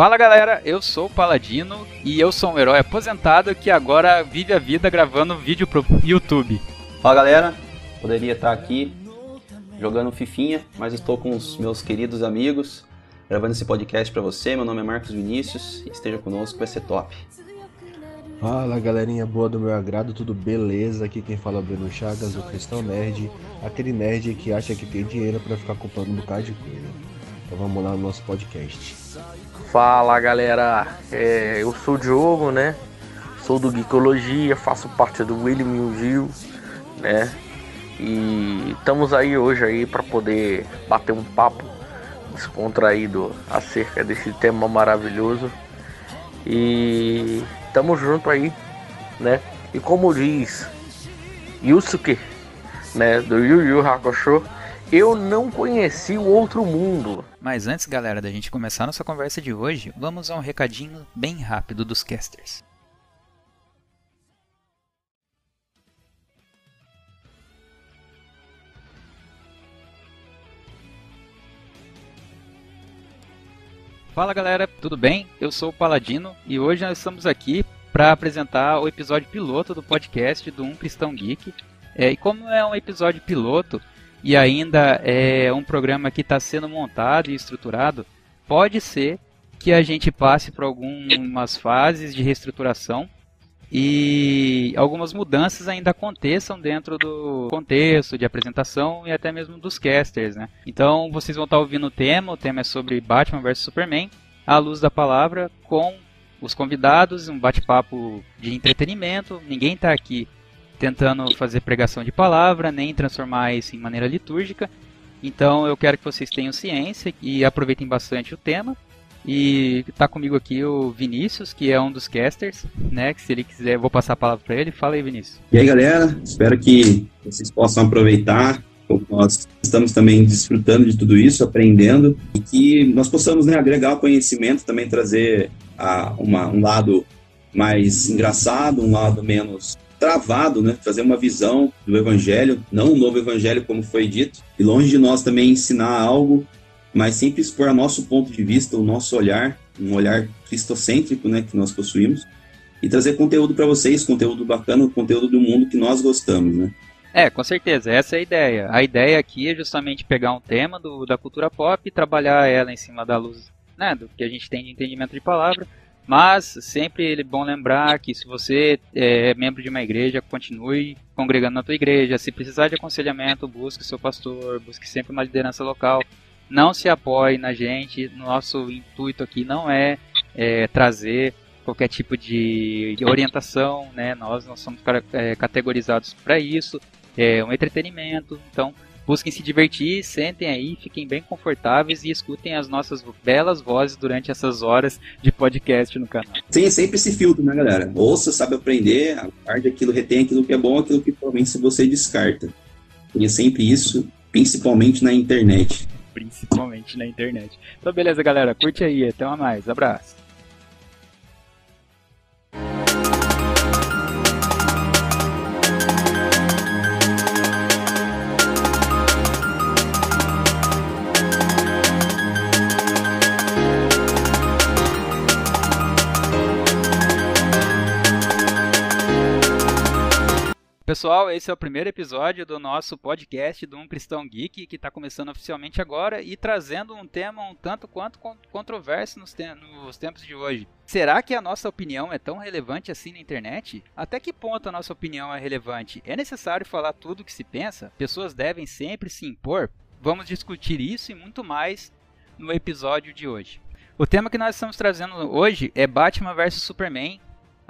Fala galera, eu sou o Paladino e eu sou um herói aposentado que agora vive a vida gravando vídeo pro YouTube. Fala galera, poderia estar aqui jogando Fifinha, mas estou com os meus queridos amigos gravando esse podcast para você. Meu nome é Marcos Vinícius e esteja conosco, vai ser top. Fala galerinha boa do meu agrado, tudo beleza? Aqui quem fala é o Bruno Chagas, o Cristão Nerd, aquele nerd que acha que tem dinheiro para ficar comprando um bocado de coisa. Então vamos lá no nosso podcast. Fala galera, é, eu sou o Diogo, né? Sou do Geekologia, faço parte do William Gil, né? E estamos aí hoje aí para poder bater um papo descontraído acerca desse tema maravilhoso. E tamo junto aí, né? E como diz Yusuke, né, do Yu Yu Hakusho, eu não conheci o outro mundo. Mas antes, galera, da gente começar nossa conversa de hoje, vamos a um recadinho bem rápido dos casters. Fala galera, tudo bem? Eu sou o Paladino e hoje nós estamos aqui para apresentar o episódio piloto do podcast do Um Cristão Geek. É, e como é um episódio piloto, e ainda é um programa que está sendo montado e estruturado, pode ser que a gente passe por algumas fases de reestruturação e algumas mudanças ainda aconteçam dentro do contexto de apresentação e até mesmo dos casters, né? Então vocês vão estar ouvindo o tema, o tema é sobre Batman vs Superman, à luz da palavra, com os convidados, um bate-papo de entretenimento. Ninguém está aqui tentando fazer pregação de palavra, nem transformar isso em maneira litúrgica. Então eu quero que vocês tenham ciência e aproveitem bastante o tema. E está comigo aqui o Vinícius, que é um dos casters, né? Que se ele quiser, vou passar a palavra para ele. Fala aí, Vinícius. E aí, galera, espero que vocês possam aproveitar. Nós estamos também desfrutando de tudo isso, aprendendo, e que nós possamos né, agregar o conhecimento, também trazer a, uma, um lado mais engraçado, um lado menos travado, né? Fazer uma visão do evangelho, não um novo evangelho como foi dito, e longe de nós também ensinar algo, mas sempre expor nosso ponto de vista, o nosso olhar, um olhar cristocêntrico, né, que nós possuímos, e trazer conteúdo para vocês, conteúdo bacana, conteúdo do mundo que nós gostamos, né? É, com certeza, essa é a ideia. A ideia aqui é justamente pegar um tema do, da cultura pop e trabalhar ela em cima da luz, né, do que a gente tem de entendimento de palavra, mas sempre é bom lembrar que se você é membro de uma igreja, continue congregando na tua igreja. Se precisar de aconselhamento, busque seu pastor, busque sempre uma liderança local. Não se apoie na gente. Nosso intuito aqui não é, é trazer qualquer tipo de, de, orientação, né? Nós não somos é, categorizados para isso. É um entretenimento. Então, Busquem se divertir, sentem aí, fiquem bem confortáveis e escutem as nossas belas vozes durante essas horas de podcast no canal. Tem sempre esse filtro, né, galera? Ouça, sabe aprender, guarde aquilo, retém aquilo que é bom, aquilo que provavelmente você descarta. Tenha sempre isso, principalmente na internet. Principalmente na internet. Então, beleza, galera. Curte aí. Até mais. Abraço. Pessoal, esse é o primeiro episódio do nosso podcast do Um Cristão Geek, que está começando oficialmente agora e trazendo um tema um tanto quanto controverso nos, te nos tempos de hoje. Será que a nossa opinião é tão relevante assim na internet? Até que ponto a nossa opinião é relevante? É necessário falar tudo o que se pensa? Pessoas devem sempre se impor? Vamos discutir isso e muito mais no episódio de hoje. O tema que nós estamos trazendo hoje é Batman vs Superman,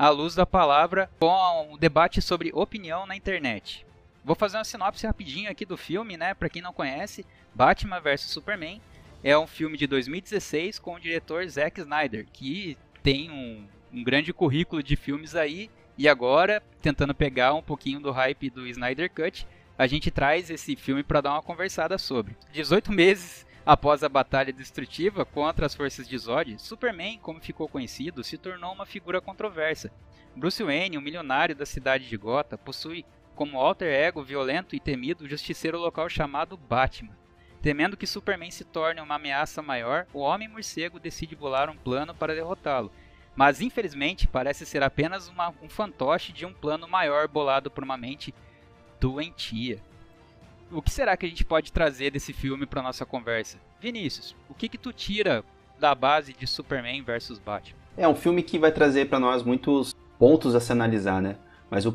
à luz da palavra com um debate sobre opinião na internet. Vou fazer uma sinopse rapidinho aqui do filme, né? Para quem não conhece, Batman vs Superman é um filme de 2016 com o diretor Zack Snyder, que tem um, um grande currículo de filmes aí e agora, tentando pegar um pouquinho do hype do Snyder Cut, a gente traz esse filme para dar uma conversada sobre. 18 meses Após a batalha destrutiva contra as forças de Zod, Superman, como ficou conhecido, se tornou uma figura controversa. Bruce Wayne, um milionário da cidade de Gotham, possui como alter ego violento e temido o justiceiro local chamado Batman. Temendo que Superman se torne uma ameaça maior, o Homem-Morcego decide bolar um plano para derrotá-lo. Mas infelizmente parece ser apenas uma, um fantoche de um plano maior bolado por uma mente doentia. O que será que a gente pode trazer desse filme para nossa conversa? Vinícius, o que que tu tira da base de Superman versus Batman? É um filme que vai trazer para nós muitos pontos a se analisar, né? Mas o,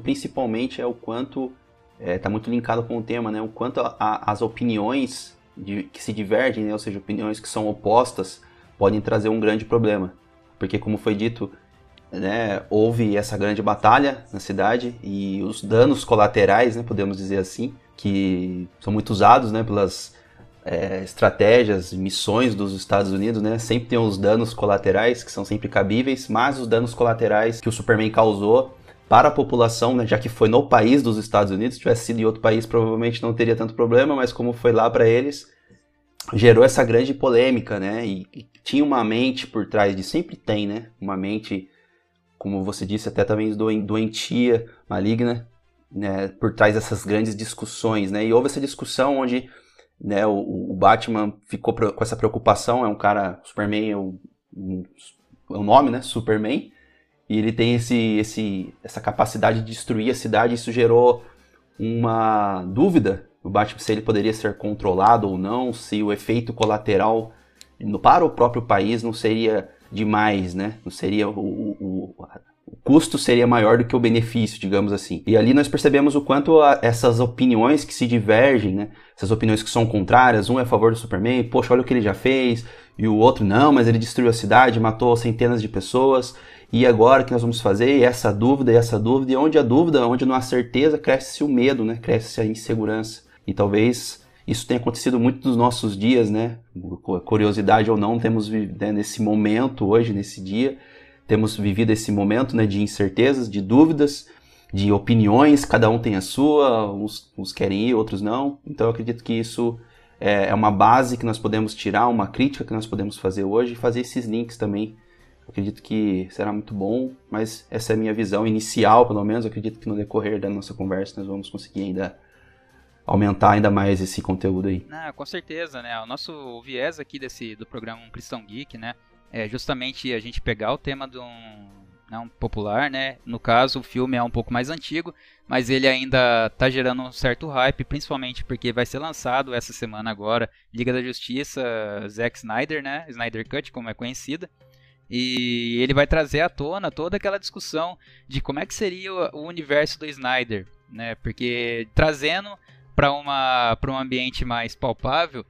principalmente é o quanto está é, muito linkado com o tema, né? O quanto a, a, as opiniões de, que se divergem, né? ou seja, opiniões que são opostas, podem trazer um grande problema. Porque, como foi dito, né, houve essa grande batalha na cidade e os danos colaterais, né, podemos dizer assim, que são muito usados né, pelas é, estratégias, missões dos Estados Unidos, né? Sempre tem os danos colaterais que são sempre cabíveis, mas os danos colaterais que o Superman causou para a população, né, já que foi no país dos Estados Unidos, se tivesse sido em outro país provavelmente não teria tanto problema, mas como foi lá para eles, gerou essa grande polêmica, né? E, e, tinha uma mente por trás de sempre tem, né? Uma mente, como você disse, até também doentia, maligna, né? Por trás dessas grandes discussões, né? E houve essa discussão onde, né? O, o Batman ficou com essa preocupação, é um cara, Superman é o, um, é o nome, né? Superman e ele tem esse, esse, essa capacidade de destruir a cidade. Isso gerou uma dúvida no Batman se ele poderia ser controlado ou não, se o efeito colateral para o próprio país não seria demais, né? Não seria o, o, o custo seria maior do que o benefício, digamos assim. E ali nós percebemos o quanto a, essas opiniões que se divergem, né? Essas opiniões que são contrárias, um é a favor do Superman, poxa, olha o que ele já fez, e o outro não, mas ele destruiu a cidade, matou centenas de pessoas. E agora o que nós vamos fazer? E essa dúvida, e essa dúvida, e onde a dúvida, onde não há certeza, cresce o medo, né? Cresce a insegurança. E talvez isso tenha acontecido muito nos nossos dias, né? Curiosidade ou não, temos né, nesse momento hoje, nesse dia, temos vivido esse momento né, de incertezas, de dúvidas, de opiniões, cada um tem a sua, uns, uns querem ir, outros não. Então eu acredito que isso é, é uma base que nós podemos tirar, uma crítica que nós podemos fazer hoje e fazer esses links também acredito que será muito bom, mas essa é a minha visão inicial, pelo menos. Eu acredito que no decorrer da nossa conversa nós vamos conseguir ainda aumentar ainda mais esse conteúdo aí. Ah, com certeza, né? O nosso viés aqui desse do programa Cristão Geek, né, é justamente a gente pegar o tema de um, né, um popular, né? No caso, o filme é um pouco mais antigo, mas ele ainda tá gerando um certo hype, principalmente porque vai ser lançado essa semana agora Liga da Justiça, Zack Snyder, né? Snyder Cut, como é conhecida. E ele vai trazer à tona toda aquela discussão de como é que seria o universo do Snyder, né? Porque trazendo para uma para um ambiente mais palpável,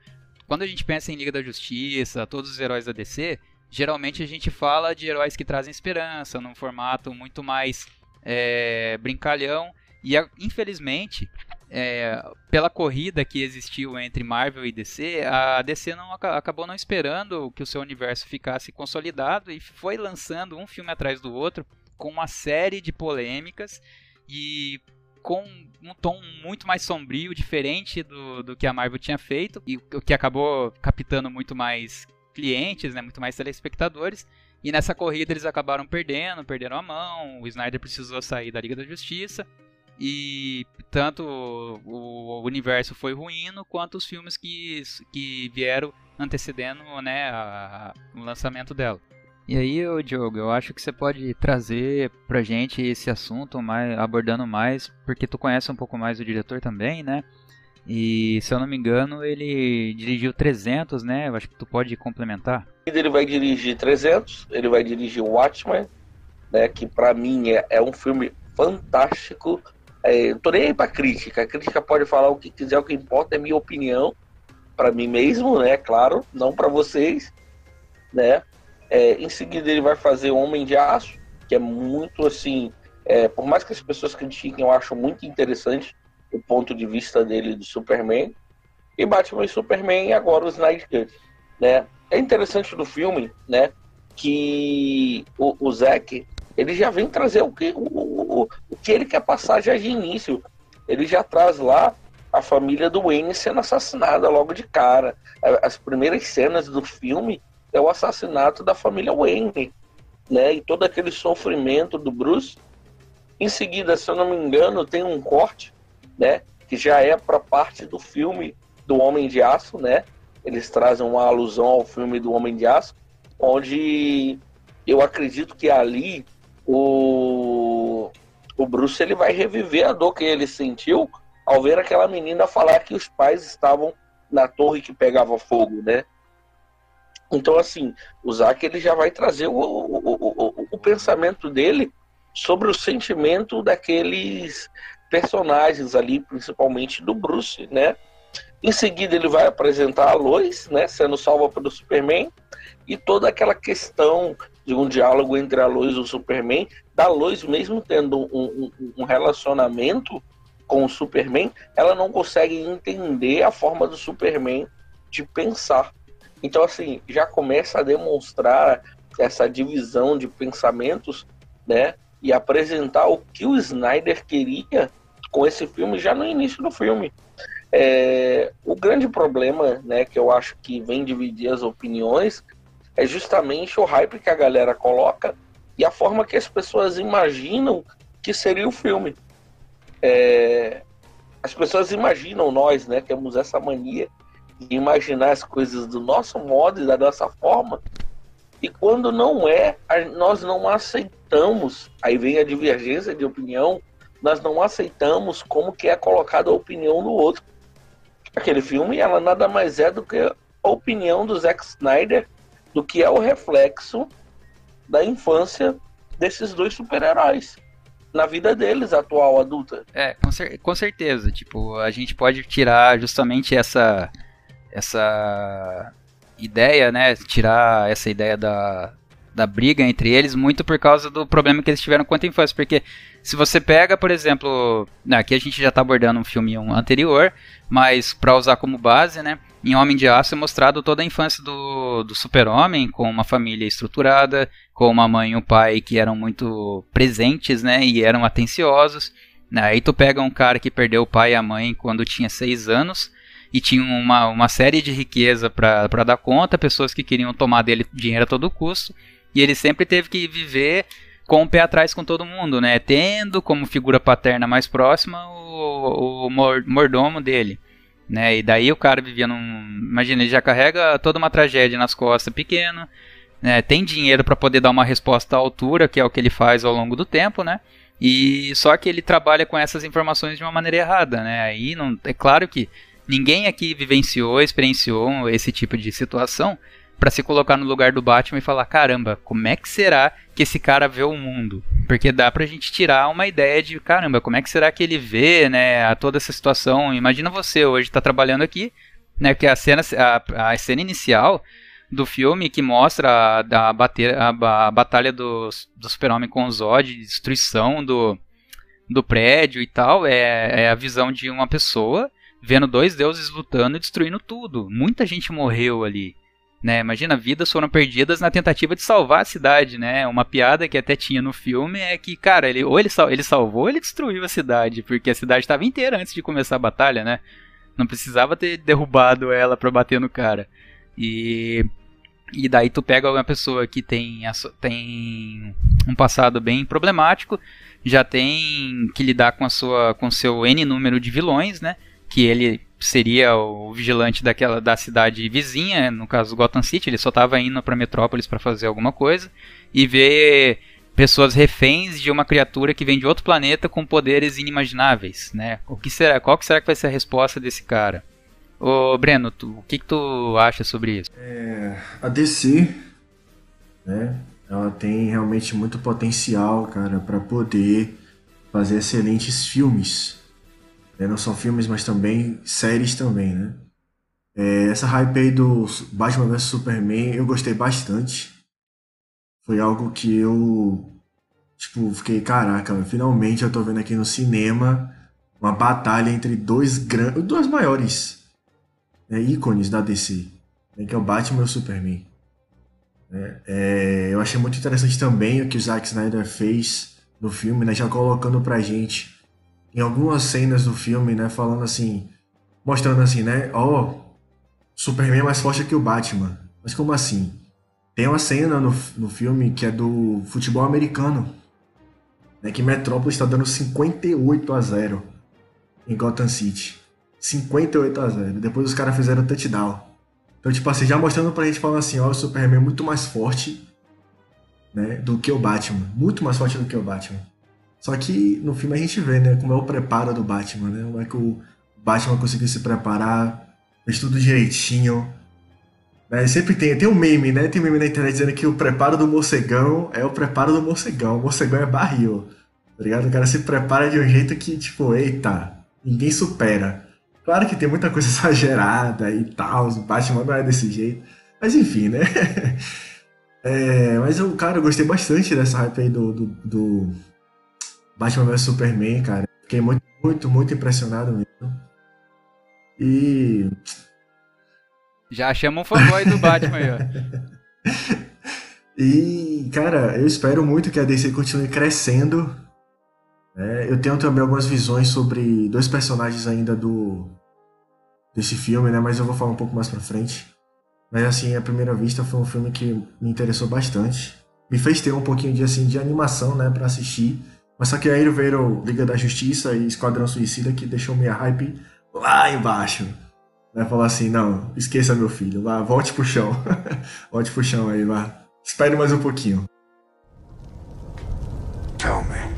quando a gente pensa em Liga da Justiça, todos os heróis da DC, geralmente a gente fala de heróis que trazem esperança, num formato muito mais é, brincalhão. E infelizmente, é, pela corrida que existiu entre Marvel e DC, a DC não acabou não esperando que o seu universo ficasse consolidado e foi lançando um filme atrás do outro com uma série de polêmicas e com um tom muito mais sombrio, diferente do, do que a Marvel tinha feito, e o que acabou captando muito mais clientes, né, muito mais telespectadores. E nessa corrida eles acabaram perdendo, perderam a mão, o Snyder precisou sair da Liga da Justiça. E tanto o universo foi ruindo, quanto os filmes que, que vieram antecedendo né, a, a, o lançamento dela. E aí, Diogo, eu acho que você pode trazer pra gente esse assunto mais, abordando mais, porque tu conhece um pouco mais o diretor também, né? E se eu não me engano, ele dirigiu 300, né? Eu acho que tu pode complementar. Ele vai dirigir 300, ele vai dirigir Watchmen, né? Que para mim é, é um filme fantástico, é, tô nem aí pra crítica. A crítica pode falar o que quiser, o que importa é minha opinião. para mim mesmo, né? Claro, não para vocês, né? É, em seguida ele vai fazer Homem de Aço, que é muito assim. É, por mais que as pessoas critiquem, eu acho muito interessante o ponto de vista dele do Superman. E Batman e Superman e agora o Snyder Cut, né? É interessante do filme, né? Que o, o Zack ele já vem trazer o que, o, o, o que ele quer passar já de início. Ele já traz lá a família do Wayne sendo assassinada logo de cara. As primeiras cenas do filme é o assassinato da família Wayne, né? E todo aquele sofrimento do Bruce. Em seguida, se eu não me engano, tem um corte, né? Que já é para parte do filme do Homem de Aço, né? Eles trazem uma alusão ao filme do Homem de Aço, onde eu acredito que ali o, o Bruce ele vai reviver a dor que ele sentiu ao ver aquela menina falar que os pais estavam na torre que pegava fogo, né? Então, assim, o Zack ele já vai trazer o, o, o, o, pensamento dele sobre o sentimento daqueles personagens ali, principalmente do Bruce, né? Em seguida, ele vai apresentar a Lois, né, sendo salva pelo Superman, e toda aquela questão de um diálogo entre a Lois e o Superman, da Lois mesmo tendo um, um, um relacionamento com o Superman, ela não consegue entender a forma do Superman de pensar. Então, assim, já começa a demonstrar essa divisão de pensamentos, né? E apresentar o que o Snyder queria com esse filme já no início do filme. É, o grande problema, né, que eu acho que vem dividir as opiniões, é justamente o hype que a galera coloca e a forma que as pessoas imaginam que seria o filme. É, as pessoas imaginam nós, né, temos essa mania de imaginar as coisas do nosso modo e da nossa forma. E quando não é, nós não aceitamos. Aí vem a divergência de opinião. Nós não aceitamos como que é colocada a opinião do outro. Aquele filme, ela nada mais é do que a opinião do Zack Snyder do que é o reflexo da infância desses dois super-heróis na vida deles atual adulta. É, com, cer com certeza. Tipo, a gente pode tirar justamente essa essa ideia, né? Tirar essa ideia da, da briga entre eles muito por causa do problema que eles tiveram quanto à infância. Porque se você pega, por exemplo, né, aqui a gente já está abordando um filme anterior, mas para usar como base, né? Em Homem de Aço é mostrado toda a infância do, do super-homem, com uma família estruturada, com uma mãe e um pai que eram muito presentes, né? E eram atenciosos. Aí tu pega um cara que perdeu o pai e a mãe quando tinha seis anos, e tinha uma, uma série de riqueza para dar conta, pessoas que queriam tomar dele dinheiro a todo custo, e ele sempre teve que viver com o pé atrás com todo mundo, né? Tendo como figura paterna mais próxima o, o mordomo dele. Né? E daí o cara vivia num. Imagina, ele já carrega toda uma tragédia nas costas pequeno, né? tem dinheiro para poder dar uma resposta à altura, que é o que ele faz ao longo do tempo, né? E só que ele trabalha com essas informações de uma maneira errada, né? Aí não, é claro que ninguém aqui vivenciou, experienciou esse tipo de situação, para se colocar no lugar do Batman e falar: caramba, como é que será que esse cara vê o mundo? Porque dá pra gente tirar uma ideia de: caramba, como é que será que ele vê, né, a toda essa situação? Imagina você hoje tá trabalhando aqui, né, que a cena, a, a cena inicial do filme que mostra a, a, bater, a, a batalha do, do Super-Homem com o Zod, destruição do, do prédio e tal, é, é a visão de uma pessoa vendo dois deuses lutando e destruindo tudo. Muita gente morreu ali. Né? Imagina, vidas foram perdidas na tentativa de salvar a cidade, né? Uma piada que até tinha no filme é que, cara, ele, ou ele, sal, ele salvou ou ele destruiu a cidade, porque a cidade estava inteira antes de começar a batalha, né? Não precisava ter derrubado ela para bater no cara. E e daí tu pega uma pessoa que tem, tem um passado bem problemático, já tem que lidar com a sua com seu N número de vilões, né? Que ele seria o vigilante daquela da cidade vizinha, no caso Gotham City, ele só estava indo para Metrópolis para fazer alguma coisa e ver pessoas reféns de uma criatura que vem de outro planeta com poderes inimagináveis, né? O que será? Qual que será que vai ser a resposta desse cara? Ô, Breno, tu, o que, que tu acha sobre isso? É, a DC, né? Ela tem realmente muito potencial, cara, para poder fazer excelentes filmes né? Não só filmes, mas também séries também, né? É, essa hype aí do Batman vs Superman eu gostei bastante. Foi algo que eu, tipo, fiquei, caraca, finalmente eu tô vendo aqui no cinema uma batalha entre dois grandes, dois maiores né, ícones da DC, né, que é o Batman e o Superman. É, é, eu achei muito interessante também o que o Zack Snyder fez no filme, né, já colocando pra gente em algumas cenas do filme, né, falando assim, mostrando assim, né, ó, oh, Superman é mais forte que o Batman. Mas como assim? Tem uma cena no, no filme que é do futebol americano, né, que Metrópolis está dando 58 a 0 em Gotham City. 58 a 0. Depois os caras fizeram touchdown. Então, tipo assim, já mostrando pra gente falando assim, ó, o Superman é muito mais forte, né, do que o Batman. Muito mais forte do que o Batman. Só que no filme a gente vê, né, como é o preparo do Batman, né? Como é que o Batman conseguiu se preparar, fez tudo direitinho. Né? Sempre tem, tem um meme, né? Tem um meme na internet dizendo que o preparo do morcegão é o preparo do morcegão. O morcegão é barril. Tá ligado? O cara se prepara de um jeito que, tipo, eita, ninguém supera. Claro que tem muita coisa exagerada e tal, o Batman não é desse jeito. Mas enfim, né? É, mas eu, cara, eu gostei bastante dessa hype aí do, do, do Batman vs Superman, cara. Fiquei muito, muito, muito impressionado mesmo. E. Já chama um fanboy do Batman aí, ó. e, cara, eu espero muito que a DC continue crescendo é, eu tenho também algumas visões sobre dois personagens ainda do desse filme, né? Mas eu vou falar um pouco mais pra frente. Mas assim, à primeira vista foi um filme que me interessou bastante. Me fez ter um pouquinho de assim de animação, né, para assistir. Mas só que aí veio Liga da Justiça e Esquadrão Suicida que deixou minha hype lá embaixo. Né? Falar assim, não, esqueça meu filho, vá, volte pro chão. volte pro chão aí, vá. Espere mais um pouquinho. Tell me.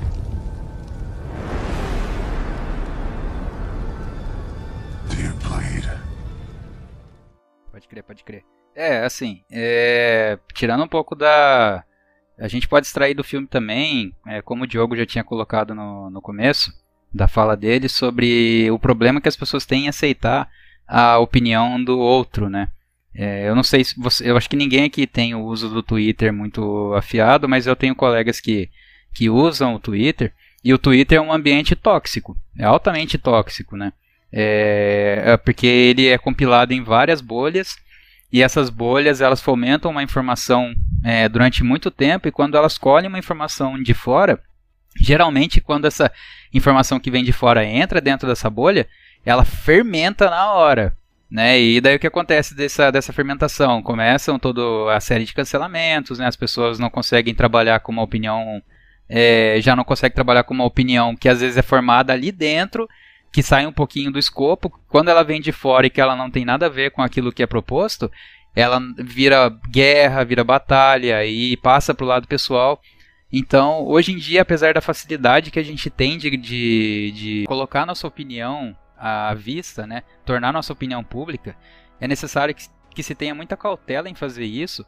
Pode crer, pode crer. É, assim, é, tirando um pouco da. A gente pode extrair do filme também, é, como o Diogo já tinha colocado no, no começo da fala dele, sobre o problema que as pessoas têm em aceitar a opinião do outro, né? É, eu não sei se você. Eu acho que ninguém aqui tem o uso do Twitter muito afiado, mas eu tenho colegas que, que usam o Twitter. E o Twitter é um ambiente tóxico, é altamente tóxico, né? É, é, porque ele é compilado em várias bolhas e essas bolhas elas fomentam uma informação é, durante muito tempo e quando elas colhem uma informação de fora, geralmente quando essa informação que vem de fora entra dentro dessa bolha, ela fermenta na hora. Né? E daí o que acontece dessa, dessa fermentação? Começam toda a série de cancelamentos, né? as pessoas não conseguem trabalhar com uma opinião, é, já não conseguem trabalhar com uma opinião que às vezes é formada ali dentro que sai um pouquinho do escopo, quando ela vem de fora e que ela não tem nada a ver com aquilo que é proposto, ela vira guerra, vira batalha e passa para o lado pessoal. Então, hoje em dia, apesar da facilidade que a gente tem de, de, de colocar nossa opinião à vista, né, tornar nossa opinião pública, é necessário que, que se tenha muita cautela em fazer isso,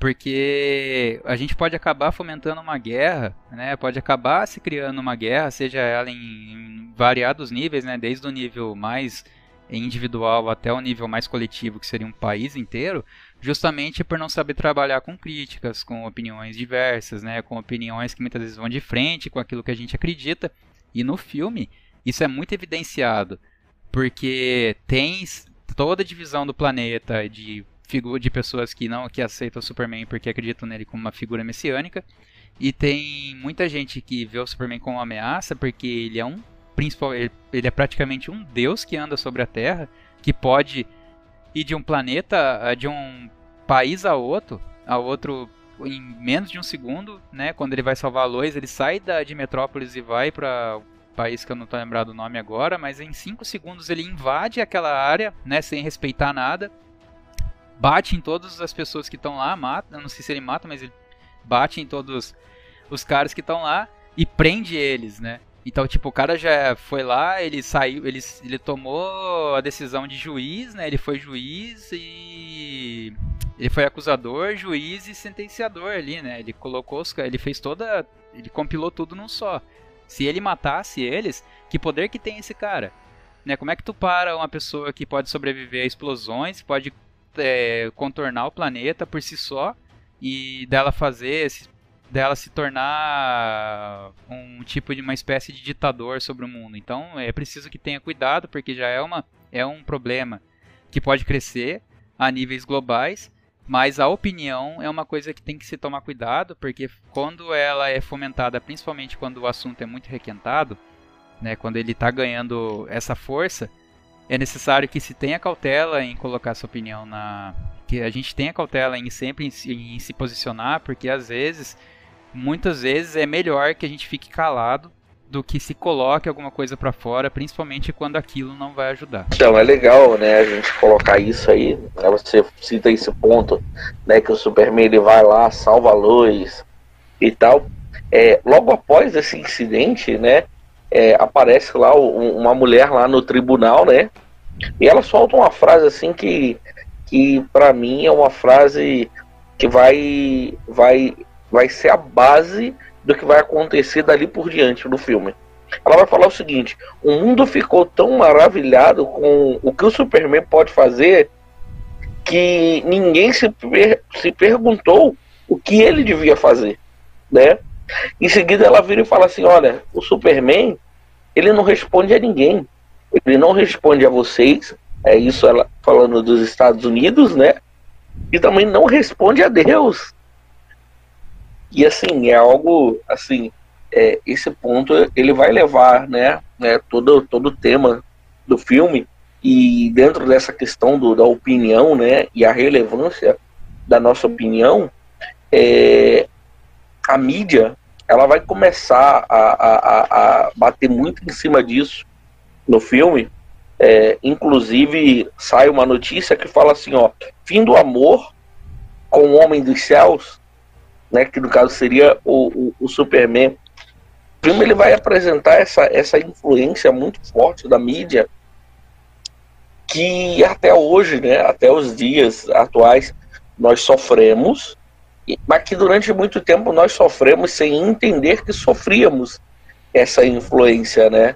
porque a gente pode acabar fomentando uma guerra, né? Pode acabar se criando uma guerra, seja ela em, em variados níveis, né? Desde o nível mais individual até o nível mais coletivo, que seria um país inteiro, justamente por não saber trabalhar com críticas, com opiniões diversas, né? Com opiniões que muitas vezes vão de frente com aquilo que a gente acredita. E no filme isso é muito evidenciado, porque tem toda a divisão do planeta de de pessoas que não que aceitam o Superman porque acreditam nele como uma figura messiânica. E tem muita gente que vê o Superman como uma ameaça porque ele é um principal ele, é praticamente um deus que anda sobre a Terra que pode ir de um planeta de um país a outro a outro em menos de um segundo, né? Quando ele vai salvar a Lois, ele sai da, de Metrópolis e vai para país que eu não estou lembrado o nome agora, mas em 5 segundos ele invade aquela área, né, sem respeitar nada bate em todas as pessoas que estão lá, mata, não sei se ele mata, mas ele bate em todos os caras que estão lá e prende eles, né? Então, tipo, o cara já foi lá, ele saiu, ele, ele tomou a decisão de juiz, né? Ele foi juiz e ele foi acusador, juiz e sentenciador ali, né? Ele colocou os, ele fez toda, ele compilou tudo num só. Se ele matasse eles, que poder que tem esse cara? Né? Como é que tu para uma pessoa que pode sobreviver a explosões, pode é, contornar o planeta por si só e dela fazer dela se tornar um tipo de uma espécie de ditador sobre o mundo. Então é preciso que tenha cuidado porque já é uma é um problema que pode crescer a níveis globais, mas a opinião é uma coisa que tem que se tomar cuidado porque quando ela é fomentada, principalmente quando o assunto é muito requentado, né, quando ele está ganhando essa força, é necessário que se tenha cautela em colocar sua opinião na. Que a gente tenha cautela em sempre em, em se posicionar, porque às vezes, muitas vezes, é melhor que a gente fique calado do que se coloque alguma coisa para fora, principalmente quando aquilo não vai ajudar. Então, é legal, né, a gente colocar isso aí, né, você cita esse ponto, né, que o Superman ele vai lá, salva a luz e tal. É, logo após esse incidente, né, é, aparece lá uma mulher lá no tribunal, né, e ela solta uma frase assim que, que para mim é uma frase que vai, vai, vai ser a base do que vai acontecer dali por diante no filme. Ela vai falar o seguinte: o mundo ficou tão maravilhado com o que o Superman pode fazer que ninguém se, per se perguntou o que ele devia fazer, né? Em seguida ela vira e fala assim: olha, o Superman ele não responde a ninguém, ele não responde a vocês, é isso ela falando dos Estados Unidos, né? E também não responde a Deus. E assim, é algo assim, é, esse ponto ele vai levar, né, né todo todo o tema do filme e dentro dessa questão do, da opinião, né, e a relevância da nossa opinião, é, a mídia ela vai começar a, a, a, bater muito em cima disso no filme. É, inclusive sai uma notícia que fala assim, ó, fim do amor com o homem dos céus né, que no caso seria o, o, o Superman. O filme ele vai apresentar essa, essa influência muito forte da mídia que até hoje, né, até os dias atuais, nós sofremos, mas que durante muito tempo nós sofremos sem entender que sofríamos essa influência, né?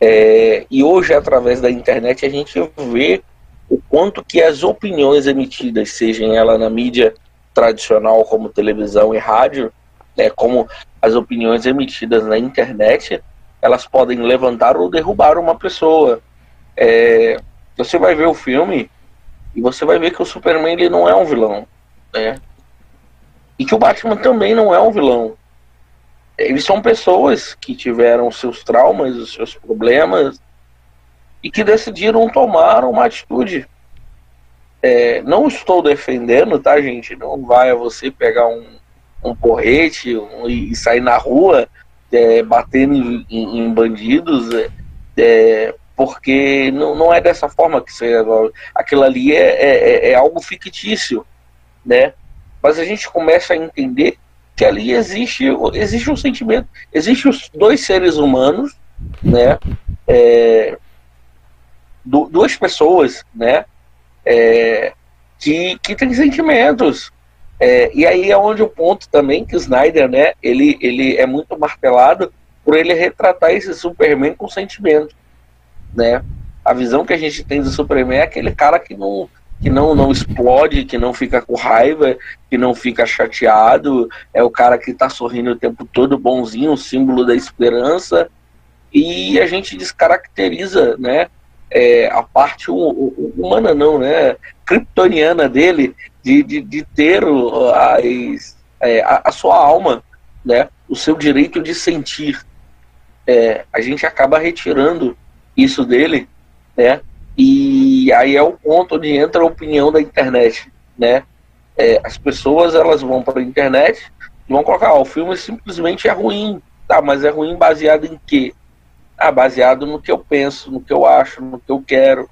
É, e hoje, através da internet, a gente vê o quanto que as opiniões emitidas, sejam ela na mídia tradicional como televisão e rádio, né, como as opiniões emitidas na internet, elas podem levantar ou derrubar uma pessoa. É, você vai ver o filme e você vai ver que o Superman ele não é um vilão, né? E que o Batman também não é um vilão. Eles são pessoas que tiveram seus traumas, os seus problemas e que decidiram tomar uma atitude é, não estou defendendo, tá, gente? Não vai a você pegar um, um porrete um, e sair na rua é, batendo em, em, em bandidos, é, é, porque não, não é dessa forma que você. Aquilo ali é, é, é, é algo fictício, né? Mas a gente começa a entender que ali existe, existe um sentimento, existem os dois seres humanos, né? É, duas pessoas, né? é, que, que tem sentimentos. É, e aí é onde o ponto também que Snyder, né, ele, ele é muito martelado por ele retratar esse Superman com sentimento, né? A visão que a gente tem do Superman é aquele cara que não que não não explode, que não fica com raiva, que não fica chateado, é o cara que está sorrindo o tempo todo, bonzinho, símbolo da esperança. E a gente descaracteriza, né, é, a parte humana não, né? Kryptoniana dele de, de, de ter as, é, a, a, sua alma, né? O seu direito de sentir. É, a gente acaba retirando isso dele, né? E aí é o ponto onde entra a opinião da internet, né? É, as pessoas elas vão para a internet e vão colocar, ó, o filme simplesmente é ruim, tá? Mas é ruim baseado em quê? Ah, baseado no que eu penso, no que eu acho, no que eu quero.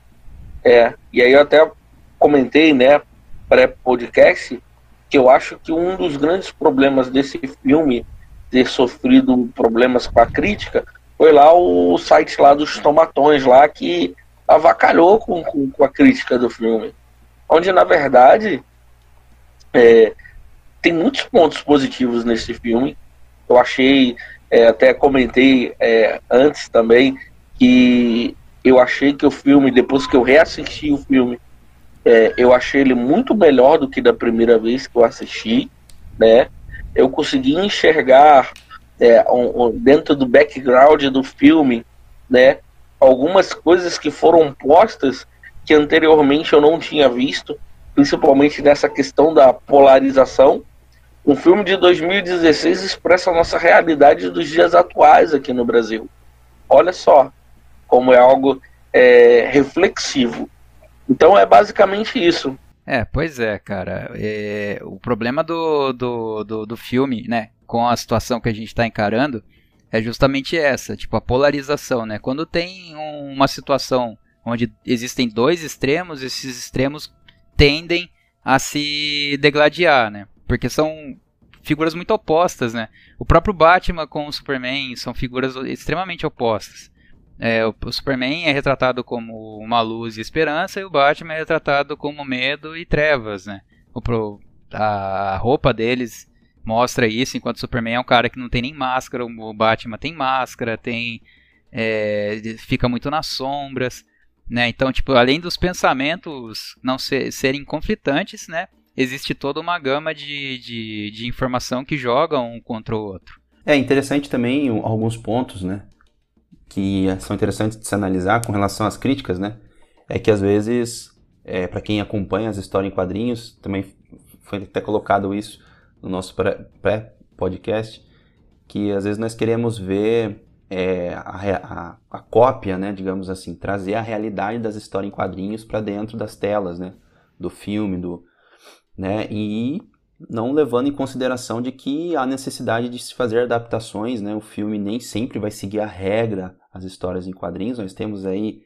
É, e aí eu até comentei, né, pré-podcast, que eu acho que um dos grandes problemas desse filme ter sofrido problemas com a crítica foi lá o site lá dos tomatões lá que avacalhou com, com, com a crítica do filme. Onde, na verdade, é, tem muitos pontos positivos nesse filme. Eu achei é, até comentei é, antes também que eu achei que o filme, depois que eu reassisti o filme, é, eu achei ele muito melhor do que da primeira vez que eu assisti, né? Eu consegui enxergar é, um, um, dentro do background do filme, né? Algumas coisas que foram postas que anteriormente eu não tinha visto, principalmente nessa questão da polarização, um filme de 2016 expressa a nossa realidade dos dias atuais aqui no Brasil. Olha só como é algo é, reflexivo. Então é basicamente isso. É, pois é, cara. É, o problema do, do, do, do, filme, né, com a situação que a gente está encarando, é justamente essa, tipo a polarização, né? Quando tem um, uma situação onde existem dois extremos, esses extremos tendem a se degladiar, né? Porque são figuras muito opostas, né? O próprio Batman com o Superman são figuras extremamente opostas. É, o, o, Superman é retratado como uma luz e esperança e o Batman é retratado como medo e trevas, né? O, a roupa deles mostra isso, enquanto o Superman é um cara que não tem nem máscara, o Batman tem máscara, tem é, fica muito nas sombras, né? Então, tipo, além dos pensamentos não ser, serem conflitantes, né? Existe toda uma gama de, de, de informação que joga um contra o outro. É interessante também alguns pontos, né? Que são interessantes de se analisar com relação às críticas, né? É que às vezes, é, para quem acompanha as histórias em quadrinhos, também foi até colocado isso, no nosso pré-podcast, que às vezes nós queremos ver é, a, a, a, cópia, né, digamos assim, trazer a realidade das histórias em quadrinhos para dentro das telas, né, do filme, do, né, e não levando em consideração de que há necessidade de se fazer adaptações, né, o filme nem sempre vai seguir a regra, as histórias em quadrinhos, nós temos aí,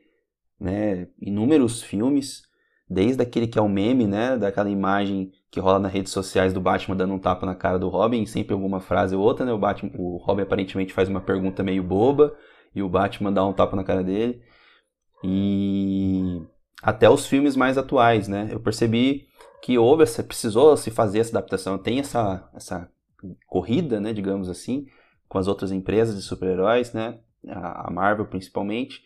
né, inúmeros filmes, desde aquele que é o meme, né, daquela imagem que rola nas redes sociais do Batman dando um tapa na cara do Robin, sempre alguma frase ou outra, né? O, Batman, o Robin aparentemente faz uma pergunta meio boba e o Batman dá um tapa na cara dele. E até os filmes mais atuais, né? Eu percebi que houve essa, precisou se fazer essa adaptação. Tem essa, essa corrida, né, digamos assim, com as outras empresas de super-heróis, né? A Marvel principalmente,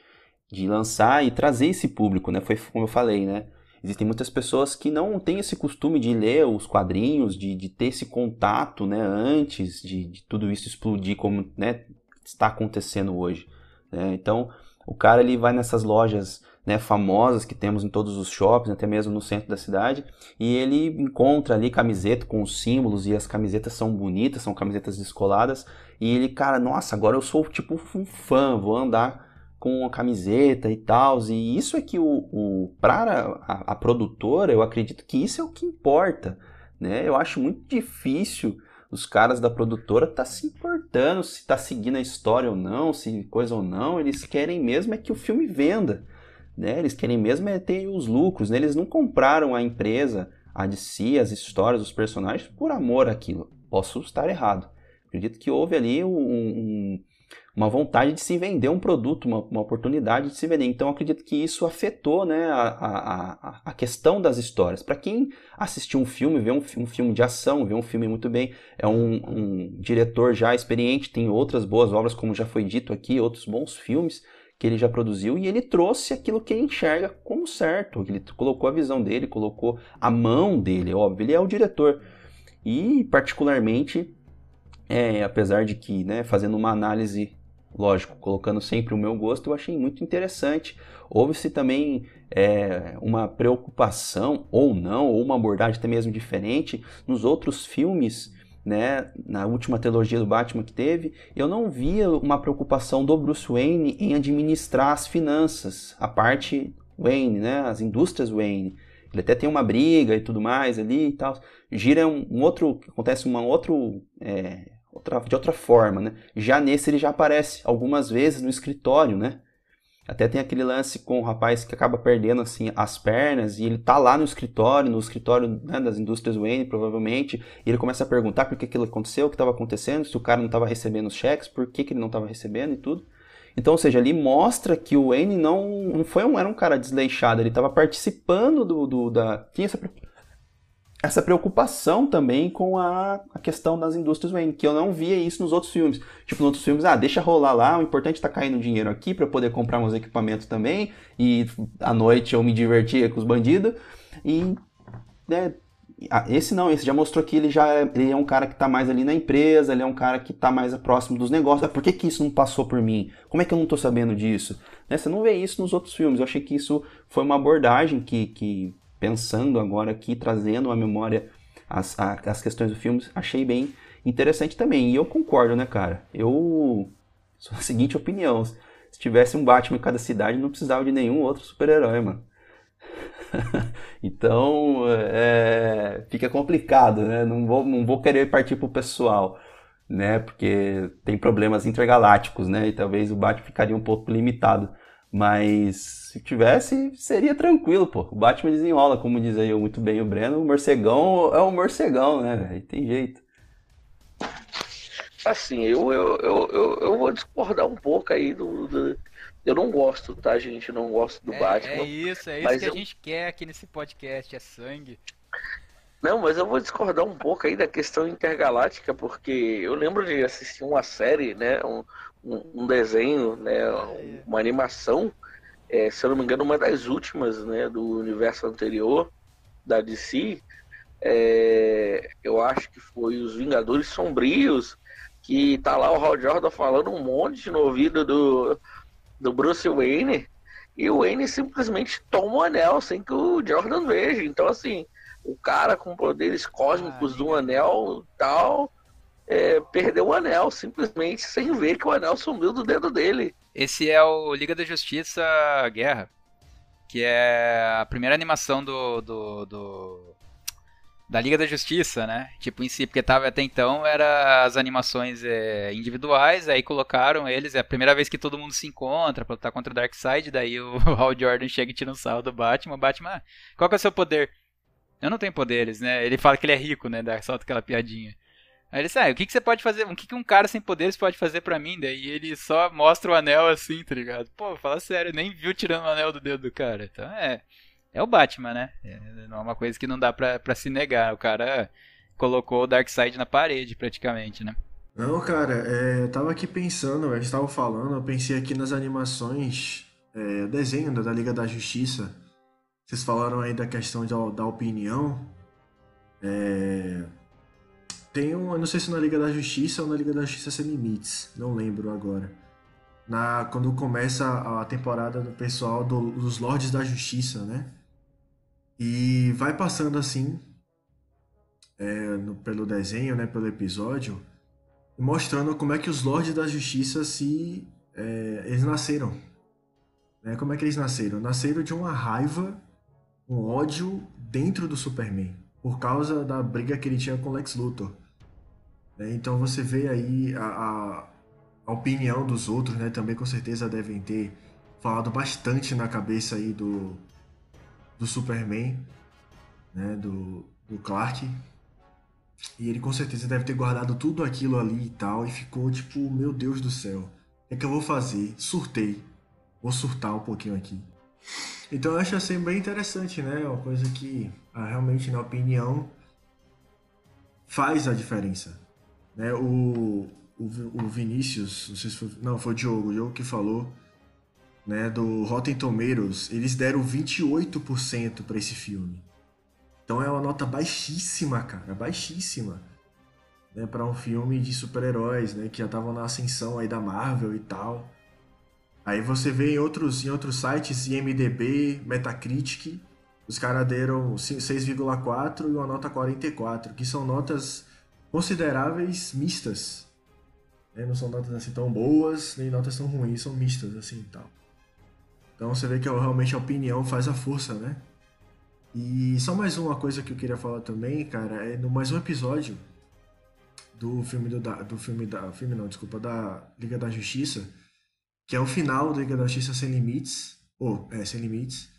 de lançar e trazer esse público, né? Foi como eu falei, né? Existem muitas pessoas que não têm esse costume de ler os quadrinhos, de, de ter esse contato né, antes de, de tudo isso explodir como né, está acontecendo hoje. Né? Então, o cara ele vai nessas lojas né, famosas que temos em todos os shoppings, até mesmo no centro da cidade, e ele encontra ali camiseta com os símbolos e as camisetas são bonitas, são camisetas descoladas, e ele, cara, nossa, agora eu sou tipo um fã, vou andar com a camiseta e tal. E isso é que o, o para a, a, produtora, eu acredito que isso é o que importa, né? Eu acho muito difícil os caras da produtora tá se importando se tá seguindo a história ou não, se coisa ou não. Eles querem mesmo é que o filme venda, né? Eles querem mesmo é ter os lucros, né? Eles não compraram a empresa, a de si, as histórias, os personagens por amor àquilo. Posso estar errado. Acredito que houve ali um, um uma vontade de se vender um produto, uma, uma oportunidade de se vender. Então, acredito que isso afetou né, a, a, a questão das histórias. Para quem assistiu um filme, vê um, um, filme de ação, vê um filme muito bem, é um, um diretor já experiente, tem outras boas obras, como já foi dito aqui, outros bons filmes que ele já produziu e ele trouxe aquilo que ele enxerga como certo. Ele colocou a visão dele, colocou a mão dele, óbvio, ele é o diretor. E, particularmente, é, apesar de que, né, fazendo uma análise lógico, colocando sempre o meu gosto, eu achei muito interessante. Houve-se também é, uma preocupação, ou não, ou uma abordagem até mesmo diferente nos outros filmes. Né, na última trilogia do Batman que teve, eu não via uma preocupação do Bruce Wayne em administrar as finanças, a parte Wayne, né, as indústrias Wayne. Ele até tem uma briga e tudo mais ali e tal. Gira um, um outro, acontece um outro é, outra, de outra forma, né? Já nesse ele já aparece algumas vezes no escritório, né? Até tem aquele lance com o rapaz que acaba perdendo assim as pernas e ele tá lá no escritório, no escritório né, das indústrias Wayne, provavelmente, e ele começa a perguntar por que aquilo aconteceu, o que estava acontecendo, se o cara não estava recebendo os cheques, por que, que ele não estava recebendo e tudo. Então, ou seja, ali mostra que o Wayne não, não foi um, era um cara desleixado, ele estava participando do, do, da. Tinha essa essa preocupação também com a, a questão das indústrias Wayne, que eu não via isso nos outros filmes. Tipo, nos outros filmes, ah, deixa rolar lá, o importante é tá caindo dinheiro aqui para poder comprar uns equipamentos também, e à noite eu me divertia com os bandidos. E né, esse não, esse já mostrou que ele já é, ele é um cara que está mais ali na empresa, ele é um cara que está mais próximo dos negócios. Ah, por que, que isso não passou por mim? Como é que eu não estou sabendo disso? Né, você não vê isso nos outros filmes. Eu achei que isso foi uma abordagem que, que pensando agora aqui, trazendo à memória as, as questões do filme, achei bem interessante também. E eu concordo, né, cara? Eu sou a seguinte opinião. Se tivesse um Batman em cada cidade, não precisava de nenhum outro super-herói, mano. então, é, fica complicado, né? Não vou, não vou querer partir pro pessoal. né? Porque tem problemas intergalácticos, né? E talvez o Batman ficaria um pouco limitado. Mas se tivesse, seria tranquilo, pô. O Batman desenrola, como diz aí muito bem o Breno. O morcegão é um morcegão, né? Aí tem jeito. Assim, eu, eu, eu, eu, eu vou discordar um pouco aí do, do, Eu não gosto, tá, gente? Eu não gosto do é, Batman. É isso, é isso que eu... a gente quer aqui nesse podcast, é sangue. Não, mas eu vou discordar um pouco aí da questão intergaláctica, porque eu lembro de assistir uma série, né? Um, um, desenho, né, uma animação, é, se eu não me engano, uma das últimas né, do universo anterior da DC. É, eu acho que foi os Vingadores Sombrios, que tá lá o Hal Jordan falando um monte no ouvido do, do Bruce Wayne, e o Wayne simplesmente toma o anel sem que o Jordan veja. Então, assim, o cara com poderes cósmicos ah, do anel tal é, perdeu o anel, simplesmente sem ver que o anel sumiu do dedo dele. Esse é o Liga da Justiça Guerra, que é a primeira animação do, do, do da Liga da Justiça, né? Tipo, em si, porque tava até então era as animações é, individuais, aí colocaram eles, é a primeira vez que todo mundo se encontra pra lutar contra o Darkseid, daí o Hal Jordan chega e tira um sal do Batman, Batman, ah, qual que é o seu poder? Eu não tenho poderes, né? Ele fala que ele é rico, né? Solta aquela piadinha. Aí ele sai, ah, o que, que você pode fazer? O que, que um cara sem poderes pode fazer para mim? Daí ele só mostra o anel assim, tá ligado? Pô, fala sério, nem viu tirando o anel do dedo do cara. Então é. É o Batman, né? É, é uma coisa que não dá pra, pra se negar. O cara colocou o Darkseid na parede, praticamente, né? Não, cara, é, eu tava aqui pensando, a gente tava falando, eu pensei aqui nas animações, é, desenho da Liga da Justiça. Vocês falaram aí da questão da opinião. É, tem um, eu não sei se na Liga da Justiça ou na Liga da Justiça Sem Limites, não lembro agora. Na, quando começa a temporada do pessoal do, dos Lordes da Justiça, né? E vai passando assim, é, no, pelo desenho, né, pelo episódio, mostrando como é que os Lordes da Justiça se. É, eles nasceram. Né? Como é que eles nasceram? Nasceram de uma raiva, um ódio dentro do Superman, por causa da briga que ele tinha com Lex Luthor. Né? Então você vê aí a, a, a, opinião dos outros, né? Também com certeza devem ter falado bastante na cabeça aí do, do Superman, né? Do, do Clark. E ele com certeza deve ter guardado tudo aquilo ali e tal. E ficou tipo, meu Deus do céu. O que, é que eu vou fazer? Surtei. Vou surtar um pouquinho aqui. Então eu acho assim bem interessante, né? Uma coisa que realmente, na opinião, faz a diferença. Né? O, o, o Vinícius, não sei se foi, não, foi o Diogo, o Diogo que falou, né, do Rotten Tomatoes, eles deram 28% para esse filme. Então é uma nota baixíssima, cara, baixíssima. Né, para um filme de super-heróis, né, que já estavam na ascensão aí da Marvel e tal. Aí você vê em outros, em outros sites, IMDB, Metacritic, os caras deram 6,4 e uma nota 44, que são notas consideráveis mistas. Né? Não são notas assim tão boas, nem notas tão ruins, são mistas assim e tal. Então você vê que realmente a opinião faz a força, né? E só mais uma coisa que eu queria falar também, cara, é no mais um episódio do filme do, do filme da filme não, desculpa, da Liga da Justiça, que é o final da Liga da Justiça sem limites, ou é, sem limites,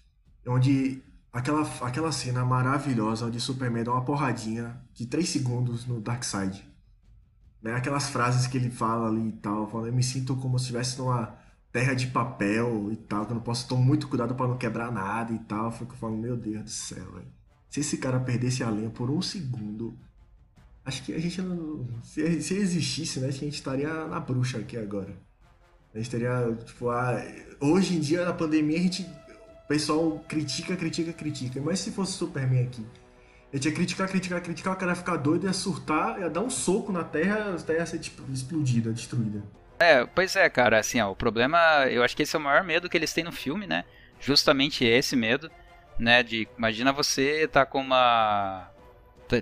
onde Aquela, aquela cena maravilhosa onde Superman dá uma porradinha de 3 segundos no Darkseid. Né? Aquelas frases que ele fala ali e tal, falando, eu me sinto como se estivesse numa terra de papel e tal, que eu não posso tomar muito cuidado para não quebrar nada e tal. Eu fico falando, meu Deus do céu, velho. Se esse cara perdesse a linha por um segundo, acho que a gente não. Se, se existisse, né? Que a gente estaria na bruxa aqui agora. A gente teria, tipo, ah, hoje em dia na pandemia a gente pessoal critica, critica, critica. Mas se fosse Superman aqui? Ele tinha criticar, criticar, criticar, o cara ia ficar doido, ia surtar, ia dar um soco na Terra, a Terra ia ser tipo, explodida, destruída. É, pois é, cara, assim, ó, o problema, eu acho que esse é o maior medo que eles têm no filme, né? Justamente esse medo, né? De, imagina você tá com uma.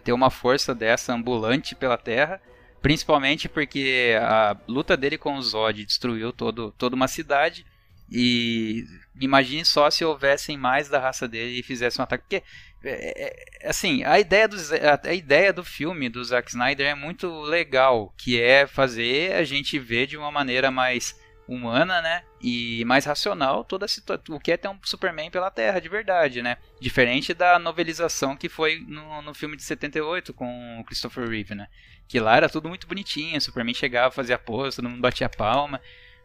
ter uma força dessa ambulante pela Terra, principalmente porque a luta dele com o Zod destruiu todo, toda uma cidade e imagine só se houvessem mais da raça dele e fizessem um ataque. Porque é, é, assim, a ideia, do, a, ideia do filme do Zack Snyder é muito legal, que é fazer a gente ver de uma maneira mais humana, né? E mais racional toda a situação, o que é ter um Superman pela Terra, de verdade, né? Diferente da novelização que foi no, no filme de 78 com o Christopher Reeve, né? Que lá era tudo muito bonitinho, Superman chegava, fazia pose, todo mundo batia palma.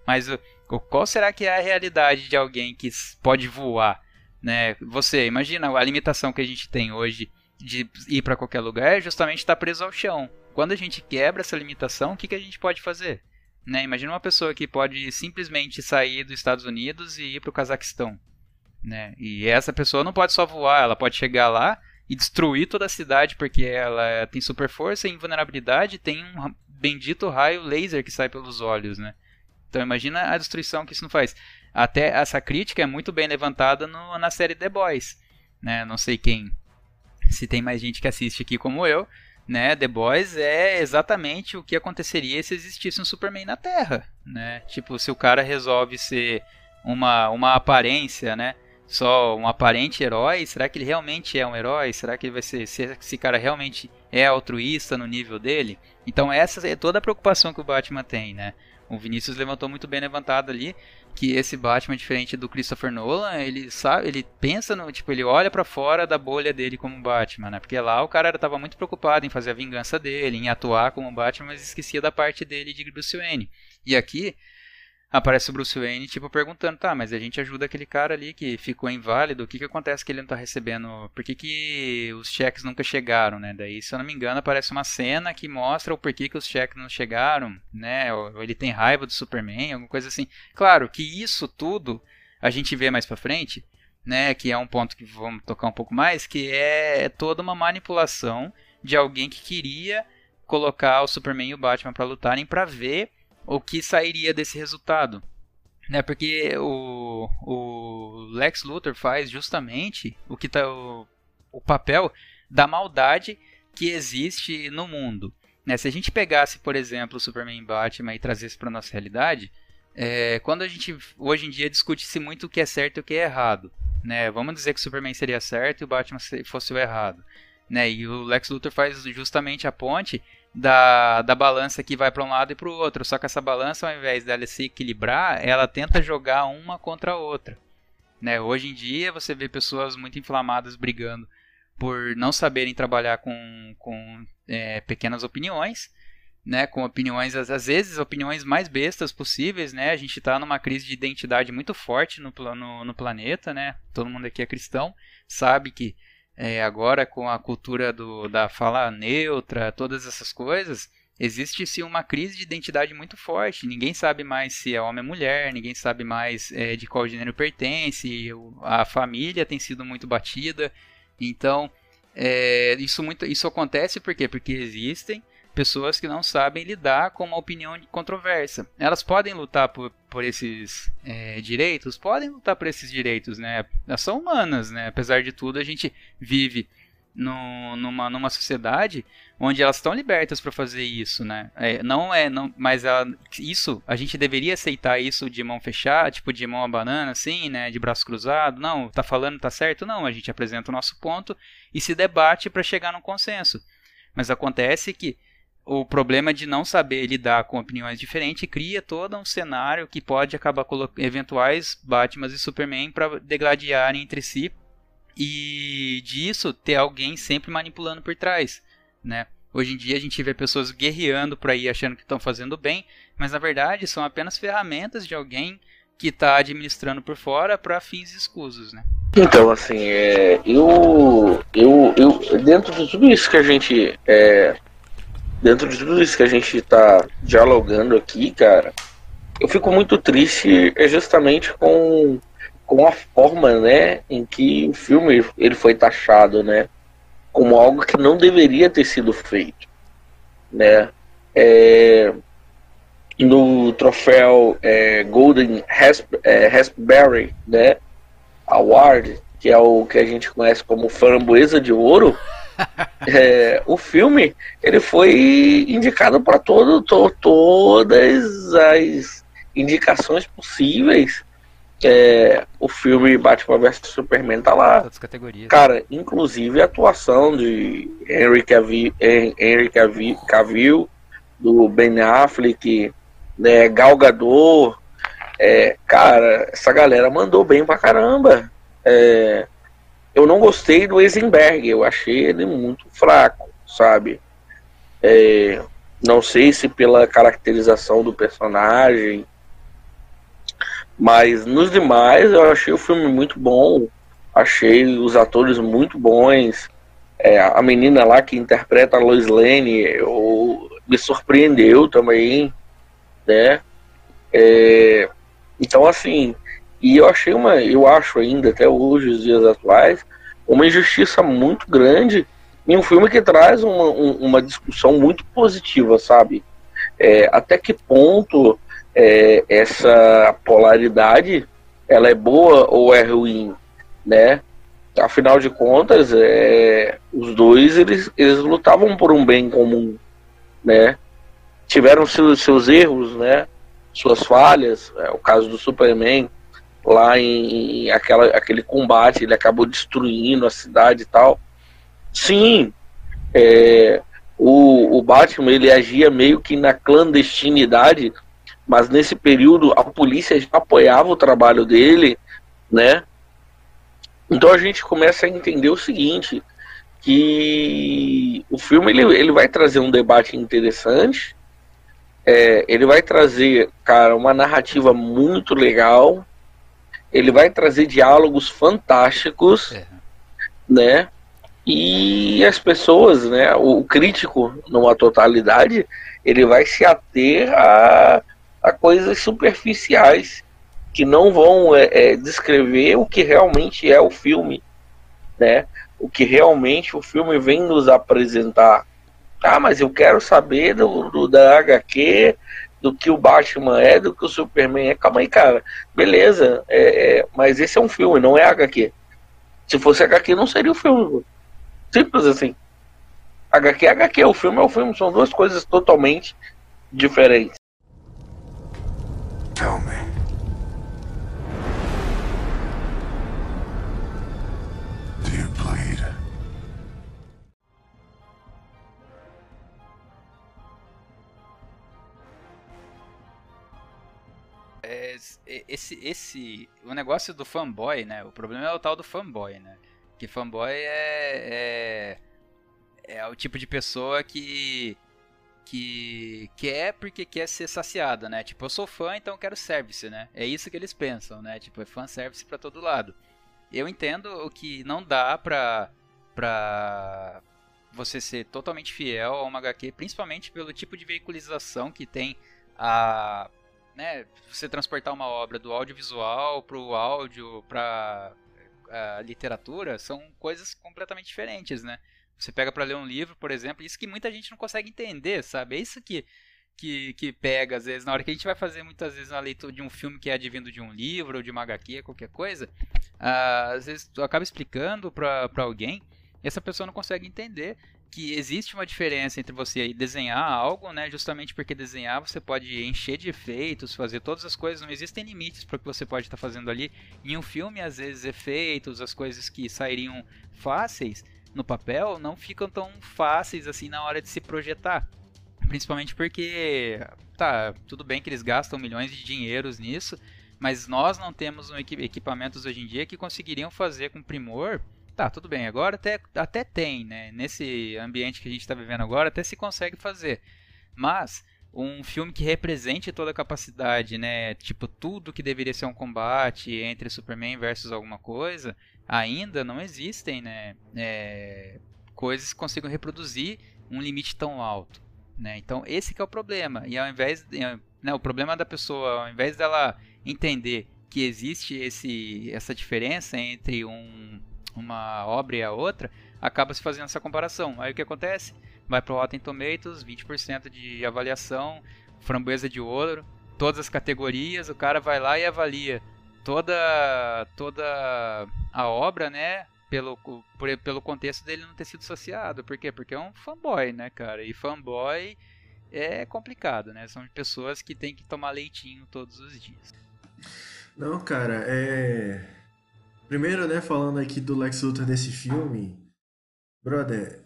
Mas qual será que é a realidade de alguém que pode voar? Né? Você, imagina a limitação que a gente tem hoje de ir para qualquer lugar é justamente estar tá preso ao chão. Quando a gente quebra essa limitação, o que, que a gente pode fazer? Né? Imagina uma pessoa que pode simplesmente sair dos Estados Unidos e ir para o Cazaquistão. Né? E essa pessoa não pode só voar, ela pode chegar lá e destruir toda a cidade porque ela tem super força e invulnerabilidade tem um bendito raio laser que sai pelos olhos, né? Então imagina a destruição que isso não faz. Até essa crítica é muito bem levantada no, na série The Boys, né? Não sei quem, se tem mais gente que assiste aqui como eu, né? The Boys é exatamente o que aconteceria se existisse um Superman na Terra, né? Tipo, se o cara resolve ser uma, uma aparência, né? Só um aparente herói, será que ele realmente é um herói? Será que ele vai ser, se esse cara realmente é altruísta no nível dele? Então essa é toda a preocupação que o Batman tem, né? O Vinícius levantou muito bem levantado ali que esse Batman diferente do Christopher Nolan, ele sabe, ele pensa no, tipo, ele olha para fora da bolha dele como Batman, né? Porque lá o cara estava muito preocupado em fazer a vingança dele, em atuar como Batman, mas esquecia da parte dele de Bruce Wayne. E aqui aparece o Bruce Wayne, tipo, perguntando, tá, mas a gente ajuda aquele cara ali que ficou inválido, o que que acontece que ele não tá recebendo, por que que os cheques nunca chegaram, né? Daí, se eu não me engano, aparece uma cena que mostra o porquê que os cheques não chegaram, né? Ou ele tem raiva do Superman, alguma coisa assim. Claro que isso tudo a gente vê mais pra frente, né? Que é um ponto que vamos tocar um pouco mais, que é toda uma manipulação de alguém que queria colocar o Superman e o Batman para lutarem para ver o que sairia desse resultado. Né, porque o, o Lex Luthor faz justamente o que tá o, o papel da maldade que existe no mundo. Né, se a gente pegasse, por exemplo, o Superman e Batman e trazesse para nossa realidade, é, quando a gente hoje em dia discute-se muito o que é certo e o que é errado. Né, vamos dizer que o Superman seria certo e o Batman fosse o errado. Né, e o Lex Luthor faz justamente a ponte da, da balança que vai para um lado e para o outro. Só que essa balança, ao invés dela se equilibrar, ela tenta jogar uma contra a outra. Né? Hoje em dia você vê pessoas muito inflamadas brigando por não saberem trabalhar com, com é, pequenas opiniões, né? com opiniões, às vezes, opiniões mais bestas possíveis. Né? A gente está numa crise de identidade muito forte no, no, no planeta. Né? Todo mundo aqui é cristão, sabe que é, agora com a cultura do, da fala neutra, todas essas coisas, existe sim uma crise de identidade muito forte. Ninguém sabe mais se é homem ou mulher, ninguém sabe mais é, de qual gênero pertence, a família tem sido muito batida. Então, é, isso, muito, isso acontece por quê? Porque existem pessoas que não sabem lidar com uma opinião controversa. Elas podem lutar por, por esses é, direitos? Podem lutar por esses direitos, né? Elas são humanas, né? Apesar de tudo, a gente vive no, numa, numa sociedade onde elas estão libertas para fazer isso, né? É, não é, não, mas ela, isso a gente deveria aceitar isso de mão fechada, tipo de mão a banana, assim, né? De braço cruzado. Não, tá falando, tá certo? Não, a gente apresenta o nosso ponto e se debate para chegar num consenso. Mas acontece que o problema de não saber lidar com opiniões diferentes cria todo um cenário que pode acabar colocando eventuais Batman e Superman para degladiarem entre si e disso ter alguém sempre manipulando por trás, né? Hoje em dia a gente vê pessoas guerreando por aí achando que estão fazendo bem, mas na verdade são apenas ferramentas de alguém que está administrando por fora para fins escusos, né? Então, assim, é, eu, eu, eu, dentro de tudo isso que a gente é, dentro de tudo isso que a gente está dialogando aqui, cara, eu fico muito triste é justamente com, com a forma, né, em que o filme ele foi taxado, né, como algo que não deveria ter sido feito, né. É, no troféu é, Golden é, Raspberry, né, Award, que é o que a gente conhece como framboesa de ouro, é, o filme ele foi indicado para todo, to, todas as indicações possíveis é, o filme Batman vs Superman tá lá. Todas as categorias. Cara, inclusive a atuação de Henry Cavill, Henry Cavill, Cavill do Ben Affleck, né, Gal Gadot, é, cara, essa galera mandou bem pra caramba. É, eu não gostei do Eisenberg, eu achei ele muito fraco, sabe? É, não sei se pela caracterização do personagem, mas nos demais eu achei o filme muito bom, achei os atores muito bons. É, a menina lá que interpreta a Lois Lane eu, me surpreendeu também, né? É, então assim, e eu achei uma, eu acho ainda até hoje, os dias atuais, uma injustiça muito grande em um filme que traz uma, uma discussão muito positiva, sabe? É, até que ponto é, essa polaridade ela é boa ou é ruim, né? Afinal de contas, é, os dois eles, eles lutavam por um bem comum, né? Tiveram seus, seus erros, né? Suas falhas. É, o caso do Superman lá em, aquela, aquele combate, ele acabou destruindo a cidade e tal. Sim, é, o, o Batman ele agia meio que na clandestinidade mas nesse período a polícia já apoiava o trabalho dele, né? Então a gente começa a entender o seguinte, que o filme ele, ele vai trazer um debate interessante, é, ele vai trazer, cara, uma narrativa muito legal, ele vai trazer diálogos fantásticos, é. né? E as pessoas, né? O crítico, numa totalidade, ele vai se ater a a coisas superficiais que não vão é, é, descrever o que realmente é o filme, né? O que realmente o filme vem nos apresentar. Ah, mas eu quero saber do, do da HQ, do que o Batman é, do que o Superman é. Calma aí, cara. Beleza, é, é, mas esse é um filme, não é HQ. Se fosse HQ, não seria o filme. Simples assim. HQ é HQ, o filme é o filme, são duas coisas totalmente diferentes. Tell me. Esse, esse, o negócio do fanboy, né? O problema é o tal do fanboy, né? Que fanboy é, é, é o tipo de pessoa que que quer porque quer ser saciada, né? Tipo, eu sou fã, então quero service, né? É isso que eles pensam, né? Tipo, é fan service para todo lado. Eu entendo que não dá pra, pra você ser totalmente fiel a uma HQ, principalmente pelo tipo de veiculização que tem a né, você transportar uma obra do audiovisual para o áudio, para a literatura, são coisas completamente diferentes, né? Você pega para ler um livro, por exemplo, isso que muita gente não consegue entender, sabe? É isso que, que, que pega, às vezes, na hora que a gente vai fazer muitas vezes uma leitura de um filme que é advindo de um livro ou de uma HQ, qualquer coisa, uh, às vezes tu acaba explicando para alguém e essa pessoa não consegue entender que existe uma diferença entre você desenhar algo, né? Justamente porque desenhar você pode encher de efeitos, fazer todas as coisas, não existem limites para o que você pode estar tá fazendo ali. Em um filme, às vezes, efeitos, as coisas que sairiam fáceis, no papel não ficam tão fáceis assim na hora de se projetar. Principalmente porque, tá, tudo bem que eles gastam milhões de dinheiros nisso, mas nós não temos um equipamentos hoje em dia que conseguiriam fazer com primor. Tá, tudo bem, agora até, até tem, né? Nesse ambiente que a gente está vivendo agora, até se consegue fazer. Mas um filme que represente toda a capacidade, né? Tipo, tudo que deveria ser um combate entre Superman versus alguma coisa, ainda não existem né, é, coisas que consigam reproduzir um limite tão alto. Né? Então esse é o problema. E ao invés de, né, o problema da pessoa, ao invés dela entender que existe esse, essa diferença entre um, uma obra e a outra, acaba se fazendo essa comparação. Aí o que acontece? Vai para o Rotten Tomatoes, 20% de avaliação, framboesa de ouro, todas as categorias, o cara vai lá e avalia toda toda a obra, né, pelo, por, pelo contexto dele não ter sido associado. Por quê? Porque é um fanboy, né, cara? E fanboy é complicado, né? São pessoas que têm que tomar leitinho todos os dias. Não, cara, é. Primeiro, né, falando aqui do Lex Luthor desse filme, brother,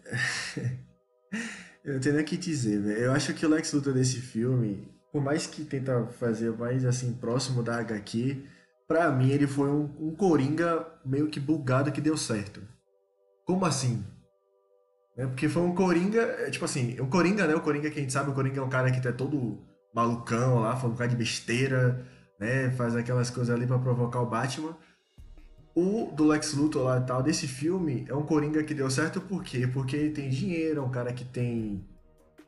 eu não tenho nem o que dizer, velho. Eu acho que o Lex Luthor desse filme, por mais que tenta fazer mais assim próximo da HQ, pra mim ele foi um, um coringa meio que bugado que deu certo. Como assim? É porque foi um coringa, é, tipo assim, o coringa, né? O coringa que a gente sabe, o coringa é um cara que tá todo malucão lá, falando um cara de besteira, né? Faz aquelas coisas ali para provocar o Batman. O do Lex Luthor lá e tal, desse filme, é um Coringa que deu certo por quê? Porque ele tem dinheiro, é um cara que tem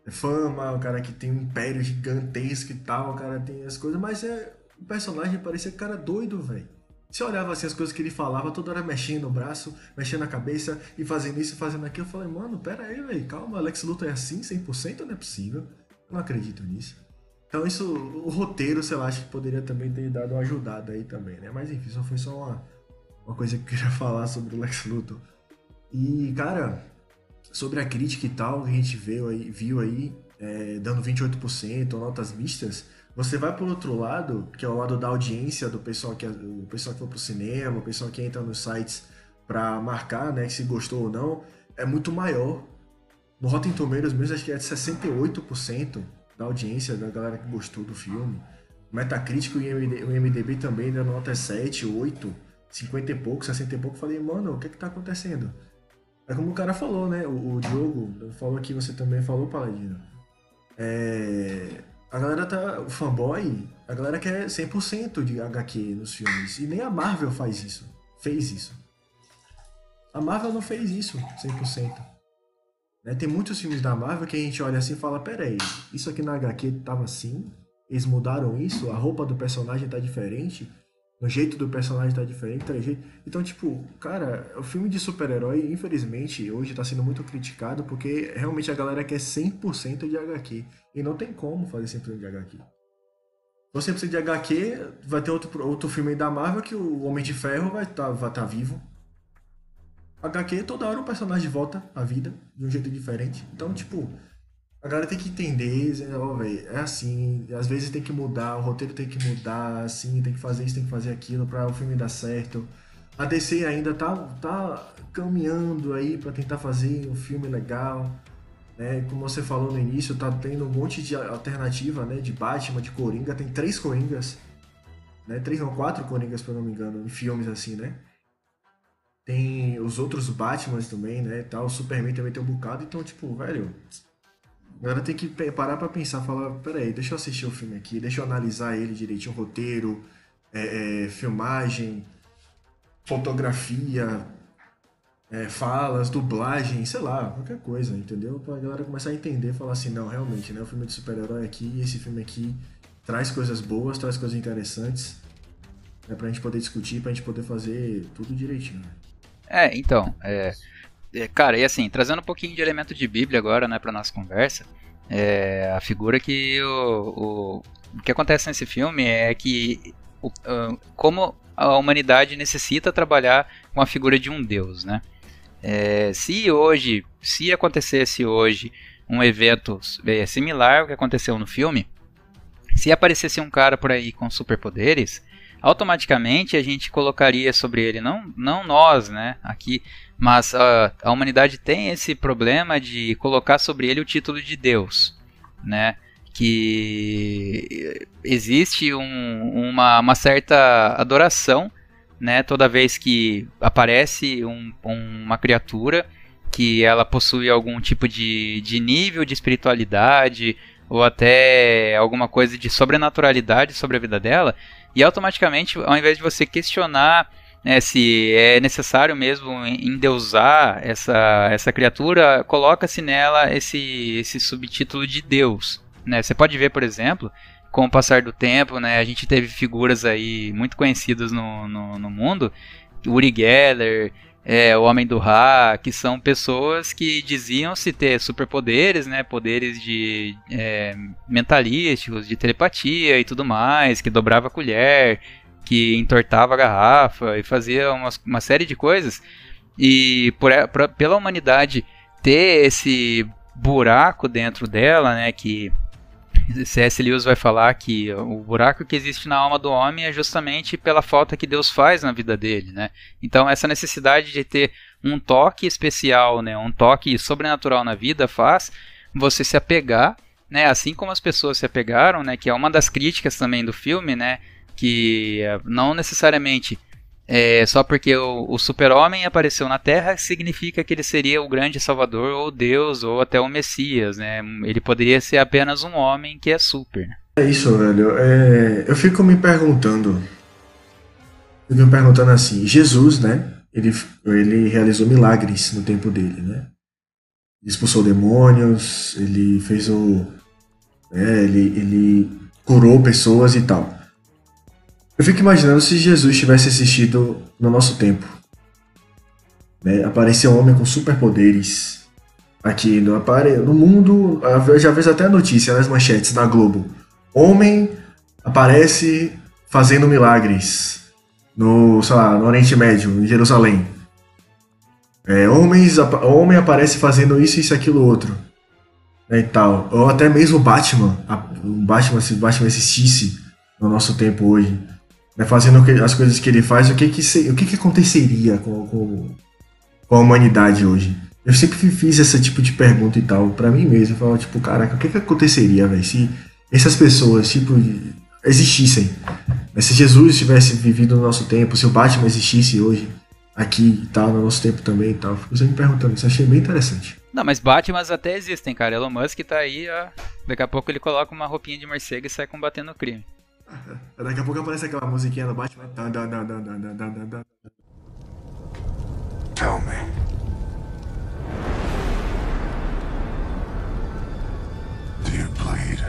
fama, é um cara que tem um império gigantesco e tal, o cara tem as coisas, mas é o personagem parecia cara doido, velho. Você olhava assim as coisas que ele falava, toda hora mexendo o braço, mexendo a cabeça e fazendo isso e fazendo aquilo. Eu falei, mano, pera aí, velho, calma, Lex Luthor é assim 100%? Não é possível. Eu não acredito nisso. Então isso, o roteiro, sei lá, acho que poderia também ter dado uma ajudada aí também, né? Mas enfim, só foi só uma, uma coisa que eu queria falar sobre o Lex Luthor. E, cara, sobre a crítica e tal, que a gente viu aí, viu aí é, dando 28%, notas mistas, você vai pro outro lado, que é o lado da audiência, do pessoal que, o pessoal que for pro cinema, o pessoal que entra nos sites para marcar, né, se gostou ou não, é muito maior. No Rotten Tomatoes mesmo, acho que é de 68% da audiência, da galera que gostou do filme. Metacritic e o MDB também dando nota 7, 8 50 e pouco, 60 e pouco, falei, mano, o que é que tá acontecendo? É como o cara falou, né? O, o Diogo falou aqui, você também falou, Paladino. É, a galera tá. O fanboy, a galera quer 100% de HQ nos filmes. E nem a Marvel faz isso. Fez isso. A Marvel não fez isso 100%. Né? Tem muitos filmes da Marvel que a gente olha assim e fala: peraí, isso aqui na HQ tava assim? Eles mudaram isso? A roupa do personagem tá diferente? O jeito do personagem tá diferente, tá jeito. Então, tipo, cara, o filme de super-herói, infelizmente, hoje tá sendo muito criticado porque realmente a galera quer 100% de HQ. E não tem como fazer 100% de HQ. Se você de HQ, vai ter outro, outro filme aí da Marvel que o Homem de Ferro vai estar tá, vai tá vivo. HQ, toda hora o personagem volta à vida de um jeito diferente. Então, tipo, a galera tem que entender, ó, véio, é assim, às vezes tem que mudar, o roteiro tem que mudar, assim, tem que fazer isso, tem que fazer aquilo para o filme dar certo. A DC ainda tá, tá caminhando aí para tentar fazer um filme legal. Né? Como você falou no início, tá tendo um monte de alternativa, né? De Batman, de Coringa, tem três Coringas. Né? Três não, quatro Coringas, se eu não me engano, em filmes assim, né? Tem os outros Batmans também, né? Tal, o Superman também tem um bocado, então, tipo, velho, Agora tem que parar pra pensar, falar, peraí, deixa eu assistir o filme aqui, deixa eu analisar ele direitinho, roteiro, é, é, filmagem, fotografia, é, falas, dublagem, sei lá, qualquer coisa, entendeu? Pra galera começar a entender, falar assim, não, realmente, né, o filme de super-herói aqui, esse filme aqui traz coisas boas, traz coisas interessantes, né, pra gente poder discutir, pra gente poder fazer tudo direitinho. É, então, é... É, cara, e assim, trazendo um pouquinho de elemento de Bíblia agora, né, pra nossa conversa, é, a figura que o, o, o, que acontece nesse filme é que o, como a humanidade necessita trabalhar com a figura de um Deus, né? É, se hoje, se acontecesse hoje um evento é, similar ao que aconteceu no filme, se aparecesse um cara por aí com superpoderes, automaticamente a gente colocaria sobre ele, não, não nós, né, aqui, mas a, a humanidade tem esse problema de colocar sobre ele o título de Deus, né, que existe um, uma, uma certa adoração, né, toda vez que aparece um, uma criatura que ela possui algum tipo de, de nível de espiritualidade ou até alguma coisa de sobrenaturalidade sobre a vida dela, e automaticamente, ao invés de você questionar né, se é necessário mesmo endeusar essa, essa criatura, coloca-se nela esse, esse subtítulo de Deus. Né? Você pode ver, por exemplo, com o passar do tempo, né, a gente teve figuras aí muito conhecidas no, no, no mundo, Uri Geller, é, o Homem do Ra, que são pessoas que diziam se ter superpoderes, né, poderes de é, mentalísticos, de telepatia e tudo mais, que dobrava a colher, que entortava a garrafa e fazia uma, uma série de coisas. E por, por, pela humanidade ter esse buraco dentro dela, né, que C.S. Lewis vai falar que o buraco que existe na alma do homem é justamente pela falta que Deus faz na vida dele, né? Então essa necessidade de ter um toque especial, né, um toque sobrenatural na vida faz você se apegar, né, assim como as pessoas se apegaram, né, que é uma das críticas também do filme, né, que não necessariamente é, só porque o, o super-homem apareceu na Terra significa que ele seria o grande salvador, ou Deus, ou até o Messias, né? Ele poderia ser apenas um homem que é super. É isso, velho. É, eu fico me perguntando. Fico me perguntando assim: Jesus, né? Ele, ele realizou milagres no tempo dele, né? Ele expulsou demônios, ele fez o. É, ele, ele curou pessoas e tal. Eu fico imaginando se Jesus tivesse assistido no nosso tempo. Né? Apareceu um homem com superpoderes aqui no, no mundo. Eu já vejo até a notícia nas manchetes da Globo. Homem aparece fazendo milagres no, sei lá, no Oriente Médio, em Jerusalém. É, homens, homem aparece fazendo isso, isso, aquilo, outro. Né, e tal. Ou até mesmo Batman. Batman, se Batman existisse no nosso tempo hoje né, fazendo as coisas que ele faz, o que que, se, o que, que aconteceria com, com, com, a humanidade hoje? Eu sempre fiz esse tipo de pergunta e tal, para mim mesmo. Eu falava, tipo, caraca, o que que aconteceria, velho, se essas pessoas, tipo, existissem? Se Jesus tivesse vivido no nosso tempo, se o Batman existisse hoje, aqui e tal, no nosso tempo também e tal. Fico sempre me perguntando, isso achei bem interessante. Não, mas Batmans até existem, cara. Elon Musk tá aí, ó. Daqui a pouco ele coloca uma roupinha de morcego e sai combatendo o crime. Daqui a pouco aparece aquela musiquinha do Batman. Tell me. Do you bleed?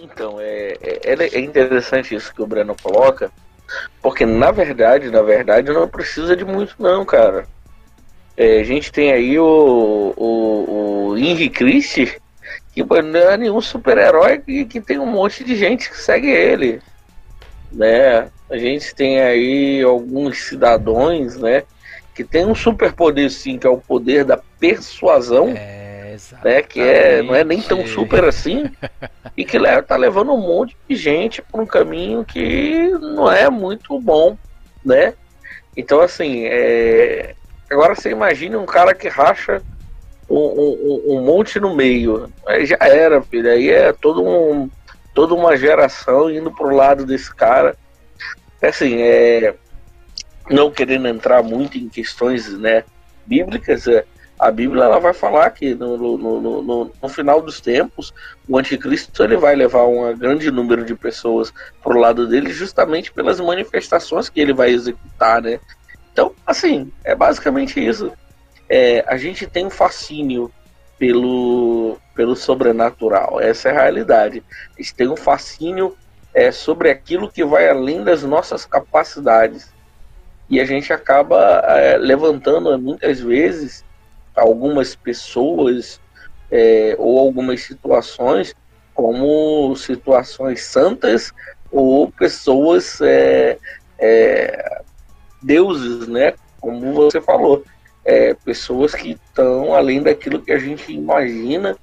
Então, é, é, é interessante isso que o Breno coloca, porque na verdade, na verdade, não precisa de muito não, cara. É, a gente tem aí o, o, o Henry Christie, que não é nenhum super-herói que, que tem um monte de gente que segue ele. Né? A gente tem aí alguns cidadãos, né? Que tem um superpoder sim, que é o poder da persuasão. É, né, que é, não é nem tão super assim. e que leva, tá levando um monte de gente para um caminho que não é muito bom, né? Então, assim, é, Agora você imagina um cara que racha um, um, um, monte no meio. Aí já era, filho. Aí é todo um, toda uma geração indo pro lado desse cara. Assim, é, não querendo entrar muito em questões né, bíblicas, é, a Bíblia ela vai falar que no, no, no, no, final dos tempos o anticristo ele vai levar um grande número de pessoas pro lado dele justamente pelas manifestações que ele vai executar, né? Então, assim, é basicamente isso. É, a gente tem um fascínio pelo, pelo sobrenatural, essa é a realidade. A gente tem um fascínio é, sobre aquilo que vai além das nossas capacidades. E a gente acaba é, levantando muitas vezes algumas pessoas é, ou algumas situações como situações santas ou pessoas é, é, deuses, né? Como você falou, é, pessoas que estão além daquilo que a gente imagina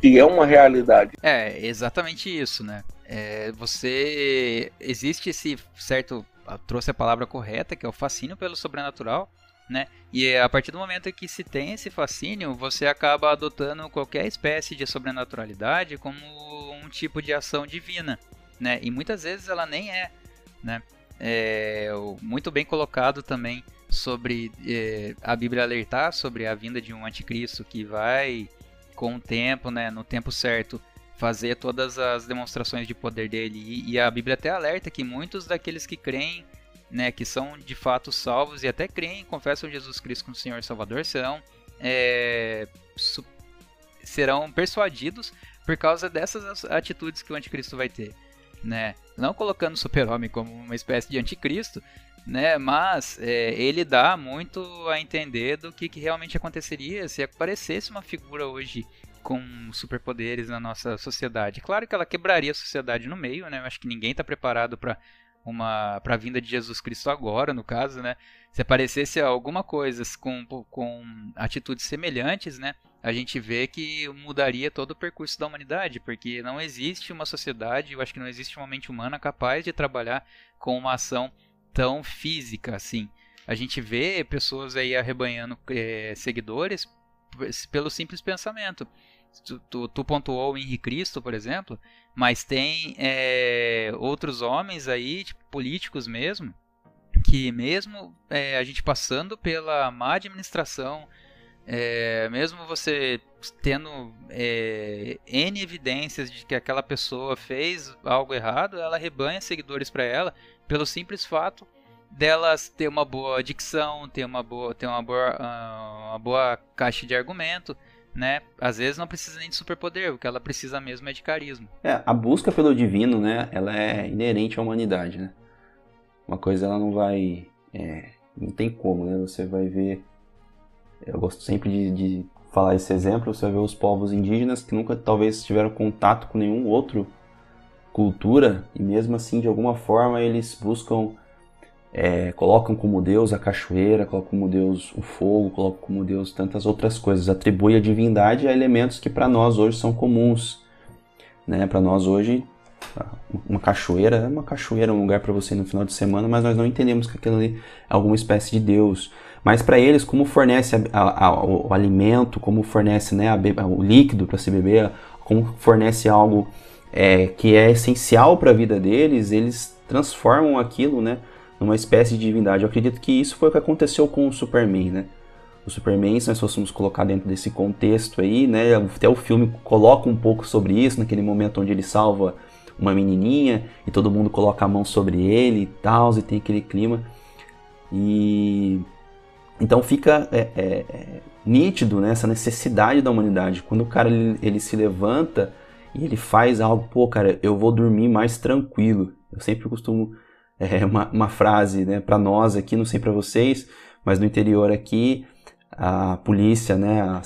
que é uma realidade. É, exatamente isso, né? É, você existe esse certo trouxe a palavra correta, que é o fascínio pelo sobrenatural, né? E a partir do momento que se tem esse fascínio, você acaba adotando qualquer espécie de sobrenaturalidade como um tipo de ação divina, né? E muitas vezes ela nem é, né? É, muito bem colocado também sobre é, a Bíblia alertar sobre a vinda de um anticristo que vai com o tempo, né, no tempo certo, fazer todas as demonstrações de poder dele. E, e, a Bíblia até alerta que muitos daqueles que creem, né, que são de fato salvos e até creem, confessam Jesus Cristo como Senhor e Salvador, serão é, serão persuadidos por causa dessas atitudes que o anticristo vai ter né? Não colocando o Super-Homem como uma espécie de anticristo, né? Mas é, ele dá muito a entender do que, que realmente aconteceria se aparecesse uma figura hoje com superpoderes na nossa sociedade. Claro que ela quebraria a sociedade no meio, né? Eu acho que ninguém está preparado para uma para a vinda de Jesus Cristo agora, no caso, né? Se aparecesse alguma coisa com, com atitudes semelhantes, né? A gente vê que mudaria todo o percurso da humanidade, porque não existe uma sociedade, eu acho que não existe uma mente humana capaz de trabalhar com uma ação tão física assim. A gente vê pessoas aí arrebanhando é, seguidores pelo simples pensamento. Tu, tu, tu, pontuou o Henri Cristo, por exemplo, mas tem é, outros homens aí, tipo, políticos mesmo, que mesmo é, a gente passando pela má administração, é, mesmo você tendo é, N evidências de que aquela pessoa fez algo errado, ela rebanha seguidores para ela pelo simples fato delas ter uma boa dicção, ter uma boa, ter uma boa, uh, uma boa caixa de argumento, né? Às vezes não precisa nem de superpoder, o que ela precisa mesmo é de carisma. É, a busca pelo divino, né? Ela é inerente à humanidade, né? Uma coisa ela não vai, é, não tem como, né? Você vai ver, eu gosto sempre de, de falar esse exemplo, você vai ver os povos indígenas que nunca talvez tiveram contato com nenhum outro cultura e mesmo assim de alguma forma eles buscam é, colocam como Deus a cachoeira, colocam como Deus o fogo, colocam como Deus tantas outras coisas, atribui a divindade a elementos que para nós hoje são comuns. Né? Para nós hoje, uma cachoeira é uma cachoeira, um lugar para você ir no final de semana, mas nós não entendemos que aquilo ali é alguma espécie de Deus. Mas para eles, como fornece a, a, a, o alimento, como fornece né, o líquido para se beber, como fornece algo é, que é essencial para a vida deles, eles transformam aquilo, né? Numa espécie de divindade. Eu acredito que isso foi o que aconteceu com o Superman, né? O Superman, se nós fôssemos colocar dentro desse contexto aí, né? Até o filme coloca um pouco sobre isso, naquele momento onde ele salva uma menininha e todo mundo coloca a mão sobre ele e tal, e tem aquele clima. E então fica é, é, é, nítido né, essa necessidade da humanidade. Quando o cara ele, ele, se levanta e ele faz algo, pô, cara, eu vou dormir mais tranquilo. Eu sempre costumo é, uma, uma frase né, para nós aqui, não sei para vocês, mas no interior aqui, a polícia, né, a,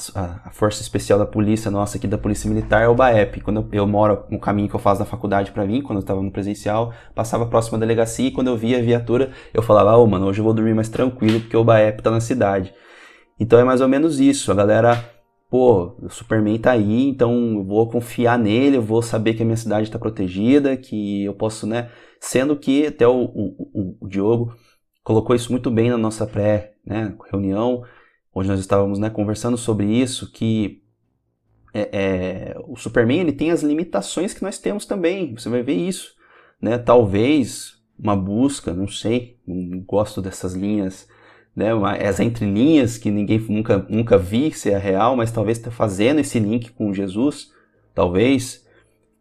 a, Força Especial da Polícia nossa aqui, da Polícia Militar, é o BAEP. Quando eu, eu moro no caminho que eu faço da faculdade para vir, quando eu estava no presencial, passava próximo à delegacia e quando eu via a viatura, eu falava, ô oh, mano, hoje eu vou dormir mais tranquilo porque o BAEP tá na cidade. Então é mais ou menos isso, a galera pô, o Superman tá aí, então eu vou confiar nele, eu vou saber que a minha cidade está protegida, que eu posso, né, Sendo que até o, o, o Diogo colocou isso muito bem na nossa pré-reunião, né, onde nós estávamos né, conversando sobre isso, que é, é, o Superman ele tem as limitações que nós temos também. Você vai ver isso. Né? Talvez uma busca, não sei, não gosto dessas linhas, né? as entrelinhas que ninguém nunca, nunca vi se é real, mas talvez está fazendo esse link com Jesus, talvez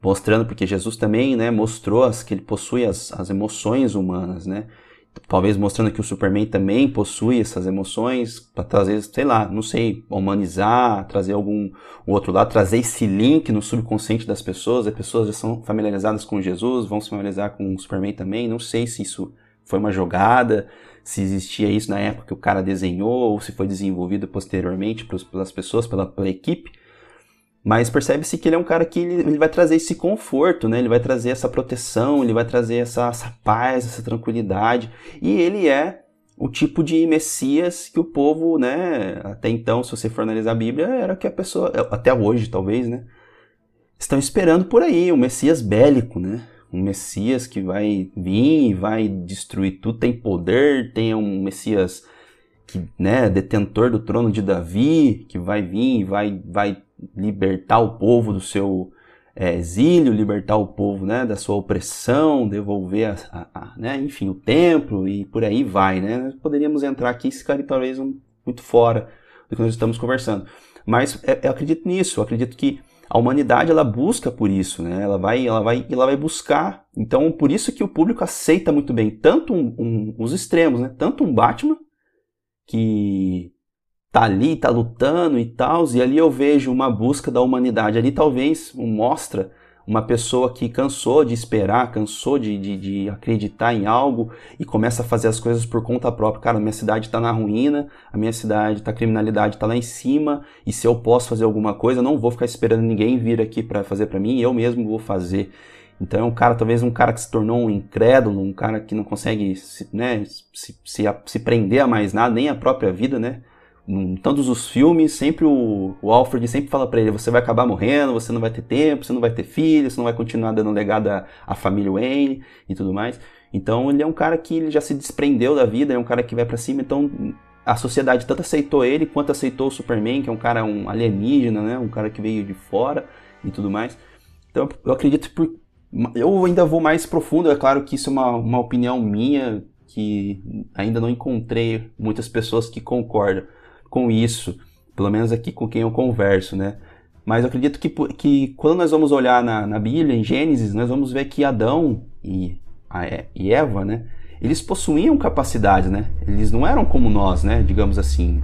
mostrando porque Jesus também, né, mostrou as, que ele possui as, as emoções humanas, né? Talvez mostrando que o Superman também possui essas emoções para trazer, sei lá, não sei, humanizar, trazer algum outro lado, trazer esse link no subconsciente das pessoas. As pessoas já são familiarizadas com Jesus, vão se familiarizar com o Superman também. Não sei se isso foi uma jogada, se existia isso na época que o cara desenhou ou se foi desenvolvido posteriormente pelas pessoas, pela, pela equipe. Mas percebe-se que ele é um cara que ele, ele, vai trazer esse conforto, né? Ele vai trazer essa proteção, ele vai trazer essa, essa paz, essa tranquilidade. E ele é o tipo de Messias que o povo, né? Até então, se você for analisar a Bíblia, era que a pessoa, até hoje talvez, né? Estão esperando por aí, um Messias bélico, né? Um Messias que vai vir e vai destruir tudo, tem poder, tem um Messias que, né, detentor do trono de Davi, que vai vir e vai, vai libertar o povo do seu é, exílio, libertar o povo né, da sua opressão, devolver, a, a, a, né, enfim, o templo e por aí vai. Né? Poderíamos entrar aqui e ficar talvez um, muito fora do que nós estamos conversando. Mas é, eu acredito nisso, eu acredito que a humanidade ela busca por isso, né? Ela vai, ela vai, ela vai buscar. Então, por isso que o público aceita muito bem tanto um, um, os extremos, né? Tanto um Batman que tá ali, tá lutando e tal, e ali eu vejo uma busca da humanidade. Ali talvez mostra uma pessoa que cansou de esperar, cansou de, de, de, acreditar em algo e começa a fazer as coisas por conta própria. Cara, minha cidade está na ruína, a minha cidade, tá, a criminalidade está lá em cima, e se eu posso fazer alguma coisa, não vou ficar esperando ninguém vir aqui para fazer para mim, eu mesmo vou fazer. Então é um cara, talvez um cara que se tornou um incrédulo, um cara que não consegue se, né, se, se, se prender a mais nada, nem a própria vida, né? Em todos os filmes, sempre o, o Alfred sempre fala para ele: você vai acabar morrendo, você não vai ter tempo, você não vai ter filho, você não vai continuar dando legado à, à família Wayne e tudo mais. Então ele é um cara que ele já se desprendeu da vida, é um cara que vai para cima. Então a sociedade tanto aceitou ele quanto aceitou o Superman, que é um cara um alienígena, né? Um cara que veio de fora e tudo mais. Então eu acredito por eu ainda vou mais profundo, é claro que isso é uma, uma opinião minha, que ainda não encontrei muitas pessoas que concordam com isso, pelo menos aqui com quem eu converso, né? Mas eu acredito que, que quando nós vamos olhar na, na Bíblia, em Gênesis, nós vamos ver que Adão e, a, e Eva, né? Eles possuíam capacidades, né? Eles não eram como nós, né? Digamos assim.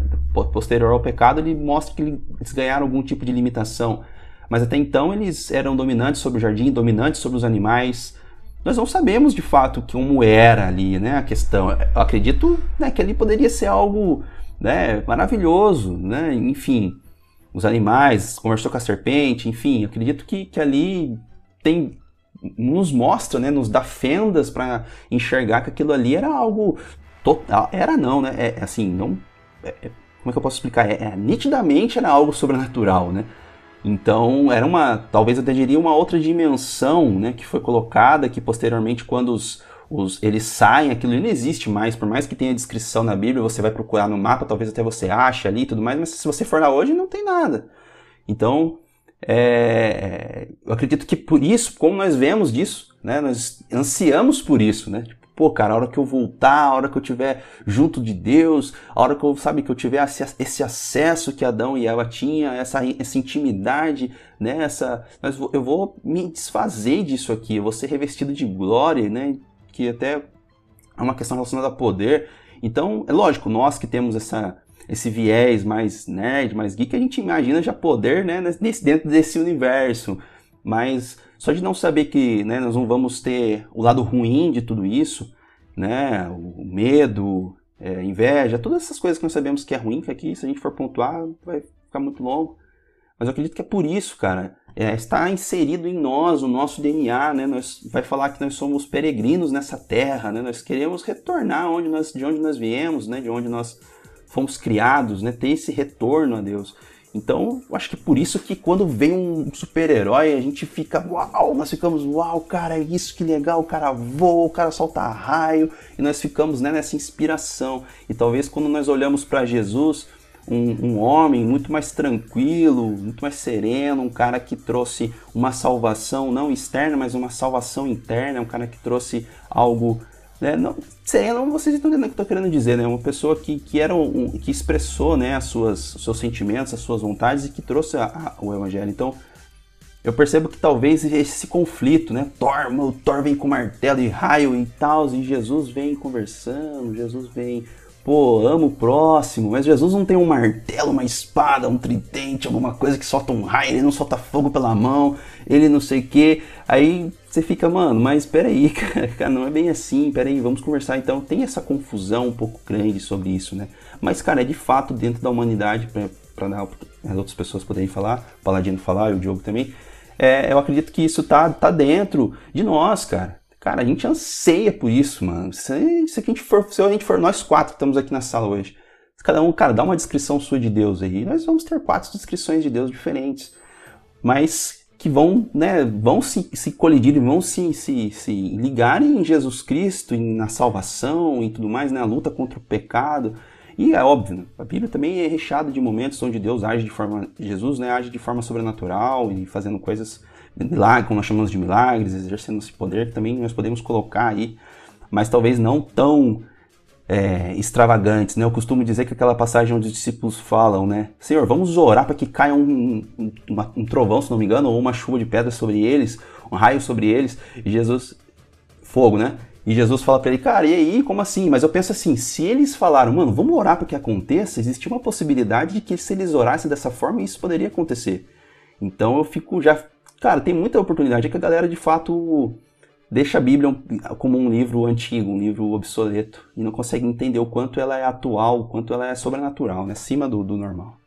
Posterior ao pecado, ele mostra que eles ganharam algum tipo de limitação. Mas até então eles eram dominantes sobre o jardim, dominantes sobre os animais. Nós não sabemos de fato como era ali, né? A questão. Eu acredito né, que ali poderia ser algo né, maravilhoso, né? Enfim, os animais, conversou com a serpente, enfim, acredito que, que ali tem nos mostra, né, nos dá fendas para enxergar que aquilo ali era algo total, era não, né, é, assim, não, é, é, como é que eu posso explicar, é, é, nitidamente era algo sobrenatural, né, então era uma, talvez eu até diria uma outra dimensão, né, que foi colocada, que posteriormente quando os, os, eles saem, aquilo não existe mais, por mais que tenha descrição na Bíblia, você vai procurar no mapa, talvez até você ache ali e tudo mais, mas se você for lá hoje, não tem nada. Então, é, eu acredito que por isso, como nós vemos disso, né, nós ansiamos por isso, né? Tipo, pô, cara, a hora que eu voltar, a hora que eu estiver junto de Deus, a hora que eu, sabe, que eu tiver esse acesso que Adão e Eva tinham, essa, essa intimidade, né, essa, mas eu vou me desfazer disso aqui, eu vou ser revestido de glória, né, que até é uma questão relacionada a poder. Então, é lógico, nós que temos essa esse viés mais nerd, mais geek, a gente imagina já poder né, nesse, dentro desse universo. Mas só de não saber que né, nós não vamos ter o lado ruim de tudo isso, né, o medo, é, inveja, todas essas coisas que nós sabemos que é ruim, que aqui se a gente for pontuar vai ficar muito longo. Mas eu acredito que é por isso, cara. É, está inserido em nós, o nosso DNA, né? Nós, vai falar que nós somos peregrinos nessa terra, né? Nós queremos retornar onde nós, de onde nós viemos, né? De onde nós fomos criados, né? Ter esse retorno a Deus. Então, acho que por isso que quando vem um super-herói, a gente fica, uau, nós ficamos, uau, cara, é isso que legal, o cara voa, o cara solta raio, e nós ficamos né, nessa inspiração. E talvez quando nós olhamos para Jesus, um, um, homem muito mais tranquilo, muito mais sereno, um cara que trouxe uma salvação não externa, mas uma salvação interna, um cara que trouxe algo né, não, sereno, vocês estão entendendo o que eu estou querendo dizer, né? Uma pessoa que, que era um, que expressou, né, as suas, os seus sentimentos, as suas vontades e que trouxe a, a, o evangelho. Então, eu percebo que talvez esse conflito, né? Thor, o Thor vem com martelo e raio e tal, e Jesus vem conversando, Jesus vem pô, amo o próximo, mas Jesus não tem um martelo, uma espada, um tridente, alguma coisa que solta um raio, ele não solta fogo pela mão, ele não sei o que. Aí você fica, mano, mas peraí, cara, não é bem assim, peraí, vamos conversar então. Tem essa confusão um pouco grande sobre isso, né? Mas, cara, é de fato dentro da humanidade, para as outras pessoas poderem falar, o Paladino falar e o Diogo também. É, eu acredito que isso tá, tá dentro de nós, cara. Cara, a gente anseia por isso, mano. Se, se, a gente for, se a gente for nós quatro que estamos aqui na sala hoje, cada um, cara, dá uma descrição sua de Deus aí. Nós vamos ter quatro descrições de Deus diferentes. Mas que vão, né, vão se, se colidir, vão se, se, se ligarem em Jesus Cristo, em, na salvação e tudo mais, na né, luta contra o pecado. E é óbvio, né, a Bíblia também é recheada de momentos onde Deus age de forma, Jesus né, age de forma sobrenatural e fazendo coisas milagre, como nós chamamos de milagres, exercendo esse poder, também nós podemos colocar aí, mas talvez não tão é, extravagantes, né? Eu costumo dizer que aquela passagem onde os discípulos falam, né? Senhor, vamos orar para que caia um, um, uma, um, trovão, se não me engano, ou uma chuva de pedra sobre eles, um raio sobre eles, e Jesus... Fogo, né? E Jesus fala para ele, cara, e aí, como assim? Mas eu penso assim, se eles falaram, mano, vamos orar para que aconteça, existia uma possibilidade de que se eles orassem dessa forma, isso poderia acontecer. Então eu fico já Cara, tem muita oportunidade. É que a galera de fato deixa a Bíblia como um livro antigo, um livro obsoleto, e não consegue entender o quanto ela é atual, o quanto ela é sobrenatural, né? acima do, do normal.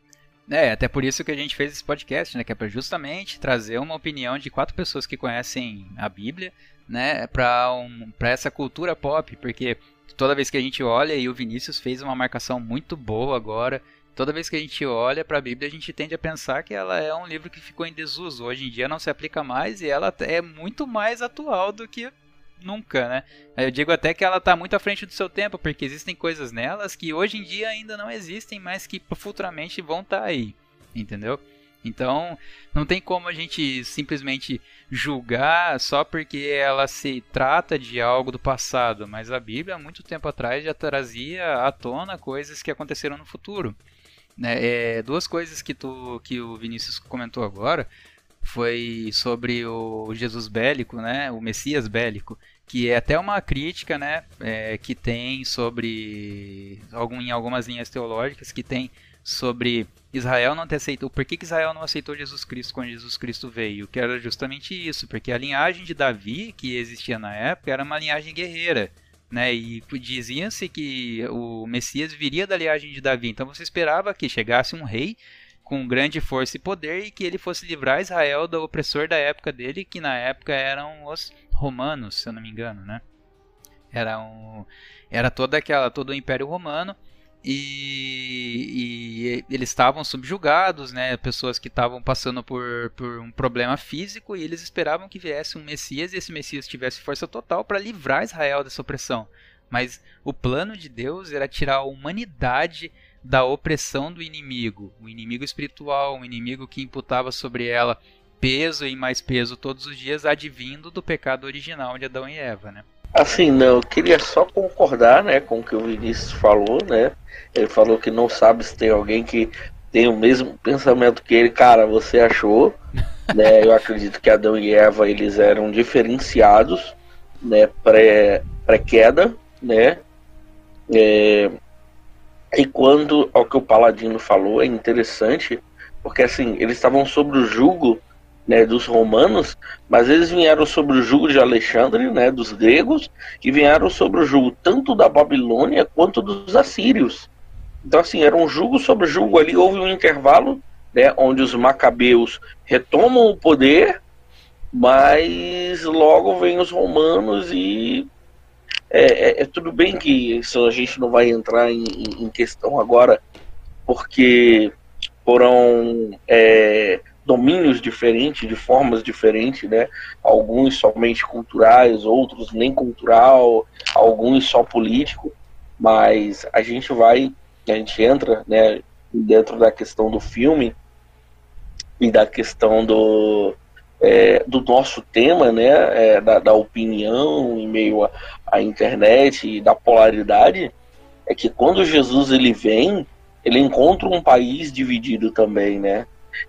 É, até por isso que a gente fez esse podcast, né? Que é para justamente trazer uma opinião de quatro pessoas que conhecem a Bíblia, né? Para um, pra essa cultura pop, porque toda vez que a gente olha, e o Vinícius fez uma marcação muito boa agora, toda vez que a gente olha para a Bíblia, a gente tende a pensar que ela é um livro que ficou em desuso. Hoje em dia não se aplica mais e ela é muito mais atual do que nunca, né? Eu digo até que ela está muito à frente do seu tempo, porque existem coisas nelas que hoje em dia ainda não existem, mas que futuramente vão estar tá aí, entendeu? Então, não tem como a gente simplesmente julgar só porque ela se trata de algo do passado, mas a Bíblia, há muito tempo atrás, já trazia à tona coisas que aconteceram no futuro. Né? É, duas coisas que, tu, que o Vinícius comentou agora foi sobre o Jesus bélico, né? o Messias bélico que é até uma crítica, né, é, que tem sobre algum, em algumas linhas teológicas que tem sobre Israel não ter aceitado, por que, que Israel não aceitou Jesus Cristo quando Jesus Cristo veio? Que era justamente isso, porque a linhagem de Davi que existia na época era uma linhagem guerreira, né? E dizia-se que o Messias viria da linhagem de Davi, então você esperava que chegasse um rei com grande força e poder e que ele fosse livrar Israel do opressor da época dele, que na época eram os romanos, se eu não me engano, né? Era, um, era toda aquela, todo o Império Romano e, e eles estavam subjugados, né? Pessoas que estavam passando por, por um problema físico e eles esperavam que viesse um Messias e esse Messias tivesse força total para livrar Israel dessa opressão. Mas o plano de Deus era tirar a humanidade da opressão do inimigo, o inimigo espiritual, um inimigo que imputava sobre ela peso e mais peso todos os dias, advindo do pecado original de Adão e Eva, né? Assim, não, eu queria só concordar, né, com o que o Vinícius falou, né? Ele falou que não sabe se tem alguém que tem o mesmo pensamento que ele, cara, você achou, né? Eu acredito que Adão e Eva eles eram diferenciados, né, pré pré queda, né? É, e quando ao que o Paladino falou é interessante, porque assim eles estavam sob o jugo né, dos romanos, mas eles vieram sobre o jugo de Alexandre, né, dos gregos, e vieram sobre o jugo tanto da Babilônia quanto dos assírios. Então, assim, era um jugo sobre jugo ali, houve um intervalo, né, onde os macabeus retomam o poder, mas logo vem os romanos e é, é, é tudo bem que isso a gente não vai entrar em, em questão agora, porque foram é, domínios diferentes, de formas diferentes, né? Alguns somente culturais, outros nem cultural, alguns só político, mas a gente vai, a gente entra, né, dentro da questão do filme e da questão do é, do nosso tema, né, é, da, da, opinião em meio à internet e da polaridade, é que quando Jesus ele vem, ele encontra um país dividido também, né?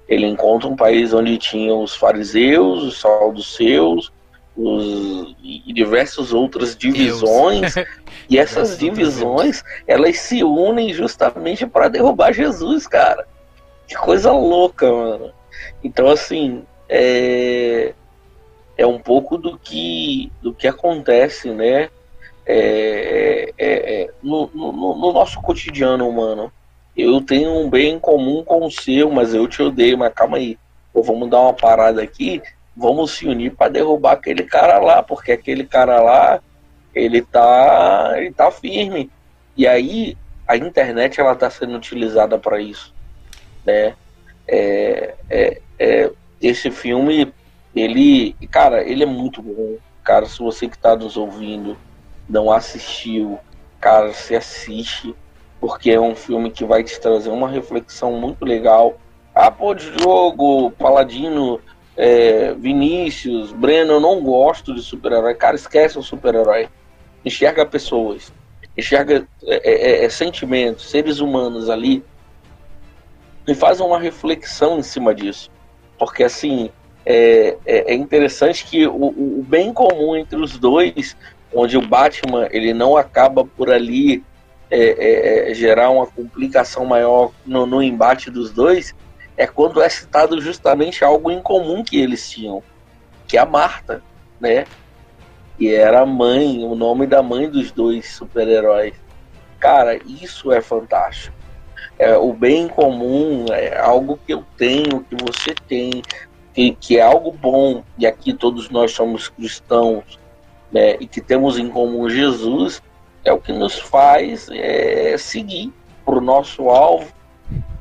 Ele encontra um país onde tinham os fariseus, os saduceus, os, e diversas outras divisões. e essas divisões, elas se unem justamente para derrubar Jesus, cara. Que coisa louca, mano. Então, assim, é, é um pouco do que, do que acontece, né? É, é, é no, no, no nosso cotidiano humano eu tenho um bem comum com o seu, mas eu te odeio, mas calma aí. Pô, vamos dar uma parada aqui, vamos se unir para derrubar aquele cara lá, porque aquele cara lá, ele tá, ele tá firme. E aí a internet ela tá sendo utilizada para isso, né? É, é, é, esse filme, ele, cara, ele é muito bom. Cara, se você que tá nos ouvindo não assistiu, cara, se assiste porque é um filme que vai te trazer uma reflexão muito legal. Ah, pô, jogo, Paladino, é, Vinícius, Breno, eu não gosto de super-herói. Cara, esquece o super-herói. Enxerga pessoas, enxerga é, é, é, é sentimentos, seres humanos ali e faz uma reflexão em cima disso. Porque assim, é, é, é interessante que o, o, bem comum entre os dois, onde o Batman ele não acaba por ali é, é, é, gerar uma complicação maior no, no, embate dos dois é quando é citado justamente algo em comum que eles tinham, que é a Marta, né? Que era a mãe, o nome da mãe dos dois super-heróis. Cara, isso é fantástico. É, o bem comum é algo que eu tenho, que você tem, que, que é algo bom, e aqui todos nós somos cristãos né, e que temos em comum Jesus, é o que nos faz é, seguir para o nosso alvo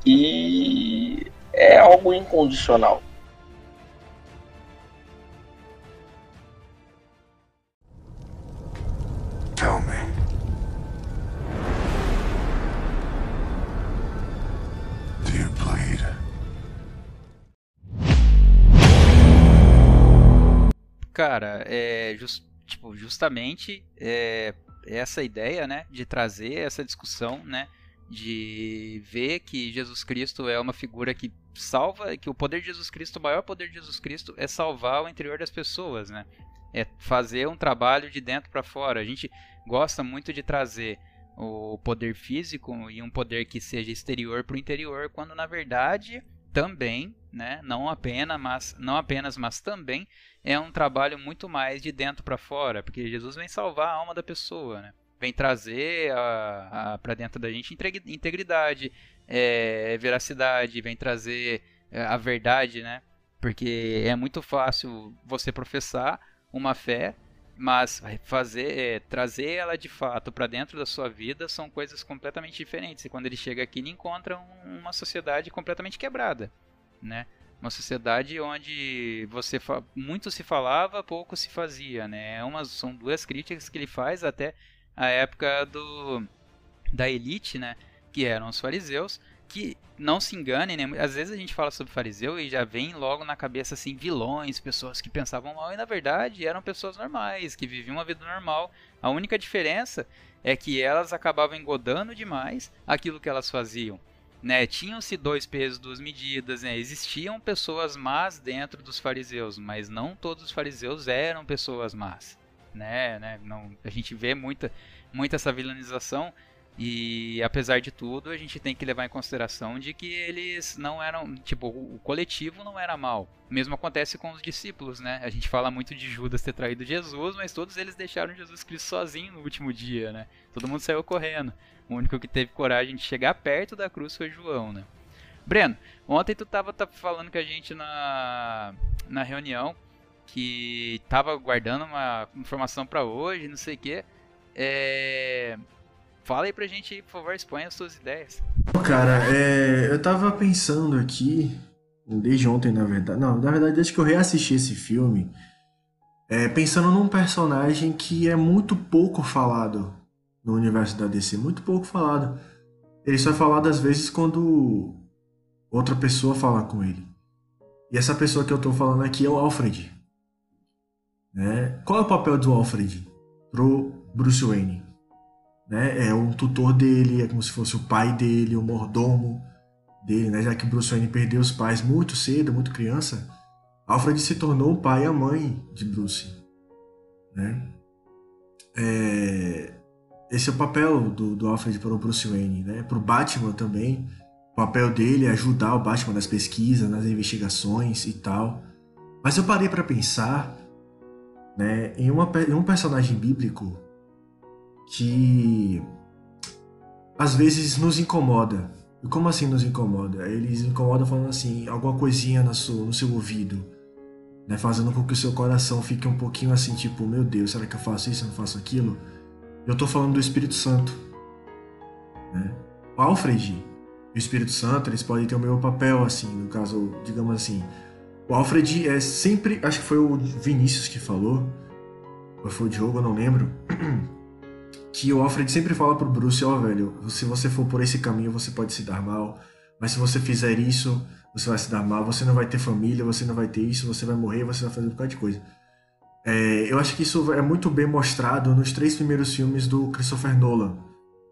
e é algo incondicional. Tell me. Do you bleed? Cara, é just, tipo, justamente é, essa ideia, né, de trazer essa discussão, né, de ver que Jesus Cristo é uma figura que salva, que o poder de Jesus Cristo, o maior poder de Jesus Cristo é salvar o interior das pessoas, né? É fazer um trabalho de dentro para fora. A gente gosta muito de trazer o poder físico e um poder que seja exterior para o interior, quando na verdade também, né, não apenas, mas não apenas, mas também é um trabalho muito mais de dentro para fora, porque Jesus vem salvar a alma da pessoa, né? Vem trazer para dentro da gente integridade, é, veracidade, vem trazer é, a verdade, né? Porque é muito fácil você professar uma fé, mas fazer, é, trazer ela de fato para dentro da sua vida são coisas completamente diferentes. E quando ele chega aqui, ele encontra uma sociedade completamente quebrada, né? Uma sociedade onde você muito se falava, pouco se fazia, né? É uma, são duas críticas que ele faz até a época do da elite, né? Que eram os fariseus, que não se enganem, né? Às vezes a gente fala sobre fariseu e já vem logo na cabeça assim vilões, pessoas que pensavam mal e na verdade eram pessoas normais, que viviam uma vida normal. A única diferença é que elas acabavam engodando demais aquilo que elas faziam né, tinham-se dois pesos, duas medidas, né, existiam pessoas más dentro dos fariseus, mas não todos os fariseus eram pessoas más, né, né, não, a gente vê muita, muita essa vilanização e apesar de tudo, a gente tem que levar em consideração de que eles não eram, tipo, o coletivo não era mal. O mesmo acontece com os discípulos, né? A gente fala muito de Judas ter traído Jesus, mas todos eles deixaram Jesus Cristo sozinho no último dia, né? Todo mundo saiu correndo. O único que teve coragem de chegar perto da cruz foi João, né? Breno, ontem tu tava, tava falando com a gente na, na reunião que tava guardando uma informação para hoje, não sei o quê. É, Fala aí pra gente, por favor, exponha as suas ideias. Cara, é, eu tava pensando aqui, desde ontem, na verdade. Não, na verdade, desde que eu reassisti esse filme, é, pensando num personagem que é muito pouco falado no universo da DC. Muito pouco falado. Ele só é falado às vezes quando outra pessoa fala com ele. E essa pessoa que eu tô falando aqui é o Alfred. Né? Qual é o papel do Alfred pro Bruce Wayne? né? É um tutor dele, é como se fosse o pai dele, o mordomo dele, né? Já que Bruce Wayne perdeu os pais muito cedo, muito criança, Alfred se tornou o pai e a mãe de Bruce, né? É... Esse é o papel do, do Alfred para o Bruce Wayne, né? Para o Batman também, o papel dele é ajudar o Batman nas pesquisas, nas investigações e tal. Mas eu parei para pensar, né? Em, uma, em um personagem bíblico que às vezes nos incomoda. E como assim nos incomoda? Eles incomodam falando assim, alguma coisinha no seu, no seu ouvido, né? fazendo com que o seu coração fique um pouquinho assim, tipo, meu Deus, será que eu faço isso, eu não faço aquilo? Eu tô falando do Espírito Santo. Né? O Alfred e o Espírito Santo, eles podem ter o mesmo papel, assim, no caso, digamos assim. O Alfred é sempre, acho que foi o Vinícius que falou, ou foi o Diogo, eu não lembro. que o Alfred sempre fala pro Bruce, ó, oh, velho, se você for por esse caminho, você pode se dar mal, mas se você fizer isso, você vai se dar mal, você não vai ter família, você não vai ter isso, você vai morrer, você vai fazer um bocado de coisa. É, eu acho que isso é muito bem mostrado nos três primeiros filmes do Christopher Nolan,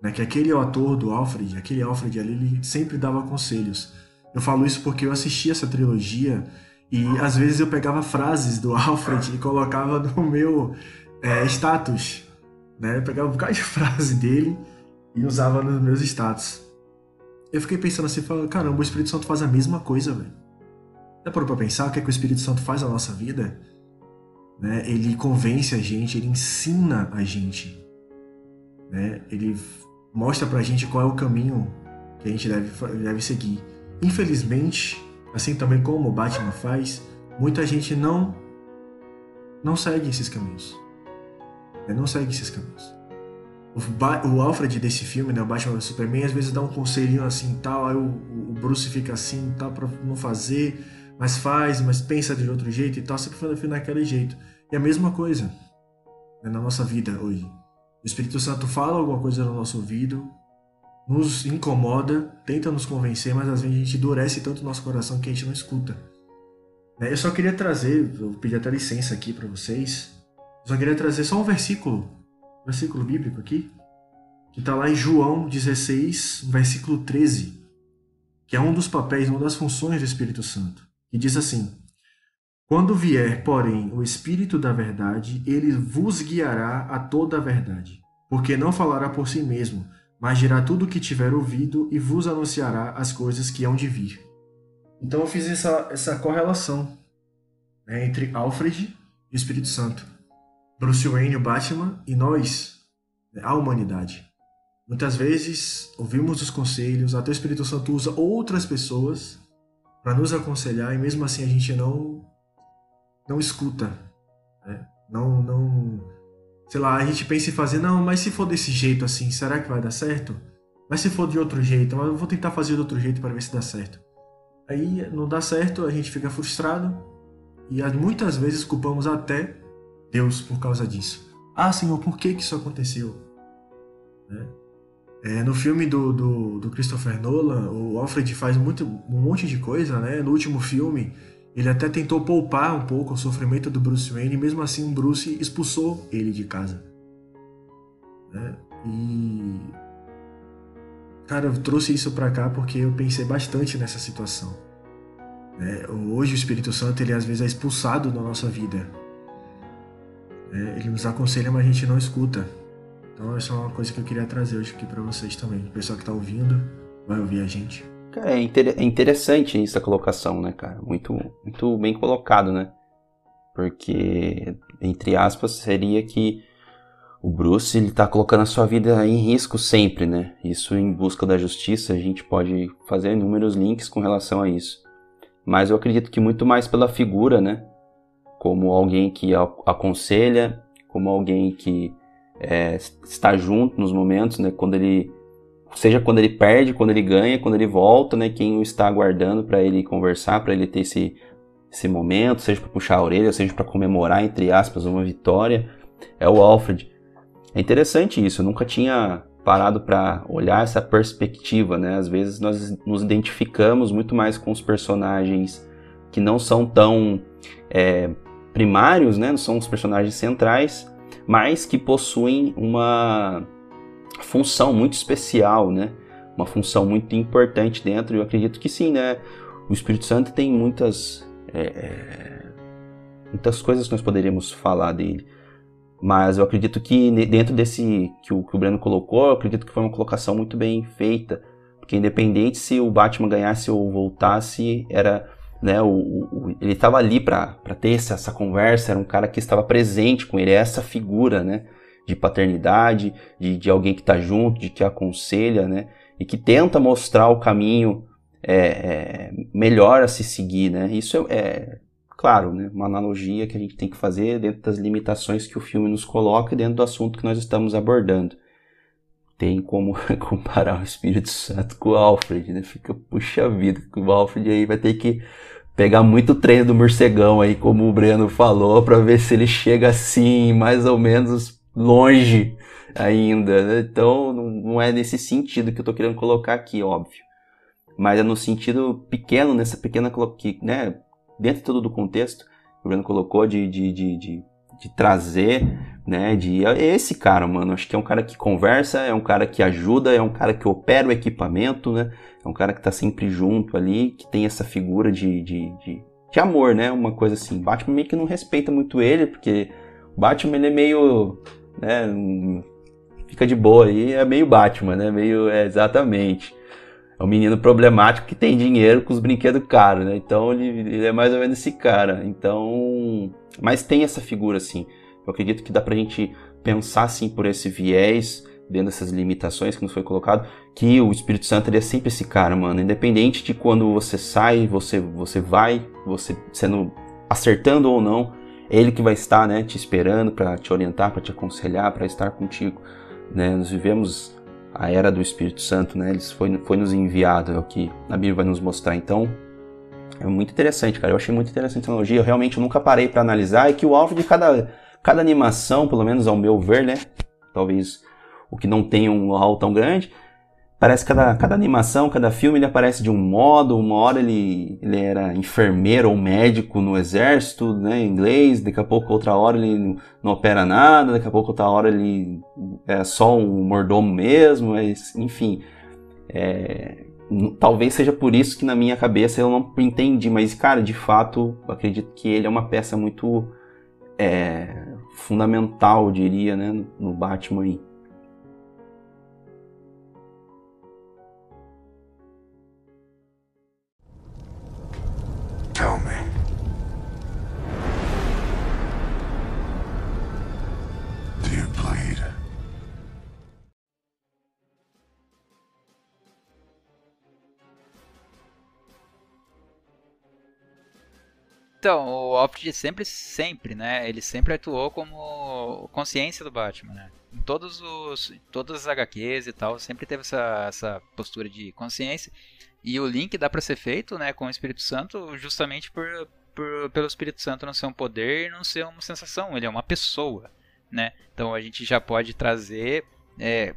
né, que aquele ator do Alfred, aquele Alfred ali, ele sempre dava conselhos. Eu falo isso porque eu assisti essa trilogia e às vezes eu pegava frases do Alfred e colocava no meu é, status né? Eu pegava um bocado de frase dele e usava nos meus status. Eu fiquei pensando assim, falando, caramba, o Espírito Santo faz a mesma coisa, velho. Já parou pra pensar o que, é que o Espírito Santo faz na nossa vida? Né? Ele convence a gente, ele ensina a gente. Né? Ele mostra pra gente qual é o caminho que a gente deve, deve seguir. Infelizmente, assim também como o Batman faz, muita gente não não segue esses caminhos. É, não segue esses caminhos. O, o Alfred desse filme, né, o Batman vs Superman, às vezes dá um conselhinho assim tal, aí o, o Bruce fica assim tal para não fazer, mas faz, mas pensa de outro jeito e tal, sempre foi naquele jeito. E a mesma coisa né, na nossa vida hoje. O Espírito Santo fala alguma coisa no nosso ouvido, nos incomoda, tenta nos convencer, mas às vezes a gente endurece tanto o nosso coração que a gente não escuta. Né, eu só queria trazer, eu pedi até licença aqui para vocês, só queria trazer só um versículo, um versículo bíblico aqui, que está lá em João 16, versículo 13, que é um dos papéis, uma das funções do Espírito Santo, que diz assim: Quando vier, porém, o Espírito da verdade, ele vos guiará a toda a verdade, porque não falará por si mesmo, mas dirá tudo o que tiver ouvido e vos anunciará as coisas que hão de vir. Então eu fiz essa, essa correlação né, entre Alfred e o Espírito Santo. Bruce Wayne, o Batman, e nós, né, a humanidade. Muitas vezes ouvimos os conselhos, até o Espírito Santo usa outras pessoas para nos aconselhar e mesmo assim a gente não não escuta, né? não não sei lá a gente pensa em fazer não, mas se for desse jeito assim, será que vai dar certo? Mas se for de outro jeito, eu vou tentar fazer de outro jeito para ver se dá certo. Aí não dá certo, a gente fica frustrado e muitas vezes culpamos até Deus por causa disso. Ah, Senhor, por que, que isso aconteceu? Né? É, no filme do, do, do, Christopher Nolan, o Alfred faz muito, um monte de coisa, né? No último filme, ele até tentou poupar um pouco o sofrimento do Bruce Wayne, e mesmo assim o Bruce expulsou ele de casa. Né? E Cara, eu trouxe isso para cá porque eu pensei bastante nessa situação. É, hoje o Espírito Santo ele às vezes é expulsado da nossa vida. É, ele nos aconselha, mas a gente não escuta. Então essa é uma coisa que eu queria trazer hoje aqui para vocês também. O pessoal que tá ouvindo vai ouvir a gente. Cara, é, inter é interessante essa colocação, né, cara? Muito, muito bem colocado, né? Porque, entre aspas, seria que o Bruce ele tá colocando a sua vida em risco sempre, né? Isso em busca da justiça, a gente pode fazer inúmeros links com relação a isso. Mas eu acredito que muito mais pela figura, né? Como alguém que aconselha, como alguém que é, está junto nos momentos, né? Quando ele, seja quando ele perde, quando ele ganha, quando ele volta, né? Quem o está aguardando para ele conversar, para ele ter esse, esse momento, seja para puxar a orelha, seja para comemorar entre aspas uma vitória, é o Alfred. É interessante isso, eu nunca tinha parado para olhar essa perspectiva, né? Às vezes nós nos identificamos muito mais com os personagens que não são tão é, primários, né? Não são os personagens centrais, mas que possuem uma função muito especial, né? Uma função muito importante dentro. Eu acredito que sim, né? O Espírito Santo tem muitas é, é muitas coisas que nós poderíamos falar dele. Mas eu acredito que dentro desse que o, que o Breno colocou, eu acredito que foi uma colocação muito bem feita. Porque independente se o Batman ganhasse ou voltasse, era. Né, o, o ele estava ali para ter essa, essa, conversa, era um cara que estava presente com ele, é essa figura né, de paternidade, de, de alguém que está junto, de que aconselha, né, e que tenta mostrar o caminho é, é, melhor a se seguir. Né? Isso é, é Claro, né, uma analogia que a gente tem que fazer dentro das limitações que o filme nos coloca e dentro do assunto que nós estamos abordando. Tem como comparar o Espírito Santo com o Alfred, né? Fica, puxa vida, o Alfred aí vai ter que pegar muito treino do morcegão aí, como o Breno falou, para ver se ele chega assim, mais ou menos longe ainda. Né? Então, não é nesse sentido que eu tô querendo colocar aqui, óbvio. Mas é no sentido pequeno, nessa pequena, né, dentro de todo do contexto que o Bruno colocou de, de, de, de, de trazer, né? De é esse cara, mano. Acho que é um cara que conversa, é um cara que ajuda, é um cara que opera o equipamento, né? É um cara que tá sempre junto ali, que tem essa figura de, de, de, de amor, né? Uma coisa assim. Batman meio que não respeita muito ele, porque Batman ele é meio. Né, fica de boa aí, é meio Batman, né? Meio. É, exatamente é um menino problemático que tem dinheiro com os brinquedos caros, né? Então ele, ele, é mais ou menos esse cara. Então, mas tem essa figura assim. Eu acredito que dá pra gente pensar assim por esse viés dentro dessas limitações que nos foi colocado, que o Espírito Santo ele é sempre esse cara, mano. Independente de quando você sai, você, você vai, você sendo acertando ou não, é ele que vai estar, né, te esperando para te orientar, para te aconselhar, para estar contigo, né? Nós vivemos a era do Espírito Santo, né? Ele foi, foi nos enviado, é o que a Bíblia vai nos mostrar. Então, é muito interessante, cara. Eu achei muito interessante a analogia. Eu realmente nunca parei para analisar. E que o alvo de cada, cada animação, pelo menos ao meu ver, né? Talvez o que não tenha um know tão grande, Parece que cada, cada animação, cada filme, ele aparece de um modo. Uma hora ele, ele era enfermeiro ou médico no exército, né, em inglês. Daqui a pouco, outra hora, ele não opera nada. Daqui a pouco, outra hora, ele é só um mordomo mesmo. Mas, enfim, é, talvez seja por isso que na minha cabeça eu não entendi. Mas, cara, de fato, acredito que ele é uma peça muito é, fundamental, diria, né, no Batman aí. Tell me. Então, o Alfred sempre, sempre, né? Ele sempre atuou como consciência do Batman, né? Em todos os, todas as HQs e tal, sempre teve essa, essa postura de consciência. E o link dá para ser feito né, com o Espírito Santo justamente por, por, pelo Espírito Santo não ser um poder não ser uma sensação, ele é uma pessoa. Né? Então a gente já pode trazer. É,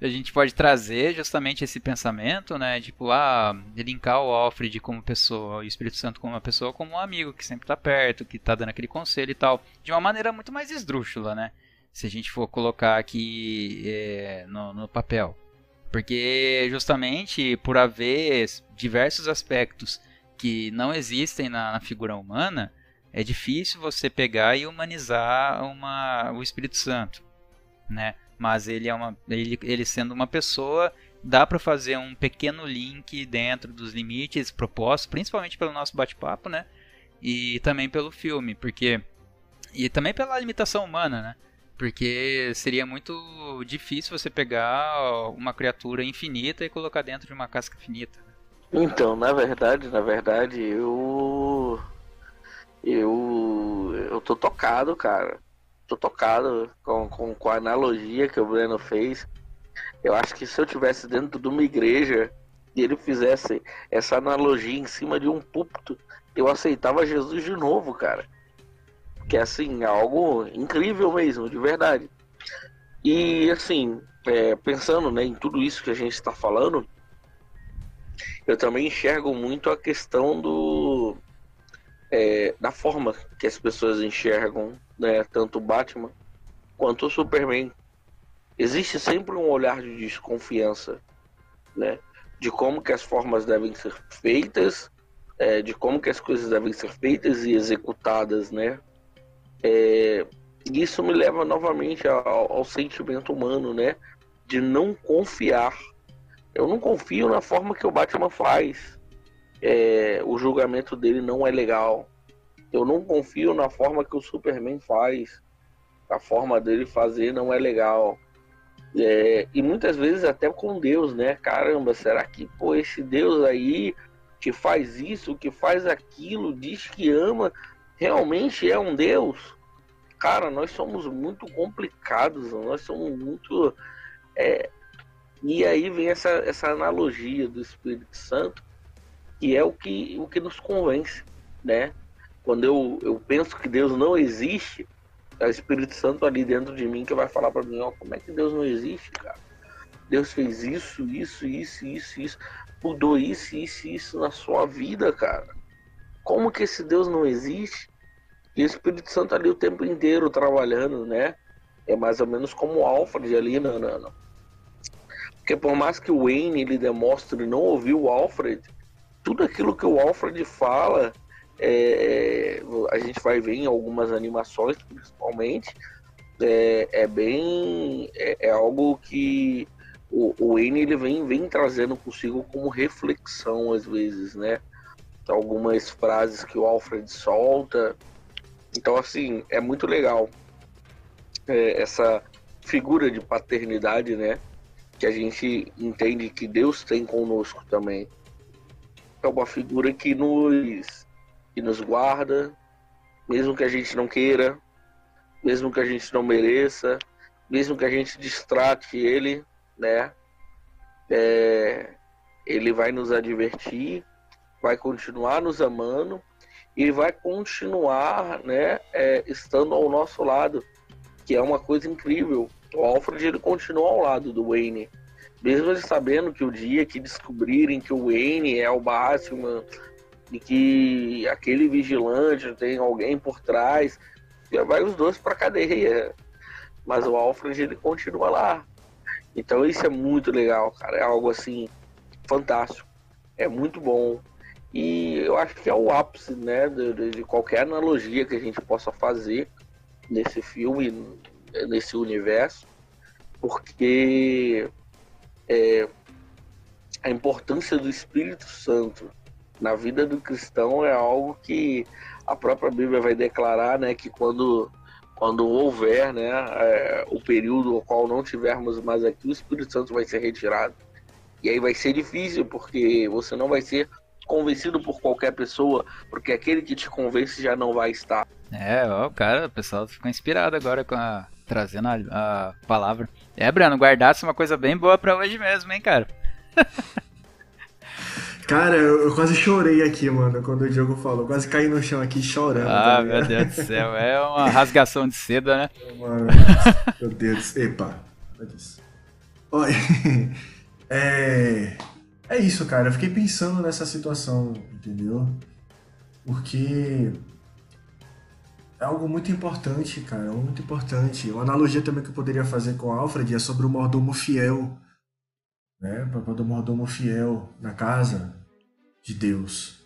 a gente pode trazer justamente esse pensamento, né? Tipo, ah, linkar o Alfred como pessoa, o Espírito Santo como uma pessoa, como um amigo que sempre está perto, que está dando aquele conselho e tal, de uma maneira muito mais esdrúxula, né? Se a gente for colocar aqui é, no, no papel. Porque justamente por haver diversos aspectos que não existem na, na figura humana, é difícil você pegar e humanizar uma, o Espírito Santo, né? Mas ele é uma, ele, ele sendo uma pessoa, dá para fazer um pequeno link dentro dos limites propostos, principalmente pelo nosso bate-papo, né? E também pelo filme, porque e também pela limitação humana, né? Porque seria muito difícil você pegar uma criatura infinita e colocar dentro de uma casca finita. Então, na verdade, na verdade, eu. Eu. Eu tô tocado, cara. Tô tocado com, com, com a analogia que o Breno fez. Eu acho que se eu tivesse dentro de uma igreja e ele fizesse essa analogia em cima de um púlpito, eu aceitava Jesus de novo, cara que é assim, algo incrível mesmo, de verdade. E assim, é, pensando né, em tudo isso que a gente está falando, eu também enxergo muito a questão do é, da forma que as pessoas enxergam né, tanto Batman quanto o Superman. Existe sempre um olhar de desconfiança, né, de como que as formas devem ser feitas, é, de como que as coisas devem ser feitas e executadas, né, é, isso me leva novamente ao, ao, sentimento humano, né? De não confiar. Eu não confio na forma que o Batman faz. É, o julgamento dele não é legal. Eu não confio na forma que o Superman faz. A forma dele fazer não é legal. É, e muitas vezes até com Deus, né? Caramba, será que pô, esse Deus aí que faz isso, que faz aquilo, diz que ama, realmente é um Deus, cara, nós somos muito complicados, nós somos muito. É... E aí vem essa, essa analogia do Espírito Santo, que é o que, o que nos convence, né? Quando eu, eu penso que Deus não existe, é o Espírito Santo ali dentro de mim que vai falar para mim, ó, como é que Deus não existe, cara? Deus fez isso, isso, isso, isso, isso, mudou isso, isso, isso na sua vida, cara. Como que esse Deus não existe? E o Espírito Santo ali o tempo inteiro trabalhando, né? É mais ou menos como o Alfred ali, não, não, não. Porque por mais que o Wayne ele demonstre não ouvir o Alfred, tudo aquilo que o Alfred fala, é, a gente vai ver em algumas animações, principalmente, é, é bem. É, é, algo que o, o ele vem, vem trazendo consigo como reflexão, às vezes, né? algumas frases que o Alfred solta. Então, assim, é muito legal é, essa figura de paternidade, né? Que a gente entende que Deus tem conosco também. É uma figura que nos, que nos guarda, mesmo que a gente não queira, mesmo que a gente não mereça, mesmo que a gente distrate ele, né? É, ele vai nos advertir, vai continuar nos amando e vai continuar, né, é, estando ao nosso lado, que é uma coisa incrível. O Alfred ele continua ao lado do Wayne, mesmo sabendo que o dia que descobrirem que o Wayne é o Batman e que aquele vigilante tem alguém por trás, vai os dois para cadeia. Mas o Alfred ele continua lá. Então isso é muito legal, cara. É algo assim fantástico. É muito bom. E eu acho que é o ápice, né, de, de qualquer analogia que a gente possa fazer nesse filme, nesse universo, porque é, a importância do Espírito Santo na vida do cristão é algo que a própria Bíblia vai declarar, né, que quando quando houver, né, é, o período ao qual não tivermos mais aqui, o Espírito Santo vai ser retirado. E aí vai ser difícil, porque você não vai ser convencido por qualquer pessoa, porque aquele que te convence já não vai estar. É, ó, o cara, o pessoal ficou inspirado agora com a trazendo a, a palavra. É, Breno, guardasse uma coisa bem boa para hoje mesmo, hein, cara. Cara, eu, quase chorei aqui, mano, quando o Diogo falou. Quase caí no chão aqui chorando. Ah, tá meu Deus do céu. É uma rasgação de seda, né? Mano, meu Deus. Epa. Olha. É. É isso, cara. Eu fiquei pensando nessa situação, entendeu? Porque é algo muito importante, cara. Muito importante. Uma analogia também que eu poderia fazer com o Alfred é sobre o mordomo fiel. Né? O papel do mordomo fiel na casa de Deus.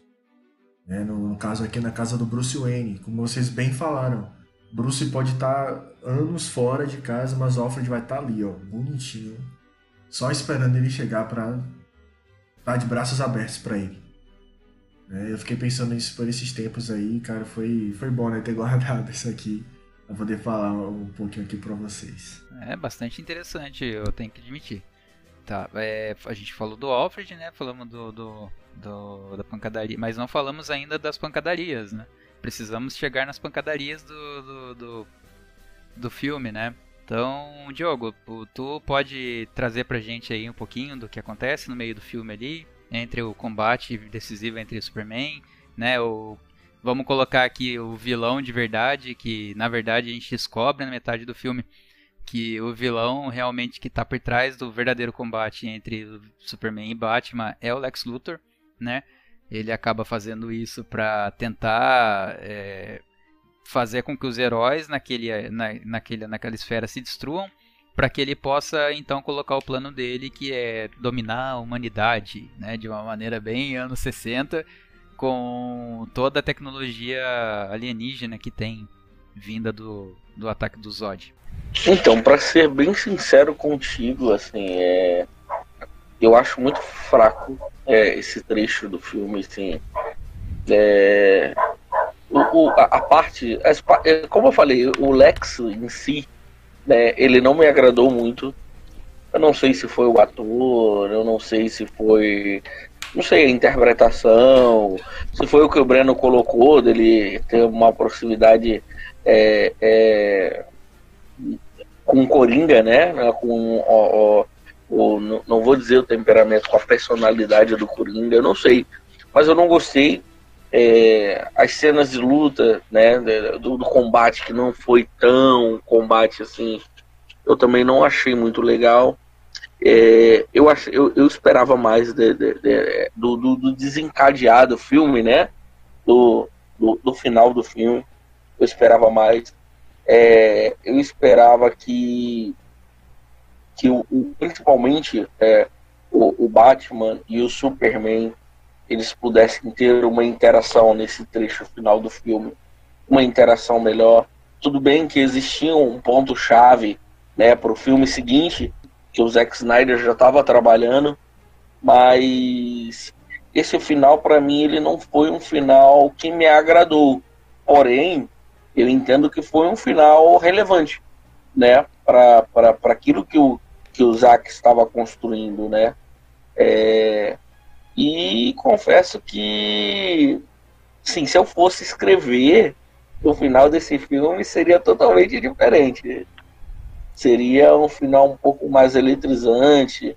Né? No, no, caso aqui, na casa do Bruce Wayne. Como vocês bem falaram. Bruce pode estar anos fora de casa, mas Alfred vai estar ali, ó, bonitinho. Só esperando ele chegar para estar tá de braços abertos para ele. É, eu fiquei pensando nisso por esses tempos aí, cara, foi, foi bom né, ter guardado isso aqui pra poder falar um pouquinho aqui pra vocês. É bastante interessante, eu tenho que admitir. Tá, é, a gente falou do Alfred, né? Falamos do, do, do, da pancadaria, mas não falamos ainda das pancadarias, né? Precisamos chegar nas pancadarias do, do, do, do filme, né? Então, Diogo, tu pode trazer pra gente aí um pouquinho do que acontece no meio do filme ali, entre o combate decisivo entre o Superman, né? O, vamos colocar aqui o vilão de verdade, que na verdade a gente descobre na metade do filme que o vilão realmente que está por trás do verdadeiro combate entre Superman e Batman é o Lex Luthor, né? Ele acaba fazendo isso para tentar é, fazer com que os heróis naquele, na, naquele, naquela esfera se destruam para que ele possa então colocar o plano dele que é dominar a humanidade, né, de uma maneira bem anos 60, com toda a tecnologia alienígena que tem vinda do, do ataque do Zod. Então, para ser bem sincero contigo, assim, é... eu acho muito fraco é, esse trecho do filme, assim, é... o, o, a, a, parte, as, é, como eu falei, o Lex em si, né, ele não me agradou muito. Eu não sei se foi o ator, eu não sei se foi. Não sei, a interpretação, se foi o que o Breno colocou, dele ter uma proximidade é, é, com Coringa, né? Com o, o, o, não vou dizer o temperamento, com a personalidade do Coringa, eu não sei. Mas eu não gostei. É, as cenas de luta, né, do, do, combate que não foi tão combate assim, eu também não achei muito legal. É, eu, ach, eu, eu esperava mais de, de, de, do, do, desencadeado filme, né, do, do, do, final do filme. Eu esperava mais. É, eu esperava que, que o, o principalmente é, o, o Batman e o Superman eles pudessem ter uma interação nesse trecho final do filme, uma interação melhor. Tudo bem que existia um ponto chave, né, para o filme seguinte, que o Zack Snyder já estava trabalhando, mas esse final para mim ele não foi um final que me agradou. Porém, eu entendo que foi um final relevante, né? para aquilo que o, que o Zack estava construindo, né? É, e confesso que, sim, se eu fosse escrever o final desse filme seria totalmente diferente. Seria um final um pouco mais eletrizante,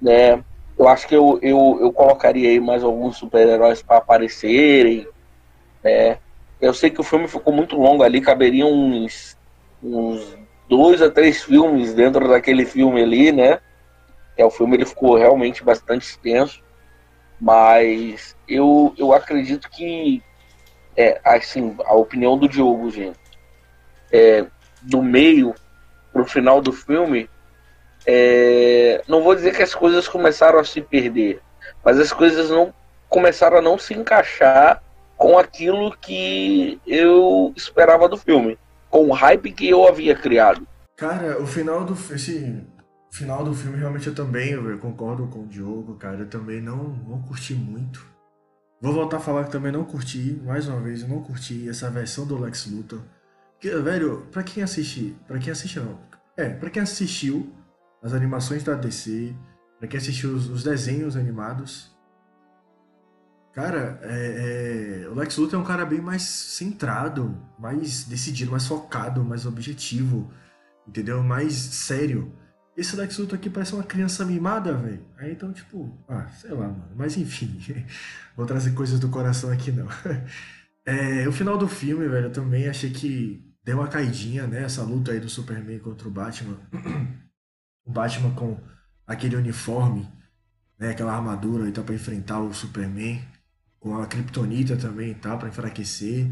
né? Eu acho que eu, eu, eu colocaria aí mais alguns super-heróis para aparecerem, né? Eu sei que o filme ficou muito longo ali, caberiam uns, uns dois a três filmes dentro daquele filme ali, né? É, o filme ele ficou realmente bastante extenso, mas eu, eu acredito que, é, assim, a opinião do Diogo, gente, é, do meio pro final do filme, é, não vou dizer que as coisas começaram a se perder, mas as coisas não começaram a não se encaixar com aquilo que eu esperava do filme com o hype que eu havia criado. Cara, o final do esse final do filme realmente eu também eu concordo com o Diogo, cara. Eu também não, não curti muito. Vou voltar a falar que também não curti, mais uma vez, eu não curti essa versão do Lex Luthor. Que, velho, pra quem assiste. Pra quem assiste não. É, pra quem assistiu as animações da DC, pra quem assistiu os, os desenhos animados, Cara, é, é, o Lex Luthor é um cara bem mais centrado, mais decidido, mais focado, mais objetivo, entendeu? Mais sério. Esse Lex Luthor aqui parece uma criança mimada, velho. Aí então, tipo, ah, sei lá, mano. Mas enfim, vou trazer coisas do coração aqui não. É, o final do filme, velho, eu também achei que deu uma caidinha, né? Essa luta aí do Superman contra o Batman. O Batman com aquele uniforme, né? Aquela armadura então para enfrentar o Superman com a Kryptonita também tá para enfraquecer.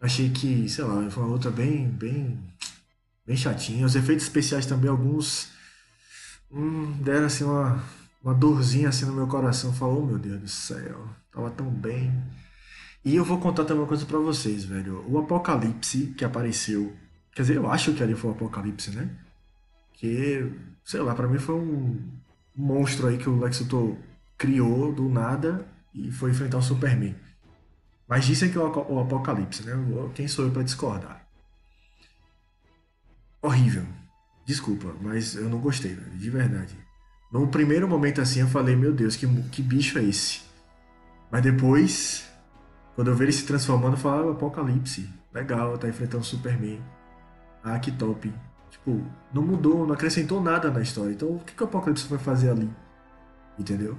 Achei que, sei lá, foi uma luta bem, bem, bem chatinha. Os efeitos especiais também, alguns hum, deram assim uma, uma dorzinha assim no meu coração. Falou, oh, meu Deus do céu, tava tão bem. E eu vou contar também uma coisa para vocês, velho. O Apocalipse que apareceu, quer dizer, eu acho que ali foi o Apocalipse, né? Que, sei lá, para mim foi um monstro aí que o Lex Luthor criou do nada e foi enfrentar o Superman. Mas disse que é o Apocalipse, né? Quem sou eu para discordar? Horrível. Desculpa, mas eu não gostei, de verdade. No primeiro momento assim eu falei, meu Deus, que, que bicho é esse? Mas depois, quando eu vi ele se transformando, eu falava, ah, Apocalipse. Legal, tá enfrentando o Superman. Ah, que top. Tipo, não mudou, não acrescentou nada na história. Então o que, que o Apocalipse vai fazer ali? Entendeu?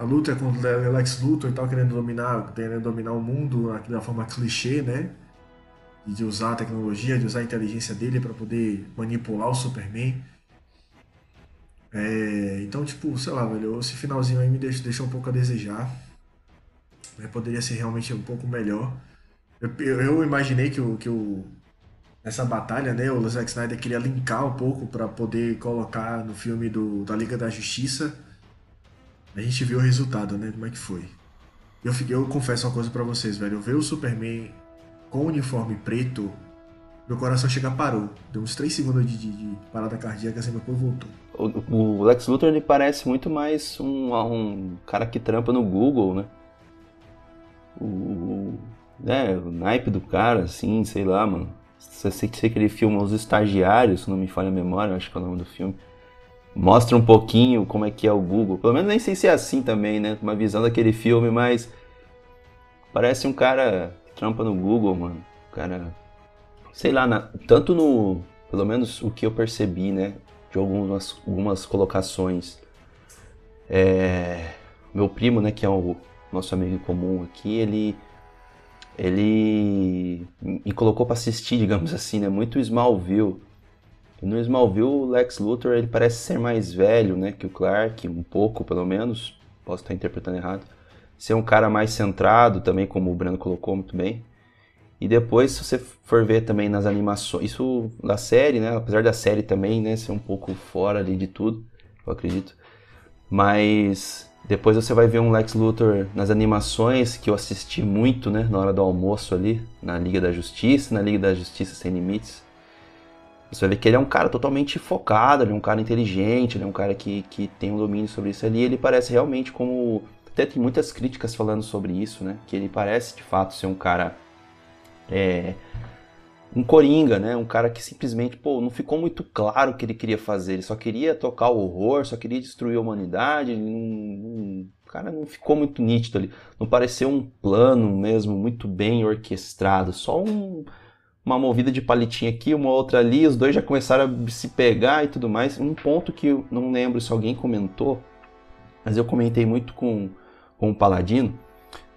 A luta com o Lex Luthor e tal, querendo dominar, querendo dominar o mundo da forma clichê, né? De usar a tecnologia, de usar a inteligência dele para poder manipular o Superman. É, então, tipo, sei lá, velho, esse finalzinho aí me deixa, deixa um pouco a desejar. Né? Poderia ser realmente um pouco melhor. Eu, eu imaginei que o, que o nessa batalha, né, o Zack Snyder queria linkar um pouco para poder colocar no filme do, da Liga da Justiça a gente viu o resultado, né? Como é que foi. Eu, fiquei, eu confesso uma coisa para vocês, velho. Eu ver o Superman com o uniforme preto, meu coração chega parou. Deu uns 3 segundos de, de, de parada cardíaca, assim, corpo voltou. O, o, Lex Luthor, ele parece muito mais um, um cara que trampa no Google, né? O, é, o naipe do cara, assim, sei lá, mano. Sei, sei que ele filma os estagiários, se não me falha a memória, acho que é o nome do filme mostra um pouquinho como é que é o Google. Pelo menos nem sei se é assim também, né? Uma visão daquele filme, mas parece um cara que trampa no Google, mano. O cara, sei lá, na... tanto no, pelo menos o que eu percebi, né, de algumas, algumas colocações. É... meu primo, né, que é o nosso amigo em comum aqui, ele ele me colocou para assistir, digamos assim, né, muito Smallville. No Smallville, o Lex Luthor ele parece ser mais velho, né, que o Clark, um pouco pelo menos. Posso estar interpretando errado. Ser um cara mais centrado também, como o Breno colocou muito bem. E depois, se você for ver também nas animações, isso da série, né, apesar da série também, né, ser um pouco fora ali de tudo, eu acredito. Mas depois você vai ver um Lex Luthor nas animações que eu assisti muito, né, na hora do almoço ali, na Liga da Justiça, na Liga da Justiça Sem Limites. Você vê que ele é um cara totalmente focado, ele é um cara inteligente, ele é um cara que, que tem um domínio sobre isso ali. Ele parece realmente como. Até tem muitas críticas falando sobre isso, né? Que ele parece de fato ser um cara. É, um coringa, né? Um cara que simplesmente, pô, não ficou muito claro o que ele queria fazer. Ele só queria tocar o horror, só queria destruir a humanidade. Não, não, o cara não ficou muito nítido ali. Não pareceu um plano mesmo muito bem orquestrado. Só um, uma movida de palitinha aqui, uma outra ali. Os dois já começaram a se pegar e tudo mais. Um ponto que eu não lembro se alguém comentou, mas eu comentei muito com, com o Paladino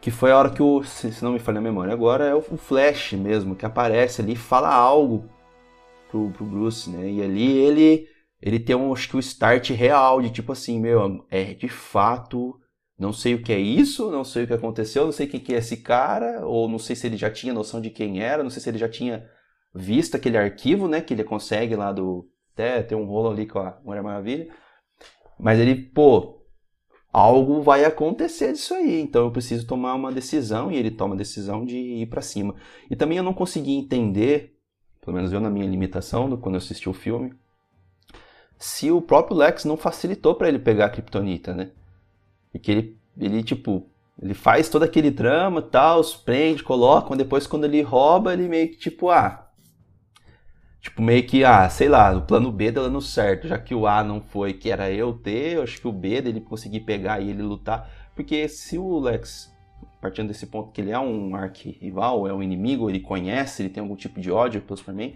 que foi a hora que o, se não me falha a memória agora, é o Flash mesmo, que aparece ali e fala algo pro, pro Bruce, né? E ali ele ele tem um, acho que o start real de tipo assim, meu, é de fato, não sei o que é isso, não sei o que aconteceu, não sei quem que é esse cara, ou não sei se ele já tinha noção de quem era, não sei se ele já tinha visto aquele arquivo, né, que ele consegue lá do até tem um rolo ali com a Mulher Maravilha. Mas ele, pô, algo vai acontecer disso aí, então eu preciso tomar uma decisão e ele toma a decisão de ir para cima. E também eu não consegui entender, pelo menos eu na minha limitação, quando eu assisti o filme, se o próprio Lex não facilitou para ele pegar a Kryptonita, né? E que ele, ele tipo, ele faz todo aquele trama, tal, os prende, coloca, depois quando ele rouba, ele meio que tipo, ah, Tipo, meio que, ah, sei lá, o plano B dando certo, já que o A não foi, que era eu ter, eu acho que o B dele conseguir pegar e ele lutar. Porque se o Lex, partindo desse ponto que ele é um arqui-rival, é um inimigo, ele conhece, ele tem algum tipo de ódio pelo Superman,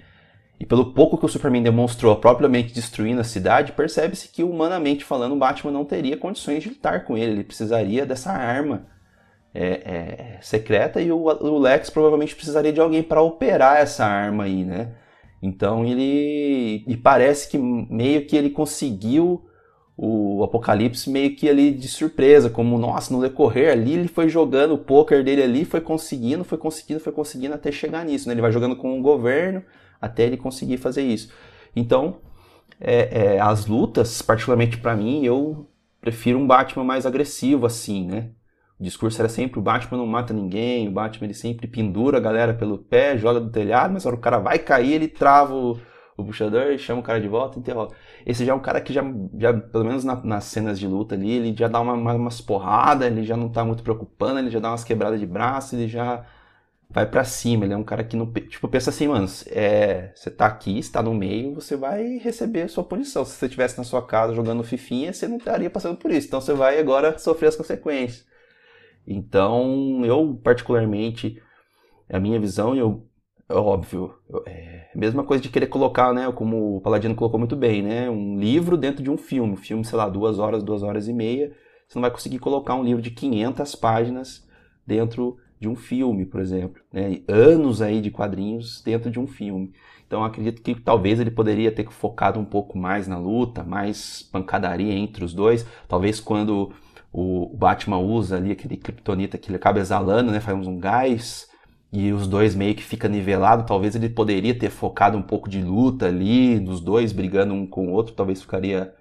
e pelo pouco que o Superman demonstrou propriamente destruindo a cidade, percebe-se que, humanamente falando, o Batman não teria condições de lutar com ele, ele precisaria dessa arma é, é, secreta e o, o Lex provavelmente precisaria de alguém para operar essa arma aí, né? Então ele. E parece que meio que ele conseguiu o Apocalipse meio que ali de surpresa, como, nossa, no decorrer ali ele foi jogando o poker dele ali, foi conseguindo, foi conseguindo, foi conseguindo até chegar nisso, né? Ele vai jogando com o governo até ele conseguir fazer isso. Então, é, é, as lutas, particularmente para mim, eu prefiro um Batman mais agressivo, assim, né? O discurso era sempre o Batman não mata ninguém, o Batman ele sempre pendura a galera pelo pé, joga do telhado, mas hora o cara vai cair, ele trava o, o puxador, chama o cara de volta e interroga. Esse já é um cara que já, já pelo menos na, nas cenas de luta ali, ele já dá uma, uma, umas porradas, ele já não tá muito preocupando, ele já dá umas quebradas de braço, ele já vai para cima. Ele é um cara que não. Tipo, pensa assim, mano, é, você tá aqui, está no meio, você vai receber a sua punição. Se você estivesse na sua casa jogando fifinha, você não estaria passando por isso. Então você vai agora sofrer as consequências. Então, eu particularmente, a minha visão, eu, é óbvio, é mesma coisa de querer colocar, né, como o Paladino colocou muito bem, né, um livro dentro de um filme, um filme, sei lá, duas horas, duas horas e meia, você não vai conseguir colocar um livro de 500 páginas dentro de um filme, por exemplo, né, anos aí de quadrinhos dentro de um filme. Então acredito que talvez ele poderia ter focado um pouco mais na luta, mais pancadaria entre os dois. Talvez quando o Batman usa ali aquele kryptonita que ele acaba exalando, né? Faz um gás e os dois meio que fica nivelado. Talvez ele poderia ter focado um pouco de luta ali, dos dois brigando um com o outro, talvez ficaria.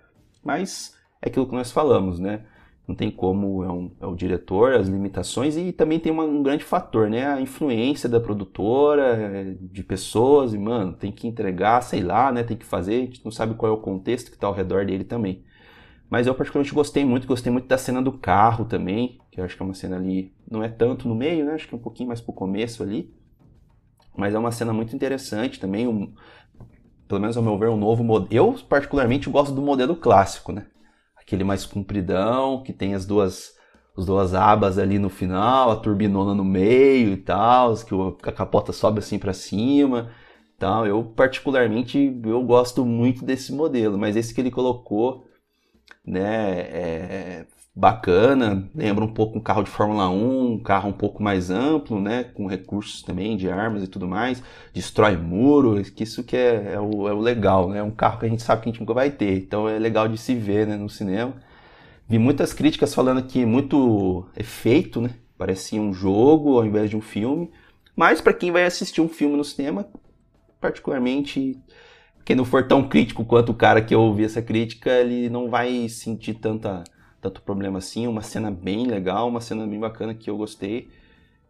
Mas é aquilo que nós falamos, né? Não tem como, é, um, é o diretor, as limitações e também tem uma, um grande fator, né? A influência da produtora, de pessoas, e mano, tem que entregar, sei lá, né? Tem que fazer, a gente não sabe qual é o contexto que está ao redor dele também. Mas eu particularmente gostei muito, gostei muito da cena do carro também, que eu acho que é uma cena ali, não é tanto no meio, né? Acho que é um pouquinho mais pro começo ali. Mas é uma cena muito interessante também, um, pelo menos ao meu ver, um novo modelo. Eu particularmente gosto do modelo clássico, né? Aquele mais compridão, que tem as duas as duas abas ali no final, a turbinona no meio e tal, que a capota sobe assim para cima. Então, eu particularmente eu gosto muito desse modelo, mas esse que ele colocou né? É bacana, lembra um pouco um carro de Fórmula 1, um carro um pouco mais amplo, né? Com recursos também de armas e tudo mais, destrói muro, que isso que é, é, o, é o legal, né? Um carro que a gente sabe que a gente nunca vai ter, então é legal de se ver, né? No cinema. Vi muitas críticas falando que muito efeito, né? Parecia um jogo ao invés de um filme. Mas para quem vai assistir um filme no cinema, particularmente quem não for tão crítico quanto o cara que ouvi essa crítica, ele não vai sentir tanta, tanto problema assim. Uma cena bem legal, uma cena bem bacana que eu gostei.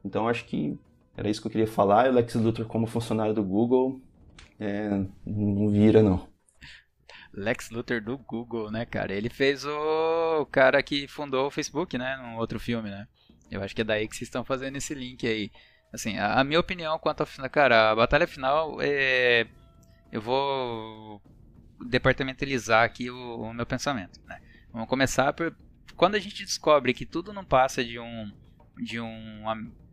Então acho que era isso que eu queria falar. O Lex Luthor como funcionário do Google é, não vira não. Lex Luthor do Google, né, cara? Ele fez o cara que fundou o Facebook, né? Num outro filme, né? Eu acho que é daí que vocês estão fazendo esse link aí. Assim, a, a minha opinião quanto ao final, cara, a batalha final é eu vou departamentalizar aqui o, o meu pensamento, né? Vamos começar por quando a gente descobre que tudo não passa de um de um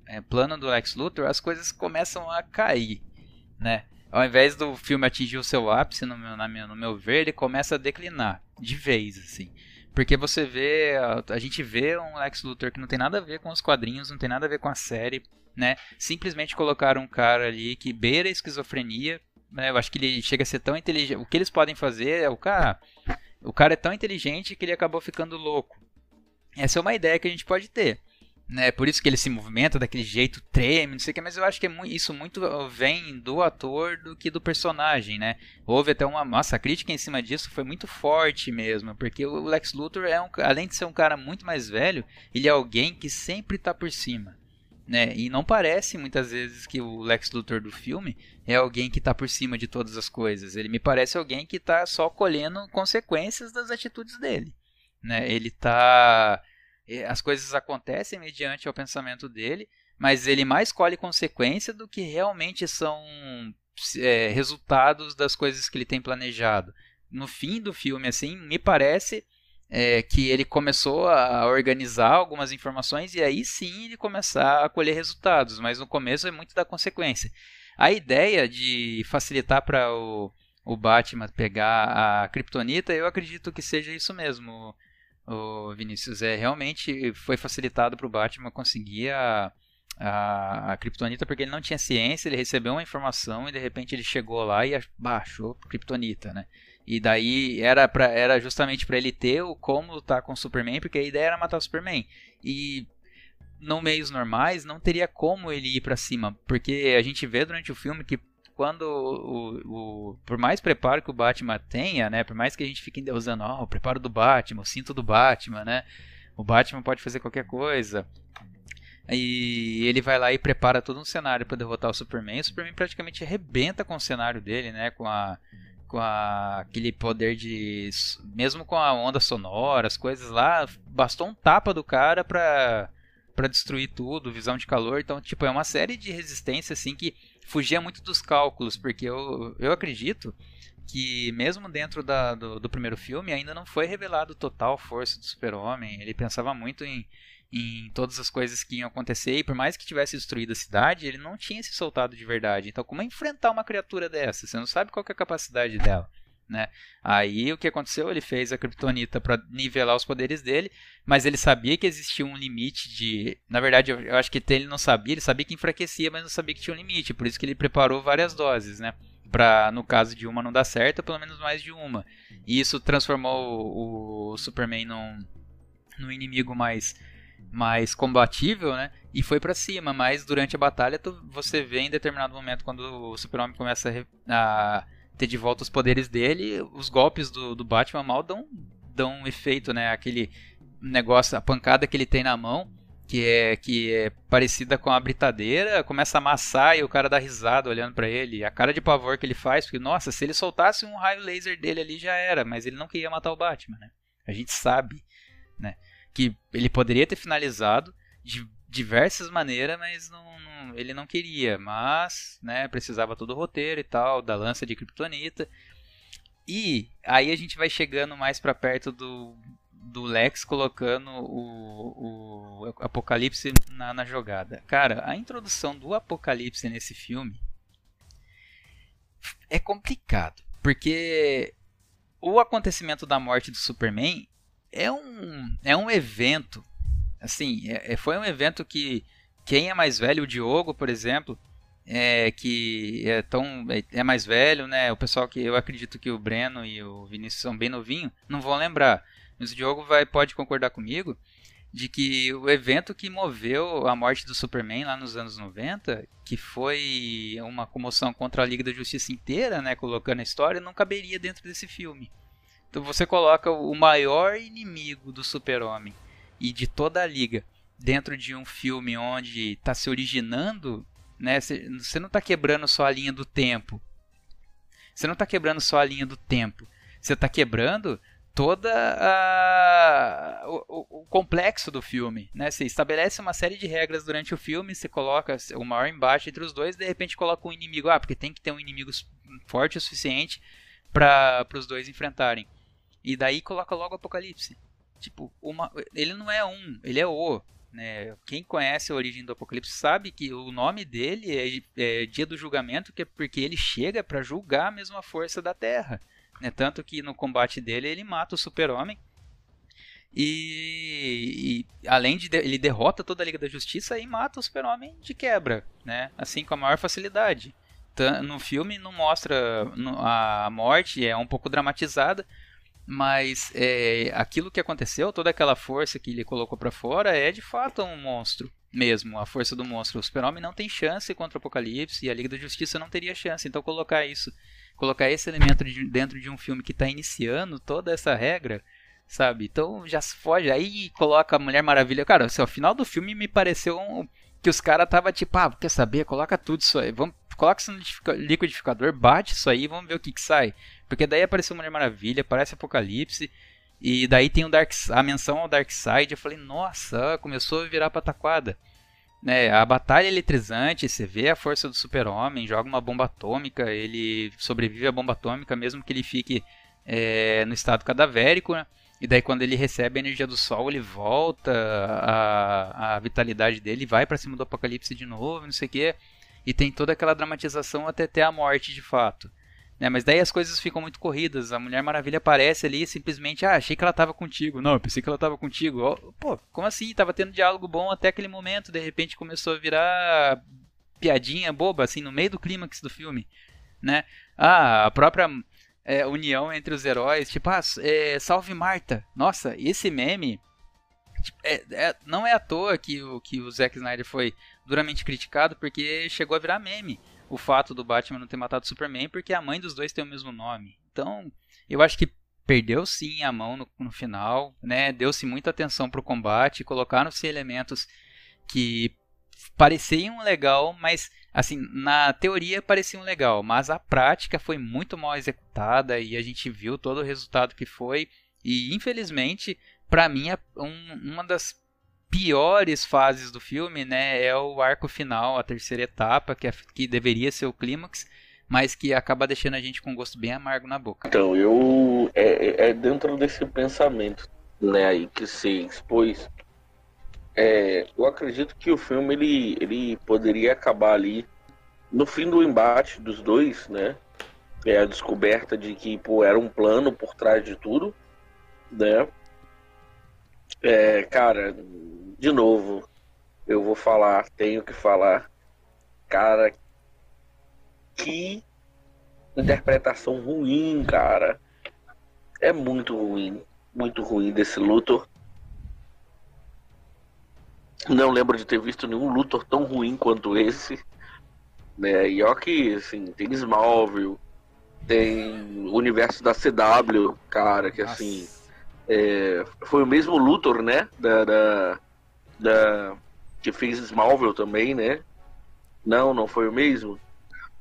é, plano do Lex Luthor, as coisas começam a cair, né? Ao invés do filme atingir o seu ápice, no meu, meu, no meu ver, ele começa a declinar de vez, assim. Porque você vê, a, a, gente vê um Lex Luthor que não tem nada a ver com os quadrinhos, não tem nada a ver com a série, né? Simplesmente colocaram um cara ali que beira a esquizofrenia, né? Eu acho que ele chega a ser tão inteligente. O que eles podem fazer é o cara, o cara é tão inteligente que ele acabou ficando louco. Essa é uma ideia que a gente pode ter né? Por isso que ele se movimenta daquele jeito, treme, não sei o que, mas eu acho que é isso muito vem do ator do que do personagem, né? Houve até uma nossa crítica em cima disso foi muito forte mesmo, porque o Lex Luthor é um, além de ser um cara muito mais velho, ele é alguém que sempre está por cima. Né? E não parece muitas vezes que o Lex Luthor do filme é alguém que está por cima de todas as coisas. Ele me parece alguém que está só colhendo consequências das atitudes dele. Né? Ele está as coisas acontecem mediante o pensamento dele, mas ele mais colhe consequência do que realmente são é, resultados das coisas que ele tem planejado. No fim do filme, assim, me parece é, que ele começou a organizar algumas informações e aí sim ele começar a colher resultados, mas no começo é muito da consequência. A ideia de facilitar para o, o Batman pegar a Kryptonita, eu acredito que seja isso mesmo o Vinícius. É, realmente foi facilitado para o Batman conseguir a, a, a Kryptonita porque ele não tinha ciência, ele recebeu uma informação e de repente ele chegou lá e baixou Kryptonita, né? E daí era, pra, era justamente para ele ter o como lutar com o Superman, porque a ideia era matar o Superman. E no meios normais não teria como ele ir para cima, porque a gente vê durante o filme que quando o, o, por mais preparo que o Batman tenha, né, por mais que a gente fique usando oh, o preparo do Batman, o cinto do Batman, né, o Batman pode fazer qualquer coisa. E ele vai lá e prepara todo um cenário para derrotar o Superman. O Superman praticamente arrebenta com o cenário dele, né, com a com a, aquele poder de mesmo com a onda sonora, as coisas lá, bastou um tapa do cara para para destruir tudo, visão de calor. Então, tipo, é uma série de resistência assim que fugia muito dos cálculos, porque eu, eu acredito que mesmo dentro da, do, do, primeiro filme ainda não foi revelado total força do super-homem. Ele pensava muito em, em todas as coisas que iam acontecer e por mais que tivesse destruído a cidade, ele não tinha se soltado de verdade. Então como é enfrentar uma criatura dessa? Você não sabe qual é a capacidade dela. Né? Aí o que aconteceu? Ele fez a Kryptonita para nivelar os poderes dele, mas ele sabia que existia um limite de. Na verdade, eu, acho que ele não sabia, ele sabia que enfraquecia, mas não sabia que tinha um limite, por isso que ele preparou várias doses, né? Para, no caso de uma não dar certo, pelo menos mais de uma. E isso transformou o, o Superman num, num inimigo mais mais combatível, né? E foi para cima, mas durante a batalha tu, você vê em determinado momento quando o Super-Homem começa a, a ter de volta os poderes dele, os golpes do, do Batman mal dão, dão um efeito, né? Aquele negócio, a pancada que ele tem na mão, que é, que é parecida com a britadeira, começa a amassar e o cara dá risada olhando para ele. A cara de pavor que ele faz, porque, nossa, se ele soltasse um raio laser dele ali já era, mas ele não queria matar o Batman, né? A gente sabe, né? Que ele poderia ter finalizado de diversas maneiras, mas não, não, ele não queria. Mas, né, precisava todo o roteiro e tal, da lança de Kryptonita. E aí a gente vai chegando mais para perto do, do Lex colocando o, o Apocalipse na, na jogada. Cara, a introdução do Apocalipse nesse filme é complicado. Porque o acontecimento da morte do Superman é um, é um evento assim, é, é, foi um evento que quem é mais velho, o Diogo, por exemplo, é, que é tão é, é mais velho, né? O pessoal que eu acredito que o Breno e o Vinícius são bem novinhos, não vão lembrar. Mas o Diogo vai pode concordar comigo de que o evento que moveu a morte do Superman lá nos anos 90, que foi uma comoção contra a Liga da Justiça inteira, né, colocando a história, não caberia dentro desse filme. Você coloca o maior inimigo do Super-Homem e de toda a liga dentro de um filme onde está se originando, né? Você não está quebrando só a linha do tempo. Você não está quebrando só a linha do tempo. Você está quebrando toda a, o, o, complexo do filme, né? Você estabelece uma série de regras durante o filme, você coloca o maior embate entre os dois, de repente coloca um inimigo, ah, porque tem que ter um inimigo forte o suficiente para os dois enfrentarem. E daí coloca logo Apocalipse. Tipo, uma, ele não é um, ele é o. Né? Quem conhece a origem do Apocalipse sabe que o nome dele é, é Dia do Julgamento, que é porque ele chega para julgar a mesma força da Terra. Né? Tanto que no combate dele ele mata o Super-Homem. E, e, além de, de ele derrota toda a Liga da Justiça e mata o Super-Homem de quebra, né? Assim com a maior facilidade. No filme não mostra a morte, é um pouco dramatizada, mas é, aquilo que aconteceu, toda aquela força que ele colocou para fora, é de fato um monstro mesmo, a força do monstro. O Super-Homem não tem chance contra o Apocalipse e a Liga da Justiça não teria chance. Então colocar isso, colocar esse elemento de, dentro de um filme que está iniciando toda essa regra, sabe? Então já se foge. Aí coloca a Mulher Maravilha. Cara, assim, ao final do filme me pareceu um, que os caras tava tipo, ah, quer saber? Coloca tudo isso aí. Vamos, coloca isso no liquidificador, bate isso aí, vamos ver o que que sai. Porque daí apareceu Mulher Maravilha, aparece Apocalipse, e daí tem o Dark, a menção ao Darkseid. Eu falei, nossa, começou a virar pataquada. né a batalha é eletrizante, você vê a força do super-homem, joga uma bomba atômica, ele sobrevive à bomba atômica mesmo que ele fique é, no estado cadavérico, né? E daí quando ele recebe a energia do sol, ele volta a, a vitalidade dele, vai para cima do apocalipse de novo, não sei o que. E tem toda aquela dramatização até ter a morte de fato. Né? Mas daí as coisas ficam muito corridas. A Mulher Maravilha aparece ali e simplesmente, ah, achei que ela tava contigo. Não, eu pensei que ela tava contigo. Pô, como assim? Tava tendo diálogo bom até aquele momento, de repente começou a virar piadinha boba, assim, no meio do clímax do filme. Né? Ah, a própria é, união entre os heróis, tipo, ah, é, salve Marta. Nossa, esse meme. Tipo, é, é, não é à toa que o, que o Zack Snyder foi duramente criticado, porque chegou a virar meme o fato do Batman não ter matado o Superman, porque a mãe dos dois tem o mesmo nome. Então, eu acho que perdeu sim a mão no, no final, né? Deu-se muita atenção pro combate, colocaram-se elementos que pareciam legal, mas assim, na teoria pareciam legal, mas a prática foi muito mal executada e a gente viu todo o resultado que foi. E infelizmente, para mim, é um, uma das piores fases do filme, né, é o arco final, a terceira etapa, que, é, que deveria ser o clímax, mas que acaba deixando a gente com um gosto bem amargo na boca. Então, eu é, é dentro desse pensamento, né, aí que se expôs. É, eu acredito que o filme ele, ele poderia acabar ali no fim do embate dos dois, né? É a descoberta de que pô, era um plano por trás de tudo, né? É, cara, de novo, eu vou falar, tenho que falar. Cara, que interpretação ruim, cara. É muito ruim, muito ruim desse Luthor. Não lembro de ter visto nenhum Luthor tão ruim quanto esse. Né? E ó que, assim, tem Smallville, tem o universo da CW, cara, que assim. É, foi o mesmo Luthor, né? Da, da, da que fez Smallville também, né? Não, não foi o mesmo.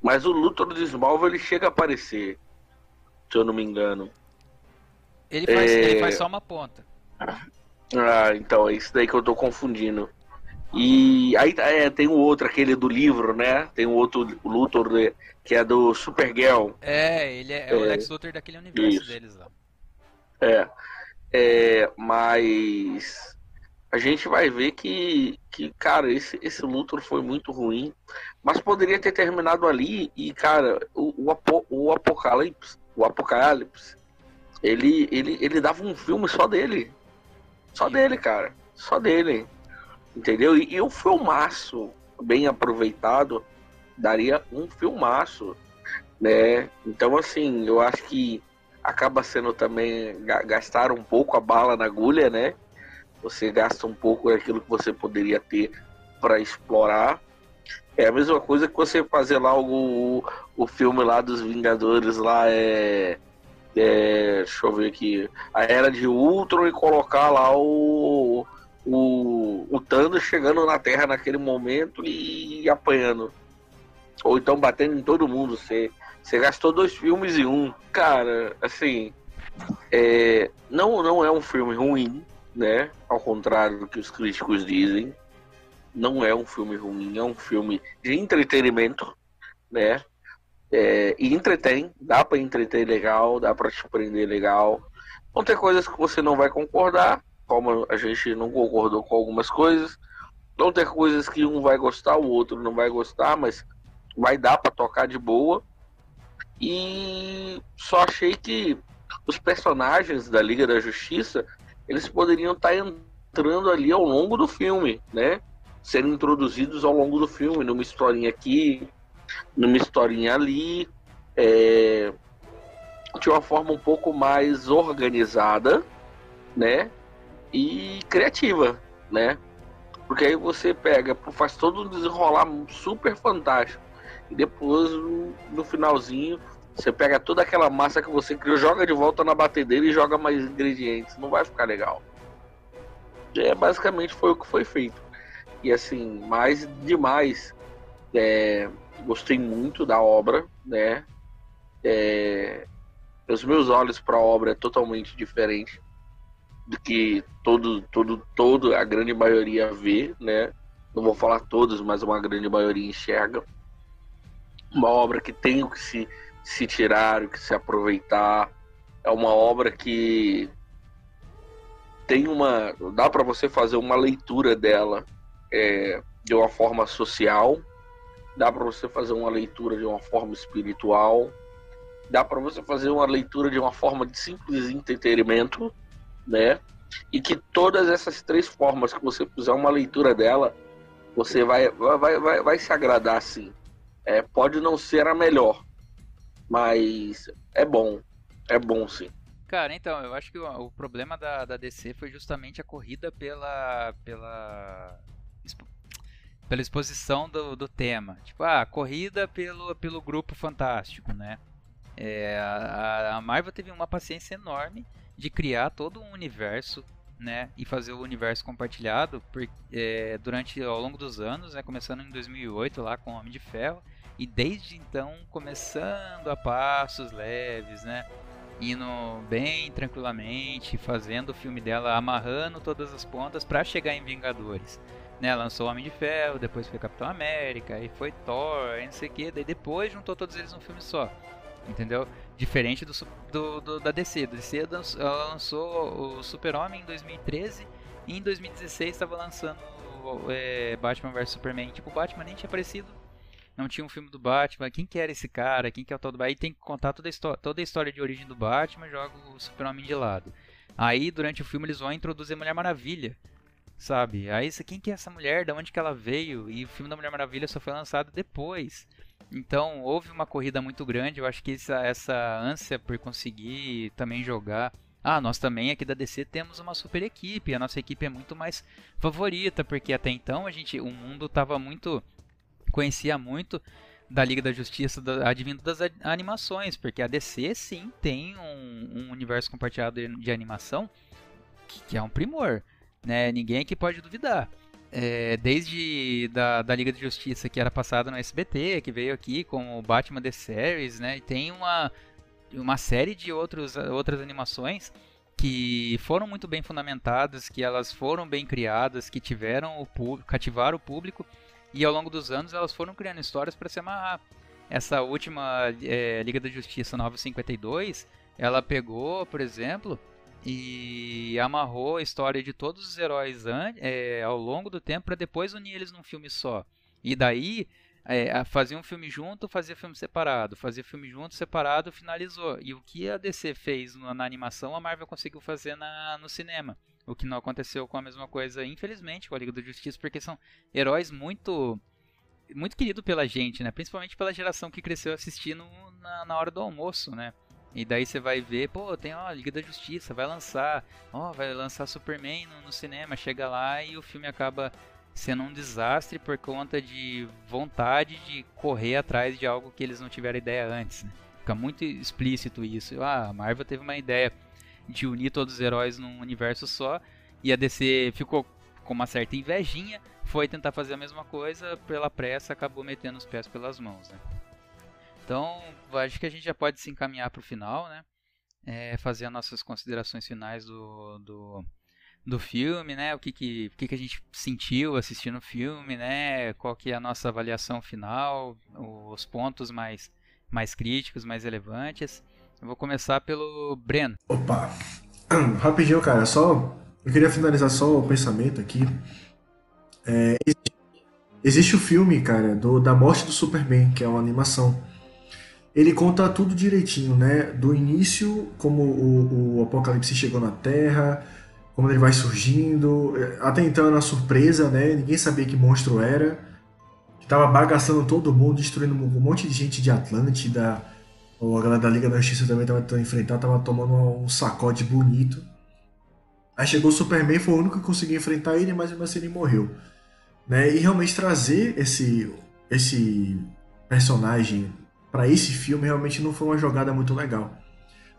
Mas o Luthor de Smallville ele chega a aparecer, se eu não me engano. Ele faz, é... ele faz só uma ponta. Ah, então é isso daí que eu tô confundindo. E aí é, tem o outro, aquele do livro, né? Tem o outro Luthor que é do Supergirl. É, ele é, é, o Lex Luthor daquele universo isso. deles lá. É, é, mas a gente vai ver que, que cara, esse, esse Luthor foi muito ruim, mas poderia ter terminado ali e, cara, o, o, Apo, o Apocalipse, o Apocalipse, ele, ele, ele dava um filme só dele. Só dele, cara. Só dele. Entendeu? E, e um filmaço bem aproveitado daria um filmaço, né? Então, assim, eu acho que acaba sendo também gastar um pouco a bala na agulha, né? Você gasta um pouco daquilo que você poderia ter para explorar. É a mesma coisa que você fazer lá o, o filme lá dos Vingadores lá é, é deixa eu ver aqui a era de Ultron e colocar lá o o, o Thanos chegando na Terra naquele momento e apanhando. Ou então batendo em todo mundo. Você você gastou dois filmes em um. Cara assim É, não, não é um filme ruim, né? Ao contrário do que os críticos dizem. Não é um filme ruim, é um filme de entretenimento, né? É, e entretém, dá para entreter legal, dá para te prender legal. Vão ter coisas que você não vai concordar, como a gente não concordou com algumas coisas. Vão ter coisas que um vai gostar, o outro não vai gostar, mas vai dar para tocar de boa. E só achei que os personagens da Liga da Justiça, eles poderiam estar tá entrando ali ao longo do filme, né? Sendo introduzidos ao longo do filme, numa historinha aqui, numa historinha ali, é, de uma forma um pouco mais organizada, né? E criativa, né? Porque aí você pega, faz todo um desenrolar super fantástico. E depois, no finalzinho, você pega toda aquela massa que você criou, joga de volta na batedeira e joga mais ingredientes. Não vai ficar legal. É, basicamente foi o que foi feito. E assim, mais demais. É, gostei muito da obra, né? É, os meus olhos para a obra é totalmente diferente do que todo, todo, todo a grande maioria vê, né? Não vou falar todos, mas uma grande maioria enxerga. Uma obra que tem o que se, se tirar, o que se aproveitar. É uma obra que tem uma. dá para você fazer uma leitura dela é, de uma forma social, dá para você fazer uma leitura de uma forma espiritual, dá para você fazer uma leitura de uma forma de simples entretenimento, né? E que todas essas três formas que você fizer uma leitura dela, você vai, vai, vai, vai se agradar sim. É, pode não ser a melhor, mas é bom. É bom sim. Cara, então, eu acho que o, o problema da, da DC foi justamente a corrida pela. pela pela exposição do, do tema. Tipo, ah, corrida pelo, pelo grupo fantástico, né? É, a, a Marvel teve uma paciência enorme de criar todo um universo, né? E fazer o universo compartilhado por, é, durante ao longo dos anos, né? Começando em 2008 lá com o Homem de Ferro e desde então começando a passos leves, né? Indo bem tranquilamente, fazendo o filme dela, amarrando todas as pontas para chegar em Vingadores né, lançou Homem de Ferro, depois foi Capitão América, aí foi Thor, aí não sei o que, daí depois juntou todos eles num filme só. Entendeu? Diferente do, do, do da DC. Da DC lançou o Super-Homem em 2013 e em 2016 estava lançando é, Batman vs Superman. Tipo, o Batman nem tinha aparecido. Não tinha um filme do Batman. Quem que era esse cara? Quem que é o tal do Batman? Aí tem que contar toda a, toda a história de origem do Batman joga o Super-Homem de lado. Aí, durante o filme, eles vão introduzir a Mulher Maravilha sabe? Aí quem que é essa mulher? Da onde que ela veio? E o filme da Mulher Maravilha só foi lançado depois. Então houve uma corrida muito grande. Eu acho que essa, essa ânsia por conseguir também jogar. Ah, nós também aqui da DC temos uma super equipe. A nossa equipe é muito mais favorita, porque até então a gente, o mundo estava muito conhecia muito da Liga da Justiça da, advindo das animações, porque a DC sim tem um, um universo compartilhado de, de animação que, que, é um primor né? Ninguém aqui pode duvidar. É, desde da, da Liga de Justiça que era passada no SBT, que veio aqui com o Batman The Series, né? E tem uma, uma série de outros, outras animações que foram muito bem fundamentadas, que elas foram bem criadas, que tiveram o público, cativaram o público e ao longo dos anos elas foram criando histórias para se amarrar. Essa última é, Liga da Justiça 952, ela pegou, por exemplo, e amarrou a história de todos os heróis é, ao longo do tempo para depois unir eles num filme só. E daí é, fazia um filme junto, fazia filme separado, fazia filme junto, separado, finalizou. E o que a DC fez na, na animação, a Marvel conseguiu fazer na, no cinema. O que não aconteceu com a mesma coisa, infelizmente, com a Liga da Justiça, porque são heróis muito muito querido pela gente, né? Principalmente pela geração que cresceu assistindo na, na hora do almoço, né? E daí você vai ver, pô, tem ó, Liga da Justiça, vai lançar, ó, vai lançar Superman no, no, cinema, chega lá e o filme acaba sendo um desastre por conta de vontade de correr atrás de algo que eles não tiveram ideia antes. Né? Fica muito explícito isso. Ah, a Marvel teve uma ideia de unir todos os heróis num universo só e a DC ficou com uma certa invejinha, foi tentar fazer a mesma coisa, pela pressa acabou metendo os pés pelas mãos, né? Então, acho que a gente já pode se encaminhar para o final, né? é, fazer as nossas considerações finais do, do, do filme, né? O que que, o que que a gente sentiu assistindo o filme, né? Qual que é a nossa avaliação final, os pontos mais, mais críticos, mais relevantes. Eu vou começar pelo Breno. Opa! Rapidinho, cara, só. Eu queria finalizar só o pensamento aqui. É, existe o filme, cara, do, da morte do Superman, que é uma animação. Ele conta tudo direitinho, né? Do início, como o, o Apocalipse chegou na Terra, como ele vai surgindo. Até então era uma surpresa, né? Ninguém sabia que monstro era. Tava bagaçando todo mundo, destruindo um monte de gente de Atlântida. A galera da Liga da Justiça também tava tentando enfrentar, tava tomando um sacode bonito. Aí chegou o Superman, foi o único que conseguiu enfrentar ele, mas mesmo assim ele morreu. Né? E realmente trazer esse, esse personagem para esse filme realmente não foi uma jogada muito legal.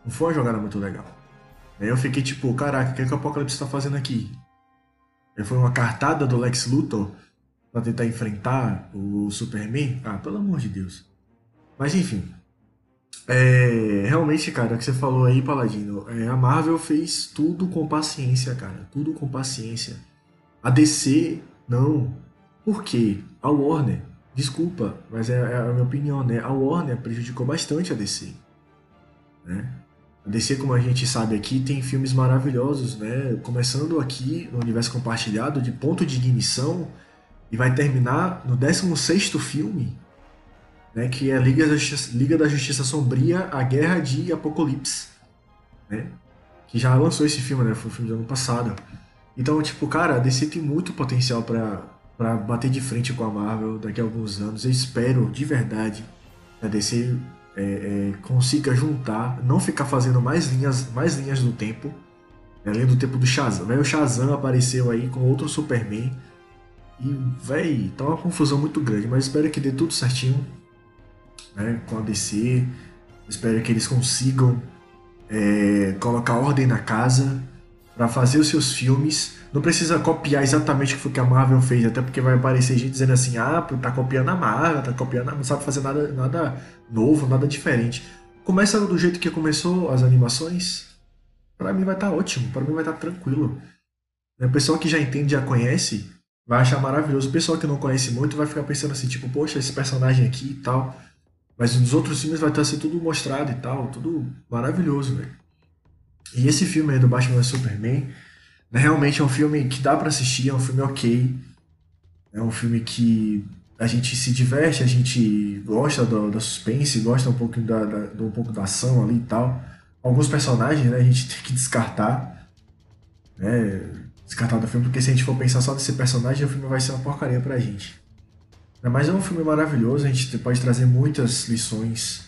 Não foi uma jogada muito legal. Aí eu fiquei tipo, caraca, o que, é que o Apocalipse tá fazendo aqui? Aí foi uma cartada do Lex Luthor pra tentar enfrentar o Superman? Ah, pelo amor de Deus. Mas enfim. É, realmente, cara, o que você falou aí, Paladino, é, a Marvel fez tudo com paciência, cara. Tudo com paciência. A DC, não. Por quê? A Warner, desculpa, mas é, é a minha opinião, né? A Warner prejudicou bastante a DC. Né? A DC, como a gente sabe aqui, tem filmes maravilhosos, né? Começando aqui no universo compartilhado, de ponto de ignição, e vai terminar no 16 filme, né? Que é Liga da, Justiça, Liga da Justiça Sombria, A Guerra de Apocalipse, né? Que já lançou esse filme, né? Foi o filme do ano passado. Então, tipo, cara, a DC tem muito potencial para bater de frente com a Marvel daqui a alguns anos. Eu espero, de verdade, a DC é, é, consiga juntar, não ficar fazendo mais linhas, mais linhas do tempo. Né, além do tempo do Shazam. O Shazam apareceu aí com outro Superman. E, véi, tá uma confusão muito grande, mas espero que dê tudo certinho né, com a DC. Espero que eles consigam é, colocar ordem na casa para fazer os seus filmes não precisa copiar exatamente o que foi que a Marvel fez, até porque vai aparecer gente dizendo assim, ah, tá copiando a Marvel, tá copiando, não sabe fazer nada, nada novo, nada diferente. Começa do jeito que começou as animações, para mim vai estar tá ótimo, para mim vai estar tá tranquilo. O pessoal que já entende, já conhece, vai achar maravilhoso. O pessoal que não conhece muito vai ficar pensando assim, tipo, poxa, esse personagem aqui e tal. Mas nos outros filmes vai estar assim, tudo mostrado e tal, tudo maravilhoso, velho. E esse filme aí do Batman vs Superman, Realmente é um filme que dá para assistir, é um filme ok. É um filme que a gente se diverte, a gente gosta do, da suspense, gosta um pouco da, da, um pouco da ação ali e tal. Alguns personagens, né, a gente tem que descartar. Né, descartar do filme, porque se a gente for pensar só nesse personagem, o filme vai ser uma porcaria pra gente. Mas é um filme maravilhoso, a gente pode trazer muitas lições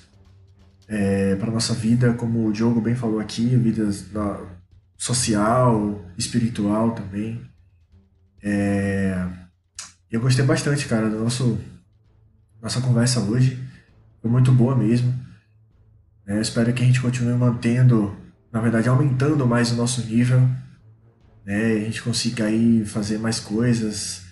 é, para nossa vida, como o Diogo bem falou aqui, vidas da, social, espiritual também. É... Eu gostei bastante, cara, da nossa conversa hoje. Foi muito boa mesmo. É, espero que a gente continue mantendo, na verdade, aumentando mais o nosso nível. Né? A gente consiga aí fazer mais coisas,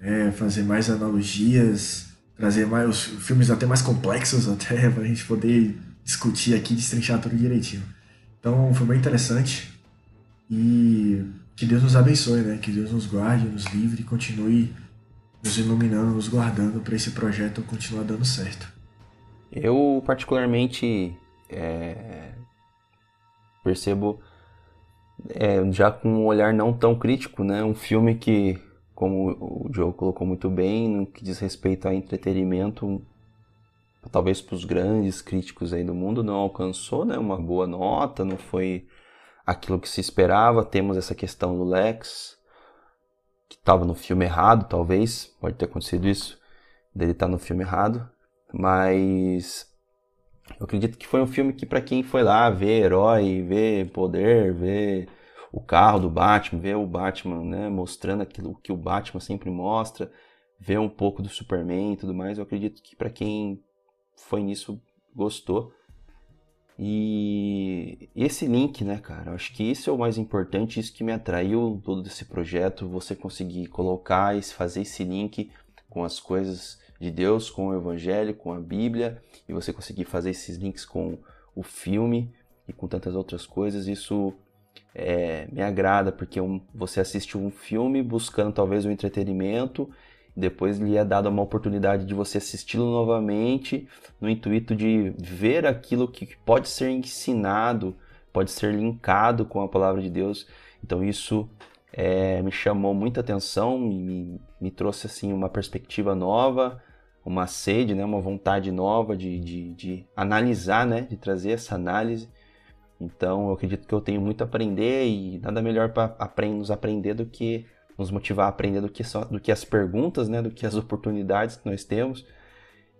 né? fazer mais analogias, trazer mais os filmes até mais complexos até para a gente poder discutir aqui, destrinchar tudo direitinho. Então foi bem interessante. E que Deus nos abençoe, né? Que Deus nos guarde, nos livre e continue nos iluminando, nos guardando para esse projeto continuar dando certo. Eu, particularmente, é, percebo, é, já com um olhar não tão crítico, né? Um filme que, como o Joe colocou muito bem, no que diz respeito a entretenimento, talvez para os grandes críticos aí do mundo, não alcançou né, uma boa nota, não foi aquilo que se esperava. Temos essa questão do Lex, que estava no filme errado, talvez, pode ter acontecido isso, dele estar tá no filme errado, mas eu acredito que foi um filme que para quem foi lá ver herói, ver poder, ver o carro do Batman, ver o Batman, né, mostrando aquilo que o Batman sempre mostra, ver um pouco do Superman e tudo mais, eu acredito que para quem foi nisso gostou. E esse link, né, cara? Acho que isso é o mais importante, isso que me atraiu todo esse projeto, você conseguir colocar e fazer esse link com as coisas de Deus, com o Evangelho, com a Bíblia, e você conseguir fazer esses links com o filme e com tantas outras coisas, isso é, me agrada, porque um, você assiste um filme buscando talvez um entretenimento, depois lhe é dada uma oportunidade de você assisti-lo novamente, no intuito de ver aquilo que pode ser ensinado, pode ser linkado com a palavra de Deus. Então isso é, me chamou muita atenção, me, me trouxe assim uma perspectiva nova, uma sede, né, uma vontade nova de, de, de analisar, né, de trazer essa análise. Então eu acredito que eu tenho muito a aprender e nada melhor para nos aprender do que nos motivar a aprender do que, só, do que as perguntas, né, do que as oportunidades que nós temos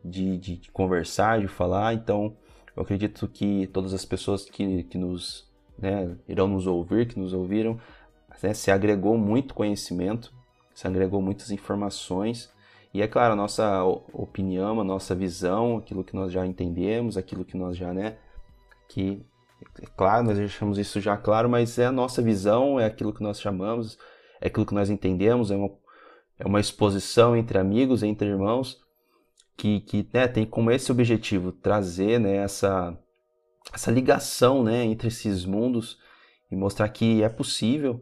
de, de, de conversar, de falar. Então eu acredito que todas as pessoas que, que nos né, irão nos ouvir, que nos ouviram, né, se agregou muito conhecimento, se agregou muitas informações e é claro, a nossa opinião, a nossa visão, aquilo que nós já entendemos, aquilo que nós já, né, que é claro, nós deixamos isso já claro, mas é a nossa visão, é aquilo que nós chamamos, é aquilo que nós entendemos, é uma, é uma exposição entre amigos, entre irmãos, que, que né, tem como esse objetivo trazer né, essa, essa ligação né, entre esses mundos e mostrar que é possível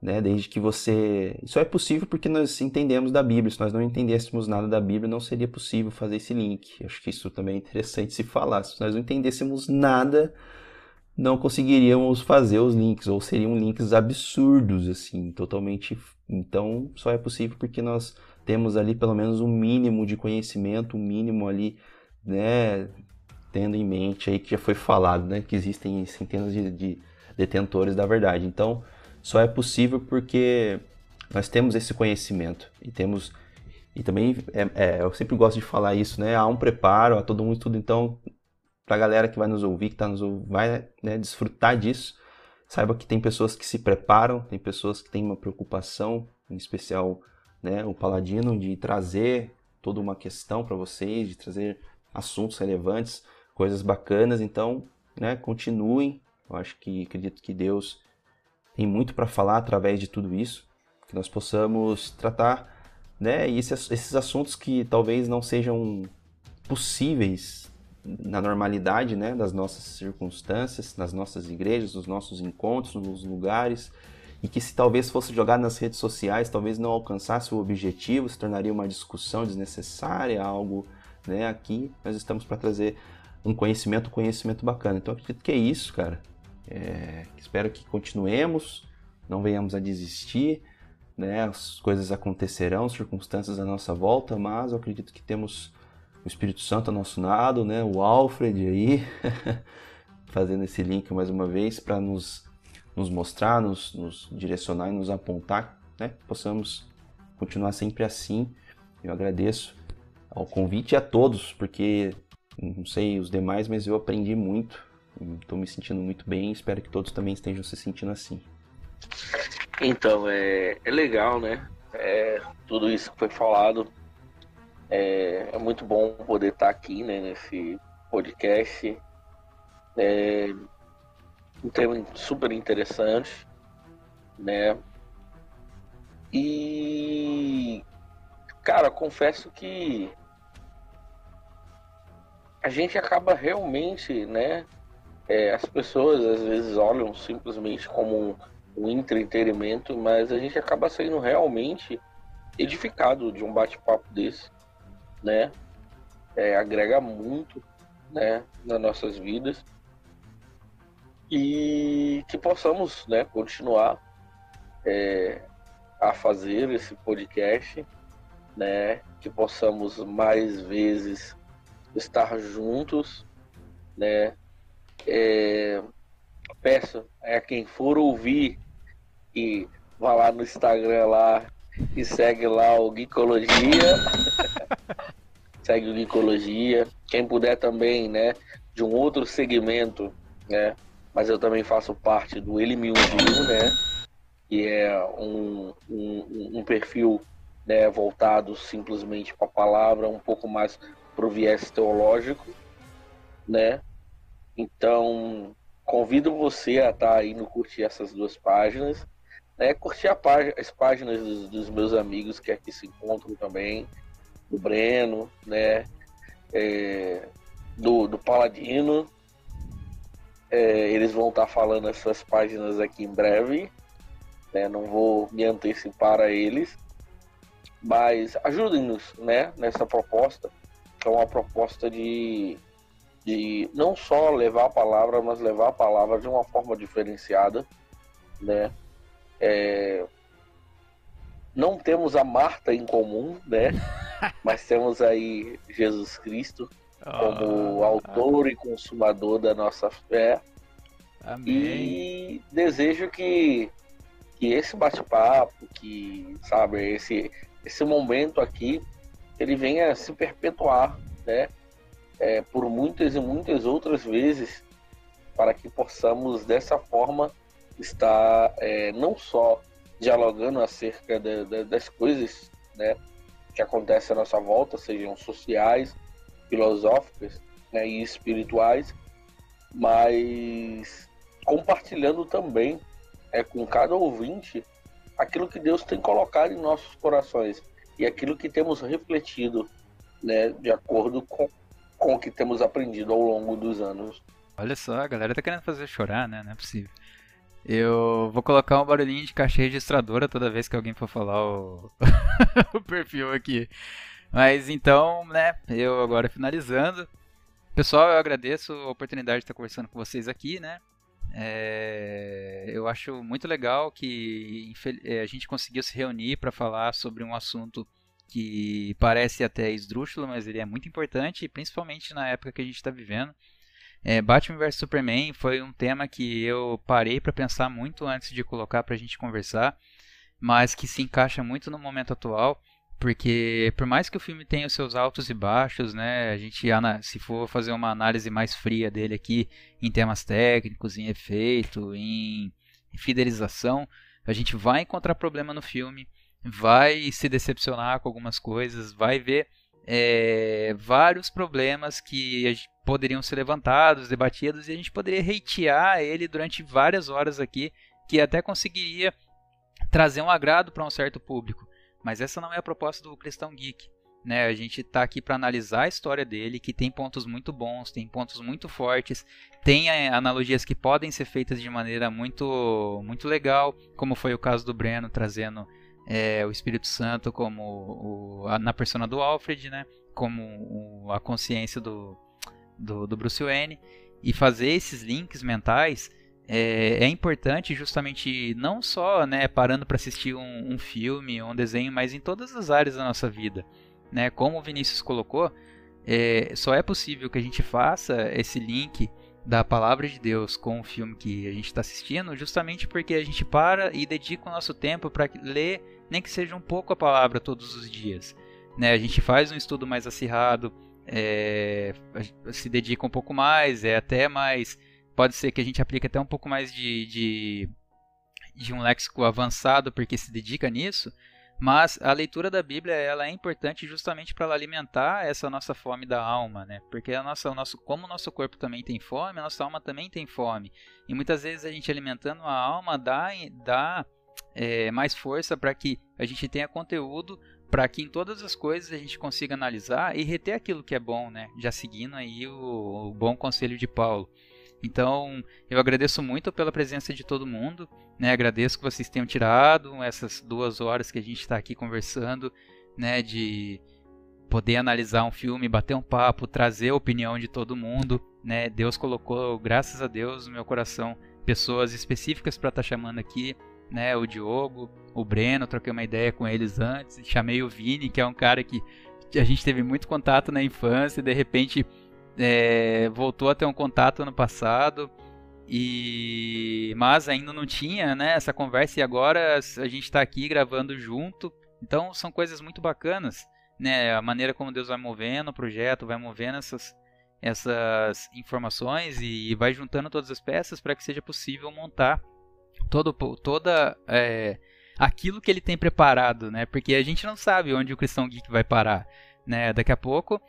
né? Desde que você. Isso é possível porque nós entendemos da Bíblia. Se nós não entendêssemos nada da Bíblia, não seria possível fazer esse link. Acho que isso também é interessante se falar. Se nós não entendêssemos nada, não conseguiríamos fazer os links, ou seriam links absurdos, assim, totalmente. Então, só é possível porque nós temos ali pelo menos um mínimo de conhecimento, um mínimo ali, né? Tendo em mente aí que já foi falado, né? Que existem centenas de, de detentores da verdade. Então só é possível porque nós temos esse conhecimento e temos e também é, é, eu sempre gosto de falar isso, né? Há um preparo, há todo um estudo. Então, para a galera que vai nos ouvir, que tá nos vai né, desfrutar disso, saiba que tem pessoas que se preparam, tem pessoas que têm uma preocupação, em especial, né, o Paladino, de trazer toda uma questão para vocês, de trazer assuntos relevantes, coisas bacanas. Então, né, continuem. Eu acho que acredito que Deus tem muito para falar através de tudo isso, que nós possamos tratar né, esses, esses assuntos que talvez não sejam possíveis na normalidade né, das nossas circunstâncias, nas nossas igrejas, nos nossos encontros, nos lugares, e que se talvez fosse jogado nas redes sociais, talvez não alcançasse o objetivo, se tornaria uma discussão desnecessária, algo né, aqui nós estamos para trazer um conhecimento, um conhecimento bacana. Então acredito que é isso, cara. É, espero que continuemos, não venhamos a desistir, né? As coisas acontecerão, circunstâncias à nossa volta, mas eu acredito que temos o Espírito Santo nosso lado, né? O Alfred aí, fazendo esse link mais uma vez para nos, nos mostrar, nos, nos direcionar e nos apontar, né? Possamos continuar sempre assim. Eu agradeço ao convite a todos, porque não sei os demais, mas eu aprendi muito Estou me sentindo muito bem espero que todos também estejam se sentindo assim. Então, é, é legal, né? É, tudo isso que foi falado. É, é muito bom poder estar aqui né, nesse podcast. É um tema super interessante, né? E, cara, confesso que a gente acaba realmente, né, é, as pessoas às vezes olham simplesmente como um, entretenimento, mas a gente acaba sendo realmente edificado de um bate-papo desse, né? É, agrega muito, né, nas nossas vidas e que possamos, né, continuar é, a fazer esse podcast, né, que possamos mais vezes estar juntos, né, é, peço a quem for ouvir e vá lá no Instagram lá e segue lá o Geekologia. segue o. Quem puder também, né, de um outro segmento, né, mas eu também faço parte do Ele Me Ungiu, né, que é um, um, um perfil né, voltado simplesmente para a palavra, um pouco mais para o viés teológico, né, então, convido você a estar tá indo curtir essas duas páginas, né? Curtir as páginas dos, dos, meus amigos que aqui se encontram também, do Breno, né? É, do, do Paladino. É, eles vão estar falando as suas páginas aqui em breve. Né? Não vou me antecipar a eles. Mas ajudem-nos né, nessa proposta, que é uma proposta de, de não só levar a palavra, mas levar a palavra de uma forma diferenciada. Né? É, não temos a Marta em comum, né? Mas temos aí Jesus Cristo como ah, autor e consumador da nossa fé. Amém. E desejo que, que esse bate-papo, que sabe, esse, esse momento aqui, ele venha se perpetuar, né? É, por muitas e muitas outras vezes, para que possamos dessa forma estar é, não só dialogando acerca de, de, das coisas, né, que acontecem à nossa volta, sejam sociais, filosóficas né, e espirituais, mas compartilhando também é, com cada ouvinte aquilo que Deus tem colocado em nossos corações e aquilo que temos refletido né, de acordo com, com o que temos aprendido ao longo dos anos. Olha só, a galera tá querendo fazer chorar, né? Não é possível. Eu vou colocar um barulhinho de caixa registradora toda vez que alguém for falar o, o perfil aqui. Mas então, né, eu agora finalizando. Pessoal, eu agradeço a oportunidade de estar conversando com vocês aqui, né? É, eu acho muito legal que é, a gente conseguiu se reunir para falar sobre um assunto que parece até esdrúxulo, mas ele é muito importante, principalmente na época que a gente está vivendo. É, Batman vs Superman foi um tema que eu parei para pensar muito antes de colocar para a gente conversar, mas que se encaixa muito no momento atual. Porque por mais que o filme tenha os seus altos e baixos, né, a gente se for fazer uma análise mais fria dele aqui em temas técnicos, em efeito, em fidelização, a gente vai encontrar problema no filme, vai se decepcionar com algumas coisas, vai ver é, vários problemas que poderiam ser levantados, debatidos, e a gente poderia hatear ele durante várias horas aqui, que até conseguiria trazer um agrado para um certo público. Mas essa não é a proposta do Cristão Geek. Né? A gente está aqui para analisar a história dele, que tem pontos muito bons, tem pontos muito fortes, tem é, analogias que podem ser feitas de maneira muito, muito legal, como foi o caso do Breno trazendo é, o Espírito Santo como o, a, na persona do Alfred, né? como o, a consciência do, do, do Bruce Wayne, e fazer esses links mentais é, é, importante justamente não só né, parando para assistir um, um filme ou um desenho, mas em todas as áreas da nossa vida. Né? Como o Vinícius colocou, é, só é possível que a gente faça esse link da palavra de Deus com o filme que a gente está assistindo, justamente porque a gente para e dedica o nosso tempo para ler, nem que seja um pouco a palavra todos os dias. Né? A gente faz um estudo mais acirrado, é, se dedica um pouco mais, é até mais pode ser que a gente aplique até um pouco mais de, de, de um léxico avançado porque se dedica nisso, mas a leitura da Bíblia ela é importante justamente para alimentar essa nossa fome da alma, né? Porque a nossa, o nosso, como o nosso corpo também tem fome, a nossa alma também tem fome. E muitas vezes a gente alimentando a alma dá, dá é, mais força para que a gente tenha conteúdo para que em todas as coisas a gente consiga analisar e reter aquilo que é bom, né? Já seguindo aí o, o bom conselho de Paulo. Então, eu agradeço muito pela presença de todo mundo, né? Agradeço que vocês tenham tirado essas duas horas que a gente está aqui conversando, né? De poder analisar um filme, bater um papo, trazer a opinião de todo mundo, né? Deus colocou, graças a Deus, no meu coração pessoas específicas para estar tá chamando aqui, né? O Diogo, o Breno, troquei uma ideia com eles antes, chamei o Vini, que é um cara que a gente teve muito contato na infância, de repente é, voltou a ter um contato ano passado e mas ainda não tinha né, essa conversa e agora a gente está aqui gravando junto. Então são coisas muito bacanas, né? A maneira como Deus vai movendo o projeto, vai movendo essas essas informações e vai juntando todas as peças para que seja possível montar todo toda é, aquilo que ele tem preparado, né? Porque a gente não sabe onde o Cristão Geek vai parar, né? Daqui a pouco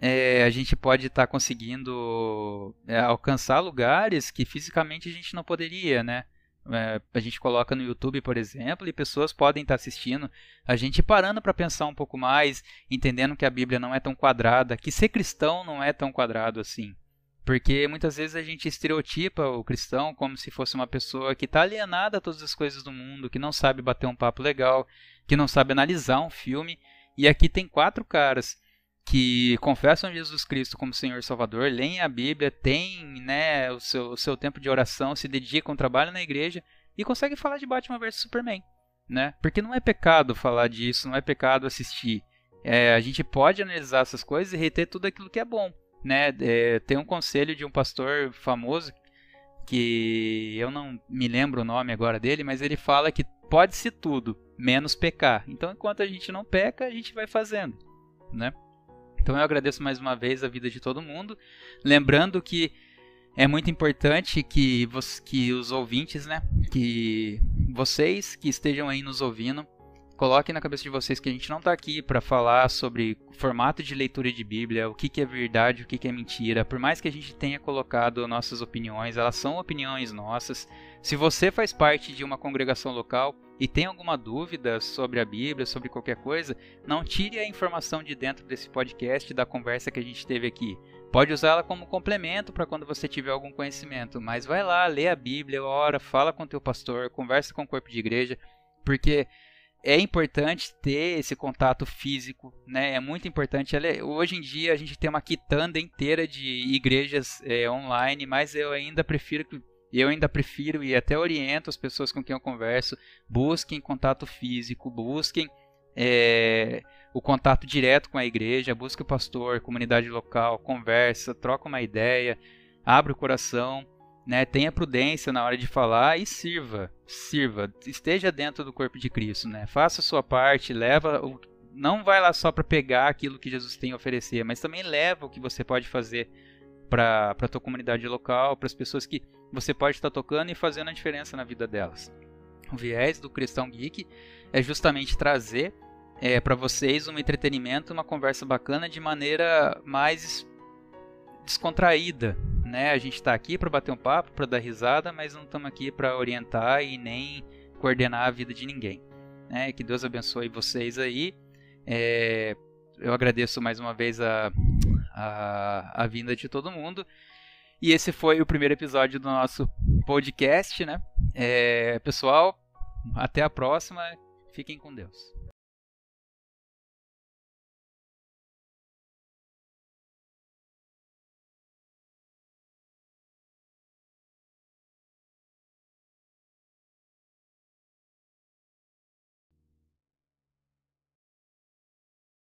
é, a gente pode estar tá conseguindo é, alcançar lugares que fisicamente a gente não poderia, né? É, a gente coloca no YouTube, por exemplo, e pessoas podem estar tá assistindo, a gente parando para pensar um pouco mais, entendendo que a Bíblia não é tão quadrada, que ser cristão não é tão quadrado assim. Porque muitas vezes a gente estereotipa o cristão como se fosse uma pessoa que está alienada a todas as coisas do mundo, que não sabe bater um papo legal, que não sabe analisar um filme. E aqui tem quatro caras que confessam Jesus Cristo como Senhor e Salvador, leem a Bíblia, têm né, o, seu, o seu tempo de oração, se dedicam, trabalham na igreja e conseguem falar de Batman vs Superman. Né? Porque não é pecado falar disso, não é pecado assistir. É, a gente pode analisar essas coisas e reter tudo aquilo que é bom. Né? É, tem um conselho de um pastor famoso que eu não me lembro o nome agora dele, mas ele fala que pode-se tudo, menos pecar. Então, enquanto a gente não peca, a gente vai fazendo, né? Então, eu agradeço mais uma vez a vida de todo mundo, lembrando que é muito importante que, que os ouvintes, né, que vocês que estejam aí nos ouvindo, coloquem na cabeça de vocês que a gente não está aqui para falar sobre formato de leitura de Bíblia, o que, que é verdade, o que, que é mentira. Por mais que a gente tenha colocado nossas opiniões, elas são opiniões nossas. Se você faz parte de uma congregação local e tem alguma dúvida sobre a Bíblia, sobre qualquer coisa, não tire a informação de dentro desse podcast da conversa que a gente teve aqui. Pode usá-la como complemento para quando você tiver algum conhecimento, mas vai lá, lê a Bíblia, ora, fala com teu pastor, conversa com o corpo de igreja, porque é importante ter esse contato físico, né? É muito importante. Hoje em dia a gente tem uma quitanda inteira de igrejas é, online, mas eu ainda prefiro que eu ainda prefiro e até oriento as pessoas com quem eu converso, busquem contato físico, busquem é, o contato direto com a igreja, busque o pastor, comunidade local, conversa, troca uma ideia, abre o coração né, tenha prudência na hora de falar e sirva, sirva, esteja dentro do corpo de Cristo, né? Faça a sua parte, leva o não vai lá só para pegar aquilo que Jesus tem a oferecer, mas também leva o que você pode fazer para a tua comunidade local, para as pessoas que você pode estar tocando e fazendo a diferença na vida delas. O viés do Cristão Geek é justamente trazer é, para vocês um entretenimento, uma conversa bacana de maneira mais descontraída, né? A gente está aqui para bater um papo, para dar risada, mas não estamos aqui para orientar e nem coordenar a vida de ninguém. Né? Que Deus abençoe vocês aí. É, eu agradeço mais uma vez a, a, a vinda de todo mundo. E esse foi o primeiro episódio do nosso podcast, né? É, pessoal, até a próxima. Fiquem com Deus.